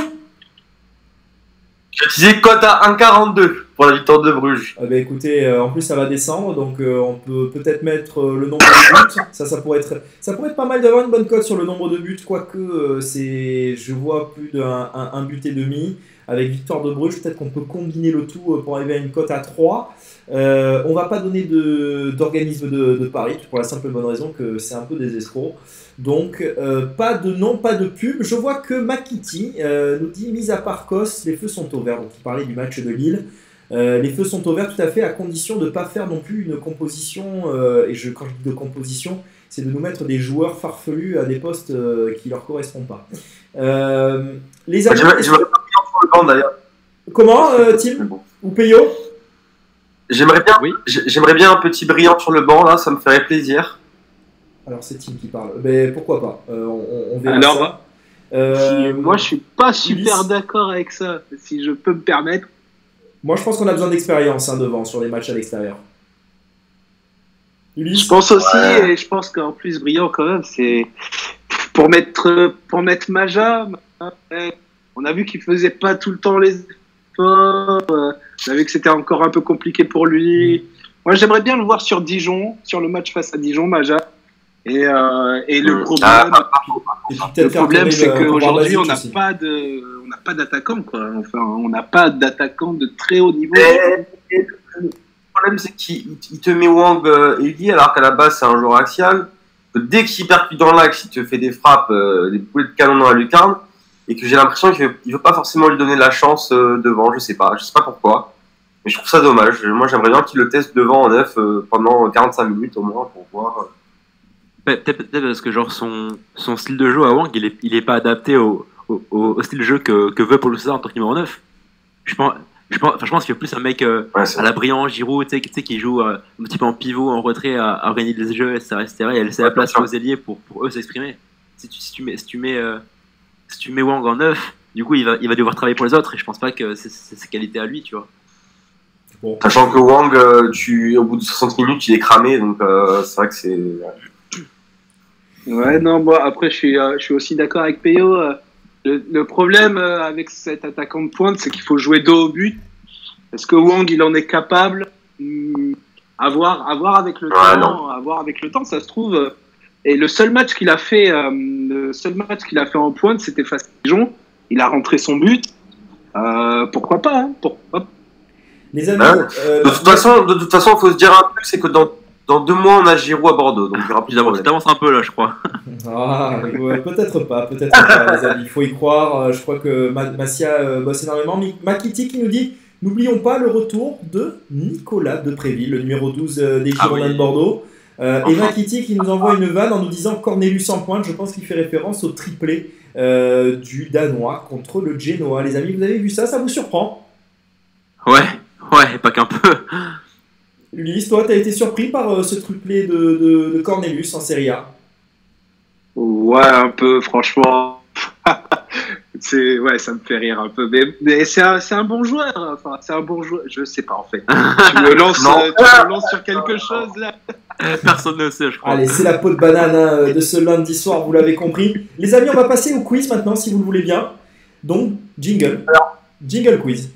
Je disais cote à 1,42 pour la victoire de Bruges. Ah ben, écoutez, euh, en plus ça va descendre, donc euh, on peut peut-être mettre euh, le nombre de buts. Ça, ça pourrait être, ça pourrait être pas mal d'avoir une bonne cote sur le nombre de buts, quoique c'est, je vois plus d'un un, un but et demi. Avec victoire de Bruges, peut-être qu'on peut combiner le tout pour arriver à une cote à 3. Euh, on va pas donner de, d'organisme de, de Paris, pour la simple et bonne raison que c'est un peu des escrocs. Donc, euh, pas de nom, pas de pub. Je vois que Makiti euh, nous dit, mis à part Kos, les feux sont au vert. Donc, il parlait du match de Lille. Euh, les feux sont au vert tout à fait à condition de ne pas faire non plus une composition, euh, et je, quand je dis de composition, c'est de nous mettre des joueurs farfelus à des postes euh, qui leur correspondent pas. Euh, les amis, sur le banc d'ailleurs. comment, euh, Tim bon. ou Peyo? J'aimerais bien, Oui. j'aimerais bien un petit brillant sur le banc là, ça me ferait plaisir. Alors c'est Tim qui parle. Ben pourquoi pas Euh, on, on- verra Alors, ça. Euh, moi, je suis pas super d'accord avec ça, si je peux me permettre. moi, je pense qu'on a besoin d'expérience hein, devant sur les matchs à l'extérieur. Je pense aussi, Ouais. et je pense qu'en plus, brillant quand même, c'est pour mettre pour mettre Maja. On a vu qu'il faisait pas tout le temps les efforts. euh, On a vu que c'était encore un peu compliqué pour lui. Moi, j'aimerais bien le voir sur Dijon, sur le match face à Dijon, Maja. Et, euh, et le problème, Ah, Et le problème, c'est qu'aujourd'hui, on n'a pas de, on n'a pas d'attaquant, quoi. Enfin, on n'a pas d'attaquant de très haut niveau. Mais- mais le problème c'est qu'il il te met Wang euh, ailier alors qu'à la base c'est un joueur axial. Que dès qu'il percute dans l'axe, il te fait des frappes, euh, des boulets de canon dans la lucarne. Et que j'ai l'impression qu'il veut, il veut pas forcément lui donner la chance euh, devant, je sais pas, je sais pas pourquoi. Mais je trouve ça dommage. Moi j'aimerais bien qu'il le teste devant en neuf euh, pendant 45 minutes au moins pour voir. Peut- Peut-être parce que genre son, son style de jeu à Wang, il est, il est pas adapté au, au, au style de jeu que, que veut Paul César en tant que numéro 9. Je pense, je pense, enfin, je pense qu'il y a plus un mec euh, Ouais, à la Brillant, Giroud, tu sais, qui- joue euh, un petit peu en pivot, en retrait, à, à organiser les jeux, etc., etc., et à laisser la place aux ailiers pour, pour eux s'exprimer. Si tu, si tu mets, si tu mets, euh, si tu mets Wang en 9, du coup, il va, il va devoir travailler pour les autres, et je pense pas que c'est ses qualités à lui, tu vois. Bon. Sachant que Wang, tu, au bout de 60 minutes, il est cramé, donc euh, c'est vrai que c'est. Ouais, non, moi, après, je suis, euh, je suis aussi d'accord avec Peyo. euh, le, le problème euh, avec cet attaquant de pointe, c'est qu'il faut jouer dos au but. Est-ce que Wang, il en est capable Hmm, à voir, à voir avec le Ouais, temps. À voir avec le temps, ça se trouve. euh, et le seul match qu'il a fait, euh, le seul match qu'il a fait en pointe, c'était face à Dijon. Il a rentré son but. Euh, pourquoi pas hein, Pourquoi pas Les amis, Ouais. euh, De toute façon, de toute façon, faut se dire un truc, c'est que dans, dans deux mois, on a Giroud à Bordeaux, donc il y aura plus Tu de avances, problème. t'avances un peu là, je crois. <laughs> Ah, ouais, peut-être pas, peut-être pas, les amis. Il faut y croire. Euh, Je crois que Ma- Massia euh, bosse énormément. Makiti qui nous dit N'oublions pas le retour de Nicolas Depréville, le numéro 12 euh, des Ah Girondins oui. de Bordeaux. Euh, et Enfin. Makiti qui nous envoie une vanne en nous disant Cornelius en pointe. Je pense qu'il fait référence au triplé euh, du Danois contre le Genoa. Les amis, vous avez vu ça? Ça vous surprend? Ouais, ouais, pas qu'un peu. Ulysse, toi, t'as été surpris par euh, ce triplé de, de, de Cornelius en Serie A? Ouais, un peu, franchement. <laughs> c'est ouais, ça me fait rire un peu. Mais, mais c'est un, c'est un bon joueur. Enfin, c'est un bon joueur. Je sais pas en fait. tu me lances, <laughs> Non. euh, tu me lances sur quelque <laughs> chose là. Personne ne sait, je crois. Allez, c'est la peau de banane hein, euh, de ce lundi soir, vous l'avez compris. Les amis, on va passer au quiz maintenant, si vous le voulez bien. Donc, jingle. Jingle quiz.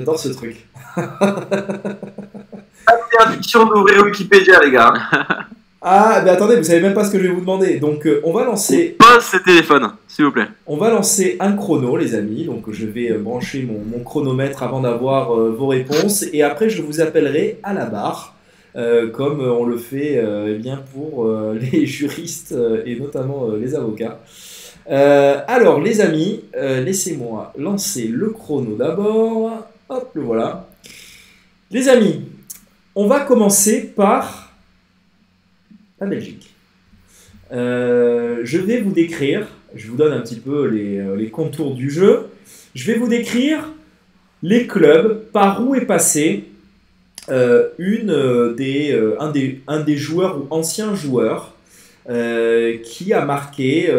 J'adore ce truc. Interdiction d'ouvrir Wikipédia, les gars. Ah, mais attendez, vous savez même pas ce que je vais vous demander. Donc, euh, on va lancer Pose ce téléphone, s'il vous plaît. On va lancer un chrono, les amis. Donc, je vais euh, brancher mon, mon chronomètre avant d'avoir euh, vos réponses. Et après, je vous appellerai à la barre, euh, comme euh, on le fait euh, eh bien pour euh, <laughs> les juristes euh, et notamment euh, les avocats. Euh, alors, les amis, euh, laissez-moi lancer le chrono d'abord. Hop, le voilà. Les amis, on va commencer par la Belgique. Euh, je vais vous décrire, je vous donne un petit peu les, euh, les contours du jeu. Je vais vous décrire les clubs, par où est passé euh, un, des, joueurs ou anciens joueurs qui a marqué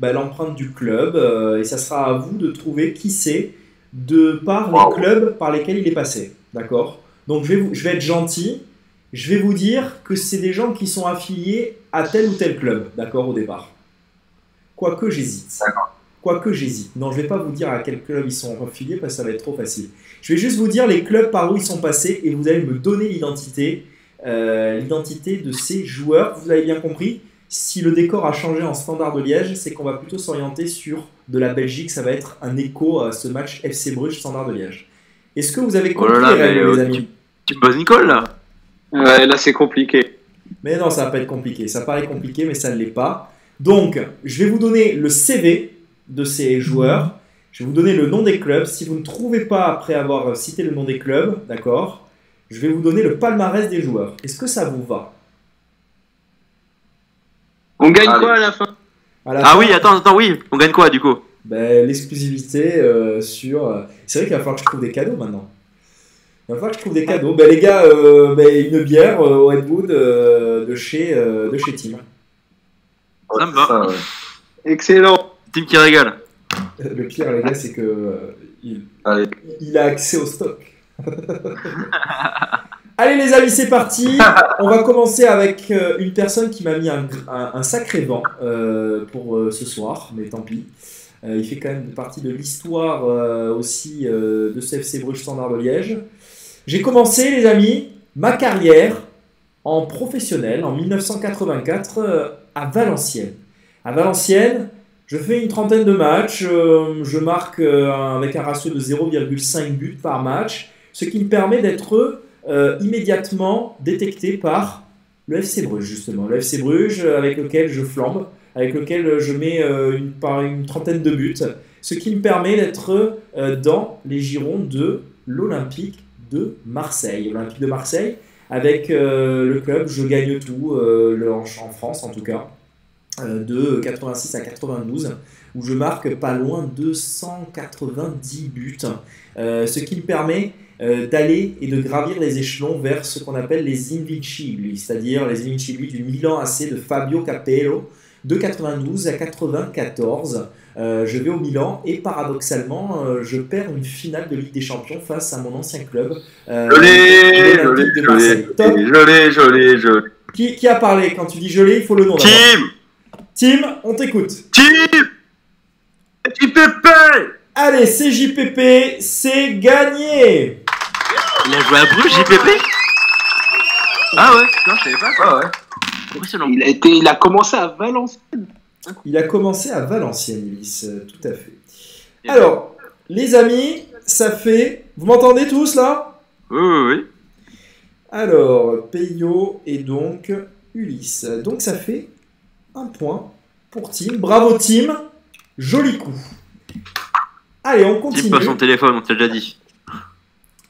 bah, l'empreinte du club. et ça sera à vous de trouver qui c'est de par les clubs par lesquels il est passé. D'accord? Donc je vais, vous- je vais être gentil. Je vais vous dire que c'est des gens qui sont affiliés à tel ou tel club. D'accord? Au départ. Quoique j'hésite. Quoique j'hésite. Non, je vais pas vous dire à quel club ils sont affiliés parce que ça va être trop facile. Je vais juste vous dire les clubs par où ils sont passés et vous allez me donner l'identité, euh, l'identité de ces joueurs. Vous avez bien compris? Si le décor a changé en standard de Liège, c'est qu'on va plutôt s'orienter sur de la Belgique. Ça va être un écho à ce match FC Bruges standard de Liège. Est-ce que vous avez Oh là compris là, les règles, mais, les euh, amis Tu bosses Nicole là Ouais, là c'est compliqué. Mais non, ça va pas être compliqué. Ça paraît compliqué, mais ça ne l'est pas. Donc, je vais vous donner le CV de ces joueurs. Je vais vous donner le nom des clubs. Si vous ne trouvez pas après avoir cité le nom des clubs, d'accord, je vais vous donner le palmarès des joueurs. Est-ce que ça vous va? On gagne Allez. quoi à la fin? À la Ah fin, oui, attends, attends, oui. On gagne quoi du coup? Ben, L'exclusivité euh, sur. euh, C'est vrai qu'il va falloir que je trouve des cadeaux maintenant. Il va falloir que je trouve des cadeaux. Ben, les gars, euh, ben, une bière euh, au Redwood euh, de, chez, euh, de chez Team. Ça me va. ça, ouais. Excellent. Team qui régale. <laughs> Le pire, les gars, c'est que euh, il, Allez. il a accès au stock. <laughs> Allez les amis, c'est parti. <laughs> On va commencer avec euh, une personne qui m'a mis un, gr- un- un sacré vent euh, pour euh, ce soir, mais tant pis. Il fait quand même partie de l'histoire aussi de ce FC Bruges Standard de Liège. J'ai commencé les amis ma carrière en professionnel en 1984 euh, à Valenciennes. À Valenciennes, je fais une trentaine de matchs, je marque avec un ratio de 0,5 buts par match, ce qui me permet d'être euh, immédiatement détecté par le FC Bruges, justement. Le FC Bruges euh, avec lequel je flambe, avec lequel euh, je mets une, par une trentaine de buts, ce qui me permet d'être dans les girons de l'Olympique de Marseille. L'Olympique de Marseille, avec le club, je gagne tout, le- en, France en tout cas, de 86 à 92, où je marque pas loin de 190 buts, ce qui me permet euh, d'aller et de gravir les échelons vers ce qu'on appelle les Invincibili, c'est-à-dire les Invincibili du Milan AC de Fabio Capello, de 92 à 94. Euh, je vais au Milan et paradoxalement, euh, je perds une finale de Ligue des Champions face à mon ancien club. euh, Je l'ai, je l'Olympique l'ai, de je Marseille. l'ai. Qui, qui a parlé? Quand tu dis gelé, il faut le nom. Team Tim, on t'écoute. Team JPP Allez, c'est JPP, c'est gagné Il a joué à Bruges, JPP Ah ouais, non, je savais pas. Ah ouais. Impressionnant. Il a, été, il a commencé à Valenciennes. Il a commencé à Valenciennes, Ulysse, euh, tout à fait. Alors, les amis, ça fait... Vous m'entendez tous là? Oui, oui, oui. Alors, Peyo et donc Ulysse. Donc ça fait un point pour Tim. Bravo Tim, joli coup. Allez, on continue. pas son téléphone, on t'a déjà dit.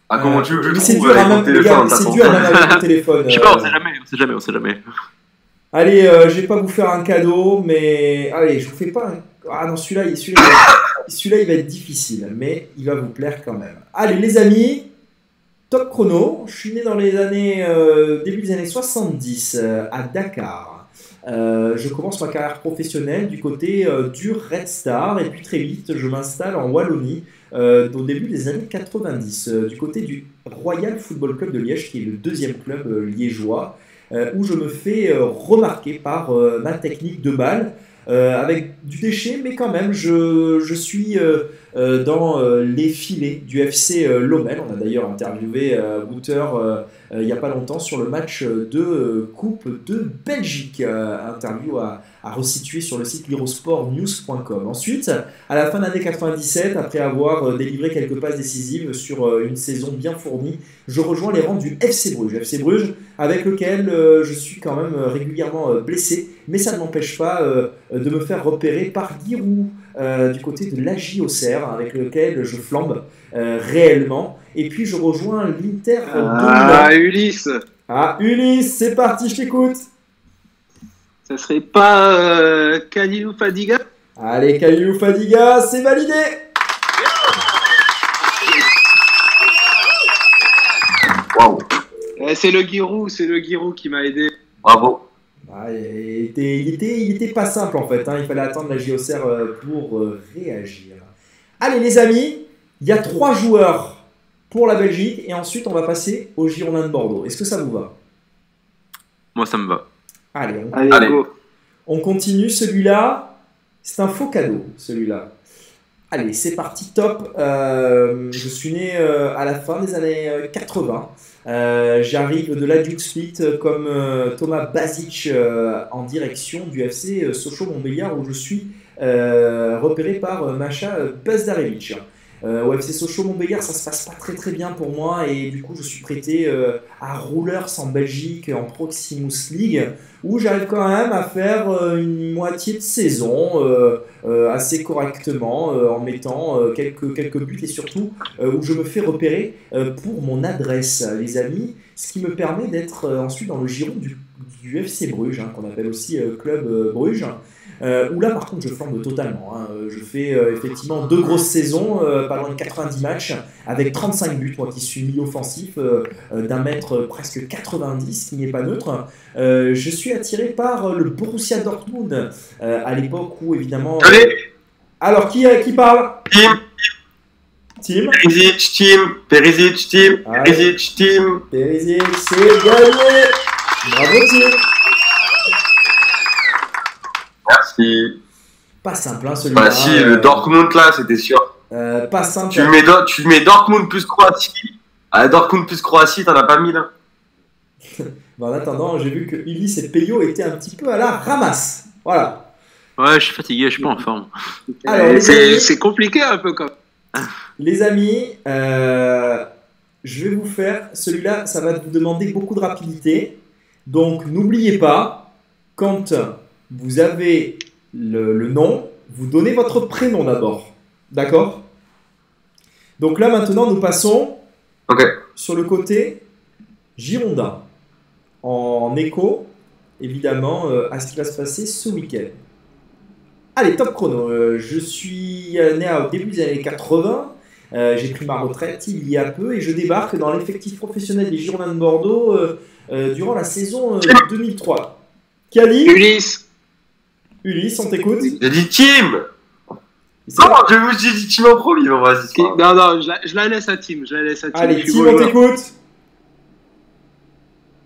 Ah, comment tu veux que Mais je c'est trouve dur, à avec mon même, les gars, téléphone c'est t'as dur à ton- même avec mon téléphone. Je sais pas, on euh. sait jamais, on sait jamais, on sait jamais. Allez, euh, je vais pas vous faire un cadeau, mais allez, je vous fais pas un... Ah non, celui-là, il- celui-là, il va- celui-là, il va être difficile, mais il va vous plaire quand même. Allez, les amis, top chrono. Je suis né dans les années euh, début des années 70 euh, à Dakar. Euh, je commence ma carrière professionnelle du côté euh, du Red Star et puis très vite je m'installe en Wallonie euh, au début des années 90 euh, du côté du Royal Football Club de Liège qui est le deuxième club euh, liégeois euh, où je me fais remarquer par ma technique de balle, avec du déchet, mais quand même, je, je suis dans les filets du FC Lommel. On a d'ailleurs interviewé euh, il n'y a pas longtemps sur le match de Coupe de Belgique. Interview à, à resituer sur le site lirosportnews.com. Ensuite, à la fin de l'année 97, après avoir euh, délivré quelques passes décisives sur euh, une saison bien fournie, je rejoins les rangs du FC Bruges. FC Bruges avec lequel euh, je suis quand même régulièrement blessé, mais ça ne m'empêche pas de me faire repérer par Giroud euh, du côté de l'AJ Auxerre, avec lequel je flambe euh, réellement. Et puis je rejoins l'Inter Ah, Milan. Ulysse, Ah, Ulysse, c'est parti, je t'écoute. Ça serait pas euh, Kalilou Fadiga? Allez, Caillou Fadiga, c'est validé. Waouh, Eh, C'est le Giroud, c'est le Giroud qui m'a aidé. bravo. Ah, il, était, il, était, il était pas simple en fait, hein. il fallait attendre la JOCR euh, pour euh, réagir. Allez les amis, il y a trois joueurs pour la Belgique et ensuite on va passer au Girondin de Bordeaux. Est-ce que ça vous va? Moi, ça me va. Allez, on, Allez, Allez. go. on continue. Celui-là, c'est un faux cadeau, celui-là. Allez, c'est parti, top. Euh, je suis né euh, à la fin des années euh, 80. Euh, J'arrive de l'Adux Split euh, comme euh, Thomas Basic euh, en direction du FC euh, Sochaux Montbéliard où je suis euh, repéré par euh, Macha euh, Bezdarevic. Euh, au FC Sochaux Montbéliard, ça se passe pas très très bien pour moi et du coup je suis prêté euh, à Roulers en Belgique en Proximus League où j'arrive quand même à faire euh, une moitié de saison euh, assez correctement en mettant quelques, quelques buts et surtout où je me fais repérer pour mon adresse, les amis, ce qui me permet d'être ensuite dans le giron du, FC Bruges, hein, qu'on appelle aussi Club Bruges. Euh, où là par contre je flambe totalement. hein. Euh, Je fais euh, effectivement deux grosses saisons, euh, pas loin de 90 matchs, avec 35 buts, moi qui suis milieu offensif euh, d'un mètre presque 90, qui n'est pas neutre. Je suis attiré par le Borussia Dortmund, à l'époque où évidemment... Allez, Alors qui, qui parle? Team, Tim Perisic, team, Perisic, team, Allez. Perisic, team. Perisic, c'est gagné Bravo Tim Merci. Pas simple hein, celui-là. Bah si, hein, le euh, Dortmund là, c'était sûr. euh, pas simple. Tu mets, tu mets Dortmund plus Croatie. Ah, Dortmund plus Croatie, t'en as pas mis <laughs> là Bon, en attendant, j'ai vu que Ulysse et Peyo étaient un petit peu à la ramasse. Voilà. Ouais, je suis fatigué, je suis pas en forme. <laughs> C'est compliqué un peu quand les amis euh, je vais vous faire celui-là, ça va vous demander beaucoup de rapidité. Donc, n'oubliez pas, quand vous avez le, le nom, vous donnez votre prénom d'abord. D'accord? Donc là, maintenant, nous passons sur le côté Girondin, en écho, évidemment, euh, à ce qui va se passer ce week-end. Allez, top chrono. Euh, je suis né au début des années 80. Euh, J'ai pris ma retraite il y a peu et je débarque dans l'effectif professionnel des Girondins de Bordeaux euh, euh, durant la saison euh, 2003. Kali, Ulysse, Ulysse, on t'écoute. J'ai dit team C'est- Non, je- j'ai dit team en premier, pas grave. non, non, je la, je la laisse à Tim, je la laisse à Tim. Allez, Tim, on t'écoute.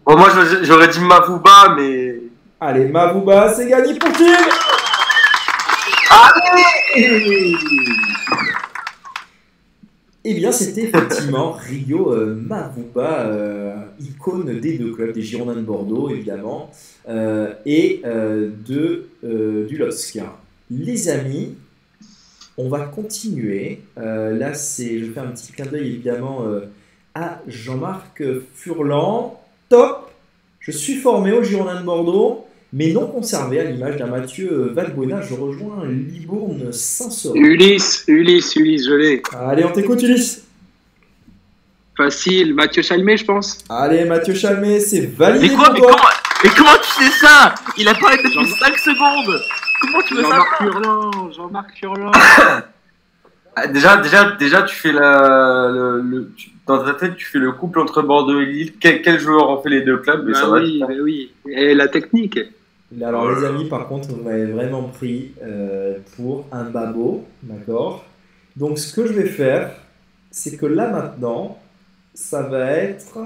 Bon, moi j'aurais dit Mavouba, mais. Allez, Mavouba, c'est gagné pour Tim. <laughs> Eh bien, c'était effectivement <laughs> Rio euh, Mavouba, euh, icône des deux clubs, des Girondins de Bordeaux, évidemment, euh, et euh, de, euh, du LOSC. Les amis, on va continuer. Là, c'est, je fais un petit clin d'œil, évidemment, à Jean-Marc Furlan. Top Je suis formé au Girondins de Bordeaux, mais non conservé, à l'image d'un Mathieu euh, Valbuena. Je rejoins Libourne Saint-Saurin. Ulysse, Ulysse, Ulysse, je l'ai. Allez, on t'écoute, Ulysse. Facile, Mathieu Chalmé, je pense. Allez, Mathieu Chalmé, c'est validé Mais quoi comment, mais comment tu sais ça? Il a parlé depuis 5 secondes Comment tu veux Jean-Marc savoir? Furlan, Jean-Marc Furlan. <coughs> Ah, Déjà, déjà, déjà, tu fais la. Le, le- tu- dans ta tête, tu fais le couple entre Bordeaux et Lille. Quel, quel joueur en fait les deux clubs? Mais Bah ça va. oui, bah oui. Et la technique? Alors, les amis, par contre, vous m'avez vraiment pris euh, pour un babo, d'accord? Donc, ce que je vais faire, c'est que là, maintenant, ça va être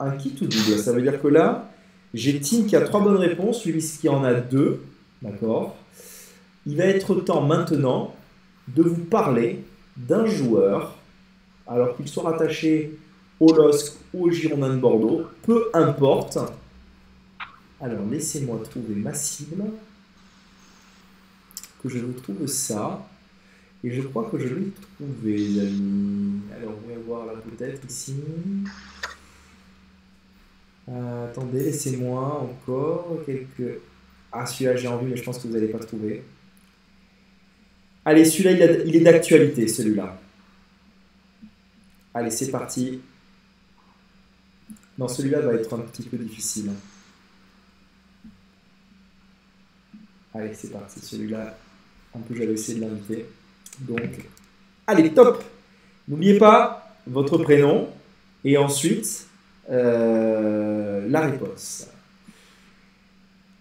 un kit ou double. Ça veut dire que là, j'ai Tim qui a trois bonnes réponses, Ulysse qui en a deux, d'accord? Il va être temps maintenant de vous parler d'un joueur, alors qu'il soit rattaché au LOSC ou au Girondin de Bordeaux, peu importe. Alors, laissez-moi trouver ma cible. Que je vous trouve ça. Et je crois que je l'ai trouvé, les amis. Alors, on va voir là peut-être ici. Euh, attendez, laissez-moi encore quelques. Ah, celui-là, j'ai envie, mais je pense que vous n'allez pas trouver. Allez, celui-là, il est d'actualité, celui-là. Allez, c'est parti. Non, celui-là va être un petit peu difficile. Allez, c'est parti. Celui-là, un peu, j'avais essayé de l'inviter. Donc, allez, top N'oubliez pas votre prénom et ensuite euh, la réponse.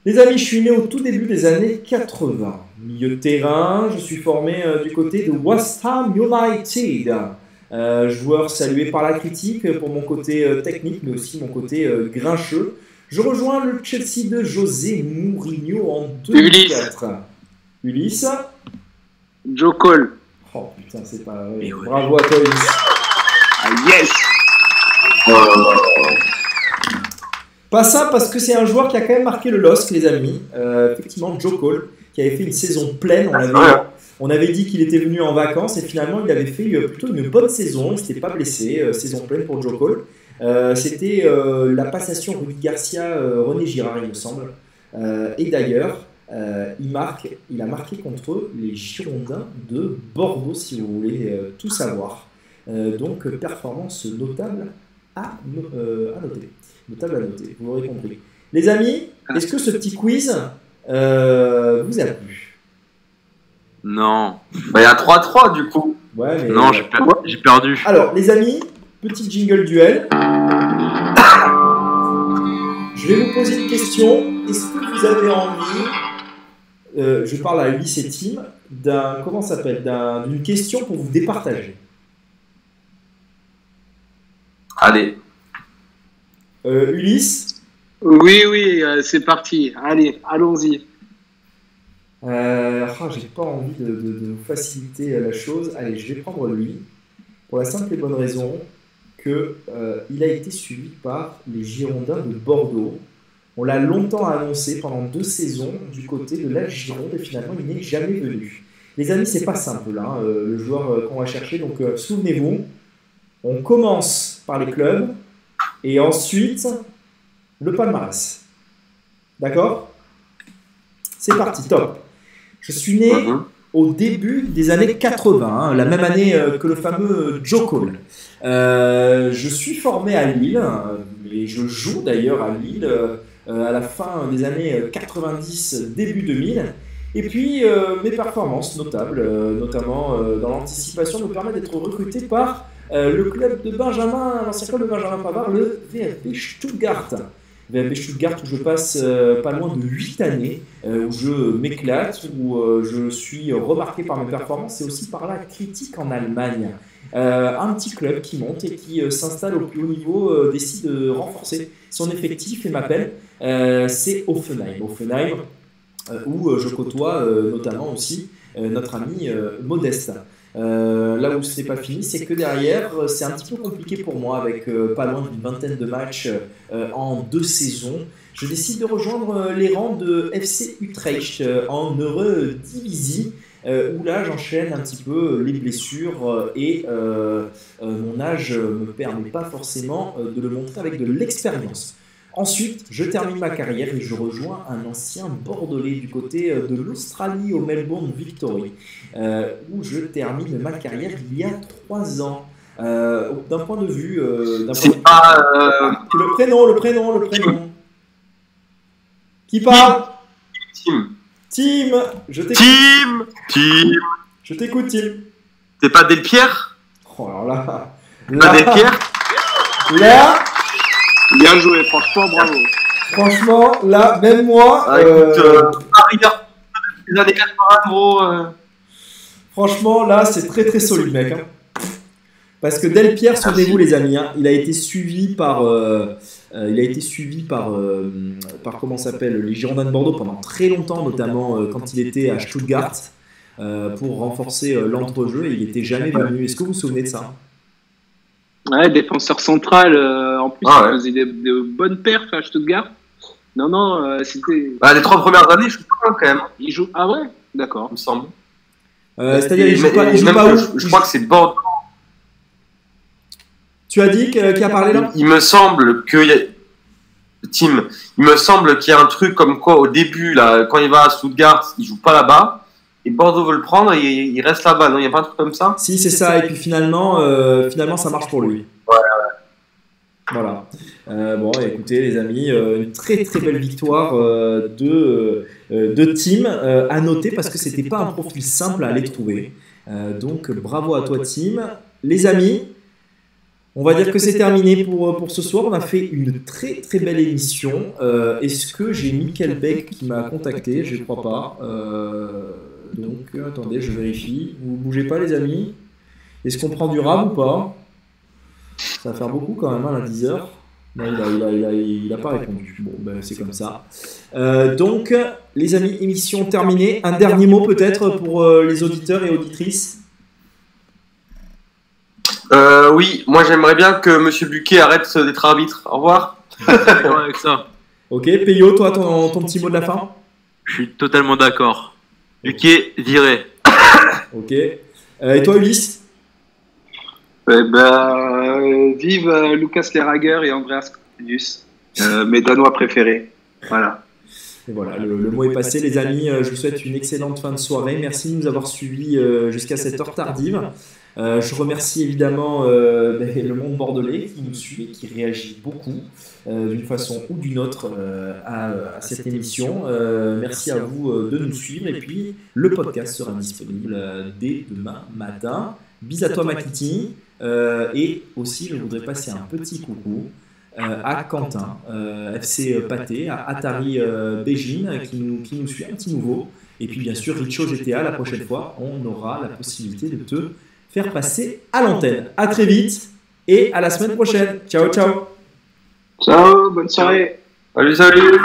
Les amis, je suis né au tout début des années 80. Milieu de terrain, je suis formé euh, du côté de West Ham United. Euh, joueur salué par la critique pour mon côté euh, technique, mais aussi mon côté grincheux. Je rejoins le Chelsea de José Mourinho en 2004. Ulysse. Joe Cole. Oh putain, c'est pas vrai. Ouais. Bravo à toi, Ulysse. Ah, yes Pas ça parce que c'est un joueur qui a quand même marqué le LOSC, les amis. Euh, effectivement, Joe Cole, qui avait fait une saison pleine. On avait, on avait dit qu'il était venu en vacances et finalement il avait fait euh, plutôt une bonne saison. Il s'était pas blessé. euh, saison pleine pour Joe Cole. Euh, C'était euh, la passation Rudy Garcia, euh, René Girard, il me semble. Euh, et d'ailleurs, euh, il, marque, il a marqué contre les Girondins de Bordeaux, si vous voulez euh, tout savoir. Euh, donc, euh, performance notable à, no- euh, à noter. Notable à noter, vous l'aurez compris. Les amis, est-ce que ce petit quiz euh, vous a plu? Non. Bah, il y a 3-3 du coup. Ouais, mais- Non, j'ai per- j'ai perdu. Alors, les amis, petit jingle duel. Je vais vous poser une question. Est-ce que vous avez envie, euh, je parle à Ulysse et Tim, d'un, comment ça s'appelle, d'un- d'une question pour vous départager? Allez. Euh, Ulysse, Oui, oui, euh, c'est parti. Allez, allons-y. euh, ah, j'ai pas envie de, de- de vous faciliter la chose. Allez, je vais prendre lui, pour la simple et bonne raison que euh, il a été suivi par les Girondins de Bordeaux. On l'a longtemps annoncé pendant deux saisons du côté de la Gironde et finalement il n'est jamais venu. Les amis, c'est pas simple là, euh, le joueur euh, qu'on va chercher. Donc euh, souvenez-vous, on commence par les clubs et ensuite le palmarès. D'accord? C'est parti, top. Je suis né Mhm. Au début des années 80, hein, la même année euh, que le fameux Joe Cole. Euh, je suis formé à Lille, euh, et je joue d'ailleurs à Lille euh, euh, à la fin des années euh, 90, début 2000. Et puis euh, mes performances notables, euh, notamment euh, dans l'anticipation, me permettent d'être recruté par euh, le club de Benjamin, l'ancien club de Benjamin Pavard, le VfB Stuttgart. VfB Stuttgart où je passe euh, pas loin de 8 années, euh, où je m'éclate, où euh, je suis remarqué par mes performances et aussi par la critique en Allemagne. Un petit club qui monte et qui s'installe au plus haut niveau décide de renforcer son effectif et m'appelle. C'est Offenheim. Offenheim, où je côtoie notamment aussi notre ami Modeste. Euh, là où ce n'est pas fini, c'est que derrière, euh, c'est un petit peu compliqué pour moi avec euh, pas loin d'une vingtaine de matchs euh, en deux saisons. Je décide de rejoindre les rangs de FC Utrecht en Eredivisie, euh, où là j'enchaîne un petit peu les blessures et mon âge ne me permet pas forcément de le montrer avec de l'expérience. Ensuite, je termine ma carrière et je rejoins un ancien Bordelais du côté euh, de l'Australie au Melbourne Victory, euh, où je termine ma carrière il y a trois ans. Euh, d'un point de vue, euh, d'un point de C'est vue- pas. euh, le prénom, le prénom, le prénom. Qui parle? Tim. Tim, je t'écoute. Team Team Je t'écoute, Tim. C'est pas Delpierre? Oh, alors là, Pas là, Delpierre? Là, Bien joué, franchement, bravo. franchement, là, même moi, Ah, écoute, euh, euh, Paris des années 80, gros. euh, franchement, là, c'est très très solide, mec. hein. Parce que Delpierre, souvenez-vous les amis, hein, il a été suivi par, euh, euh, il a été suivi par, euh, par comment s'appelle, les Girondins de Bordeaux pendant très longtemps, notamment euh, quand il était à Stuttgart euh, pour renforcer euh, l'entrejeu et il n'était jamais venu. Est-ce que vous vous souvenez de ça? Ouais, défenseur central, euh, en plus, Ah ouais. il faisait des, de bonnes perfs à Stuttgart. Non, non, euh, c'était. bah, les trois premières années, je crois quand même, Il joue. Ah ouais? D'accord. il me semble. Euh, C'est-à-dire, il joue pas, il joue pas où? je, je crois que c'est Bordeaux. Tu as dit qui a parlé là? Il me semble que y a... Tim, il me semble qu'il y a un truc comme quoi au début là, quand il va à Stuttgart, il joue pas là-bas et Bordeaux veut le prendre et il reste là-bas. Non, il y a pas un truc comme ça? Si, c'est ça. Et puis finalement, euh, finalement, ça marche pour lui. Voilà. Euh, bon, écoutez, les amis, euh, une très très belle victoire de, de Tim à noter parce que c'était pas un profil simple à aller trouver. Donc, bravo à toi, Tim. Les amis, On va dire que c'est terminé pour, pour ce soir. On a fait une très très belle émission. Euh, Est-ce que j'ai Michael Beck qui m'a contacté? Je ne crois pas. Euh, donc attendez, je vérifie. Vous bougez pas les amis. Est-ce qu'on prend du rab ou pas Ça va faire beaucoup quand même, hein, à 10 heures. Non, il a, il a, il a, il a pas répondu. Bon, ben, c'est comme ça. Euh, donc, les amis, émission terminée. Un dernier mot peut-être pour euh, les auditeurs et auditrices. Euh, oui, moi j'aimerais bien que Monsieur Buquet arrête d'être arbitre. Au revoir. <laughs> D'accord avec ça. Ok, Peyo, toi, ton, ton petit mot de la fin Je suis totalement d'accord. Luquet, viré. Ok. Euh, et toi, Ulysse Eh ben, euh, vive euh, Lucas Lerager et Andreas Cornelius, euh, mes Danois préférés. Voilà. Et voilà, le, le mot est passé, les amis. Je vous souhaite une excellente fin de soirée. Merci de nous avoir suivis jusqu'à cette heure tardive. Euh, je remercie évidemment euh, ben, le monde bordelais qui nous suit qui réagit beaucoup euh, d'une façon ou d'une autre à, à cette émission. Merci à vous de nous suivre et puis le podcast sera disponible dès demain matin. Bis à toi Makiti et aussi je voudrais passer un petit coucou à Quentin, FC Pâté, à Atari Beijing qui nous, qui nous suit, un petit nouveau. Et puis bien sûr Richo GTA, la prochaine fois on aura la possibilité de te faire passer à l'antenne. À très vite et à la semaine prochaine. Ciao ciao Ciao, bonne soirée. Salut, salut.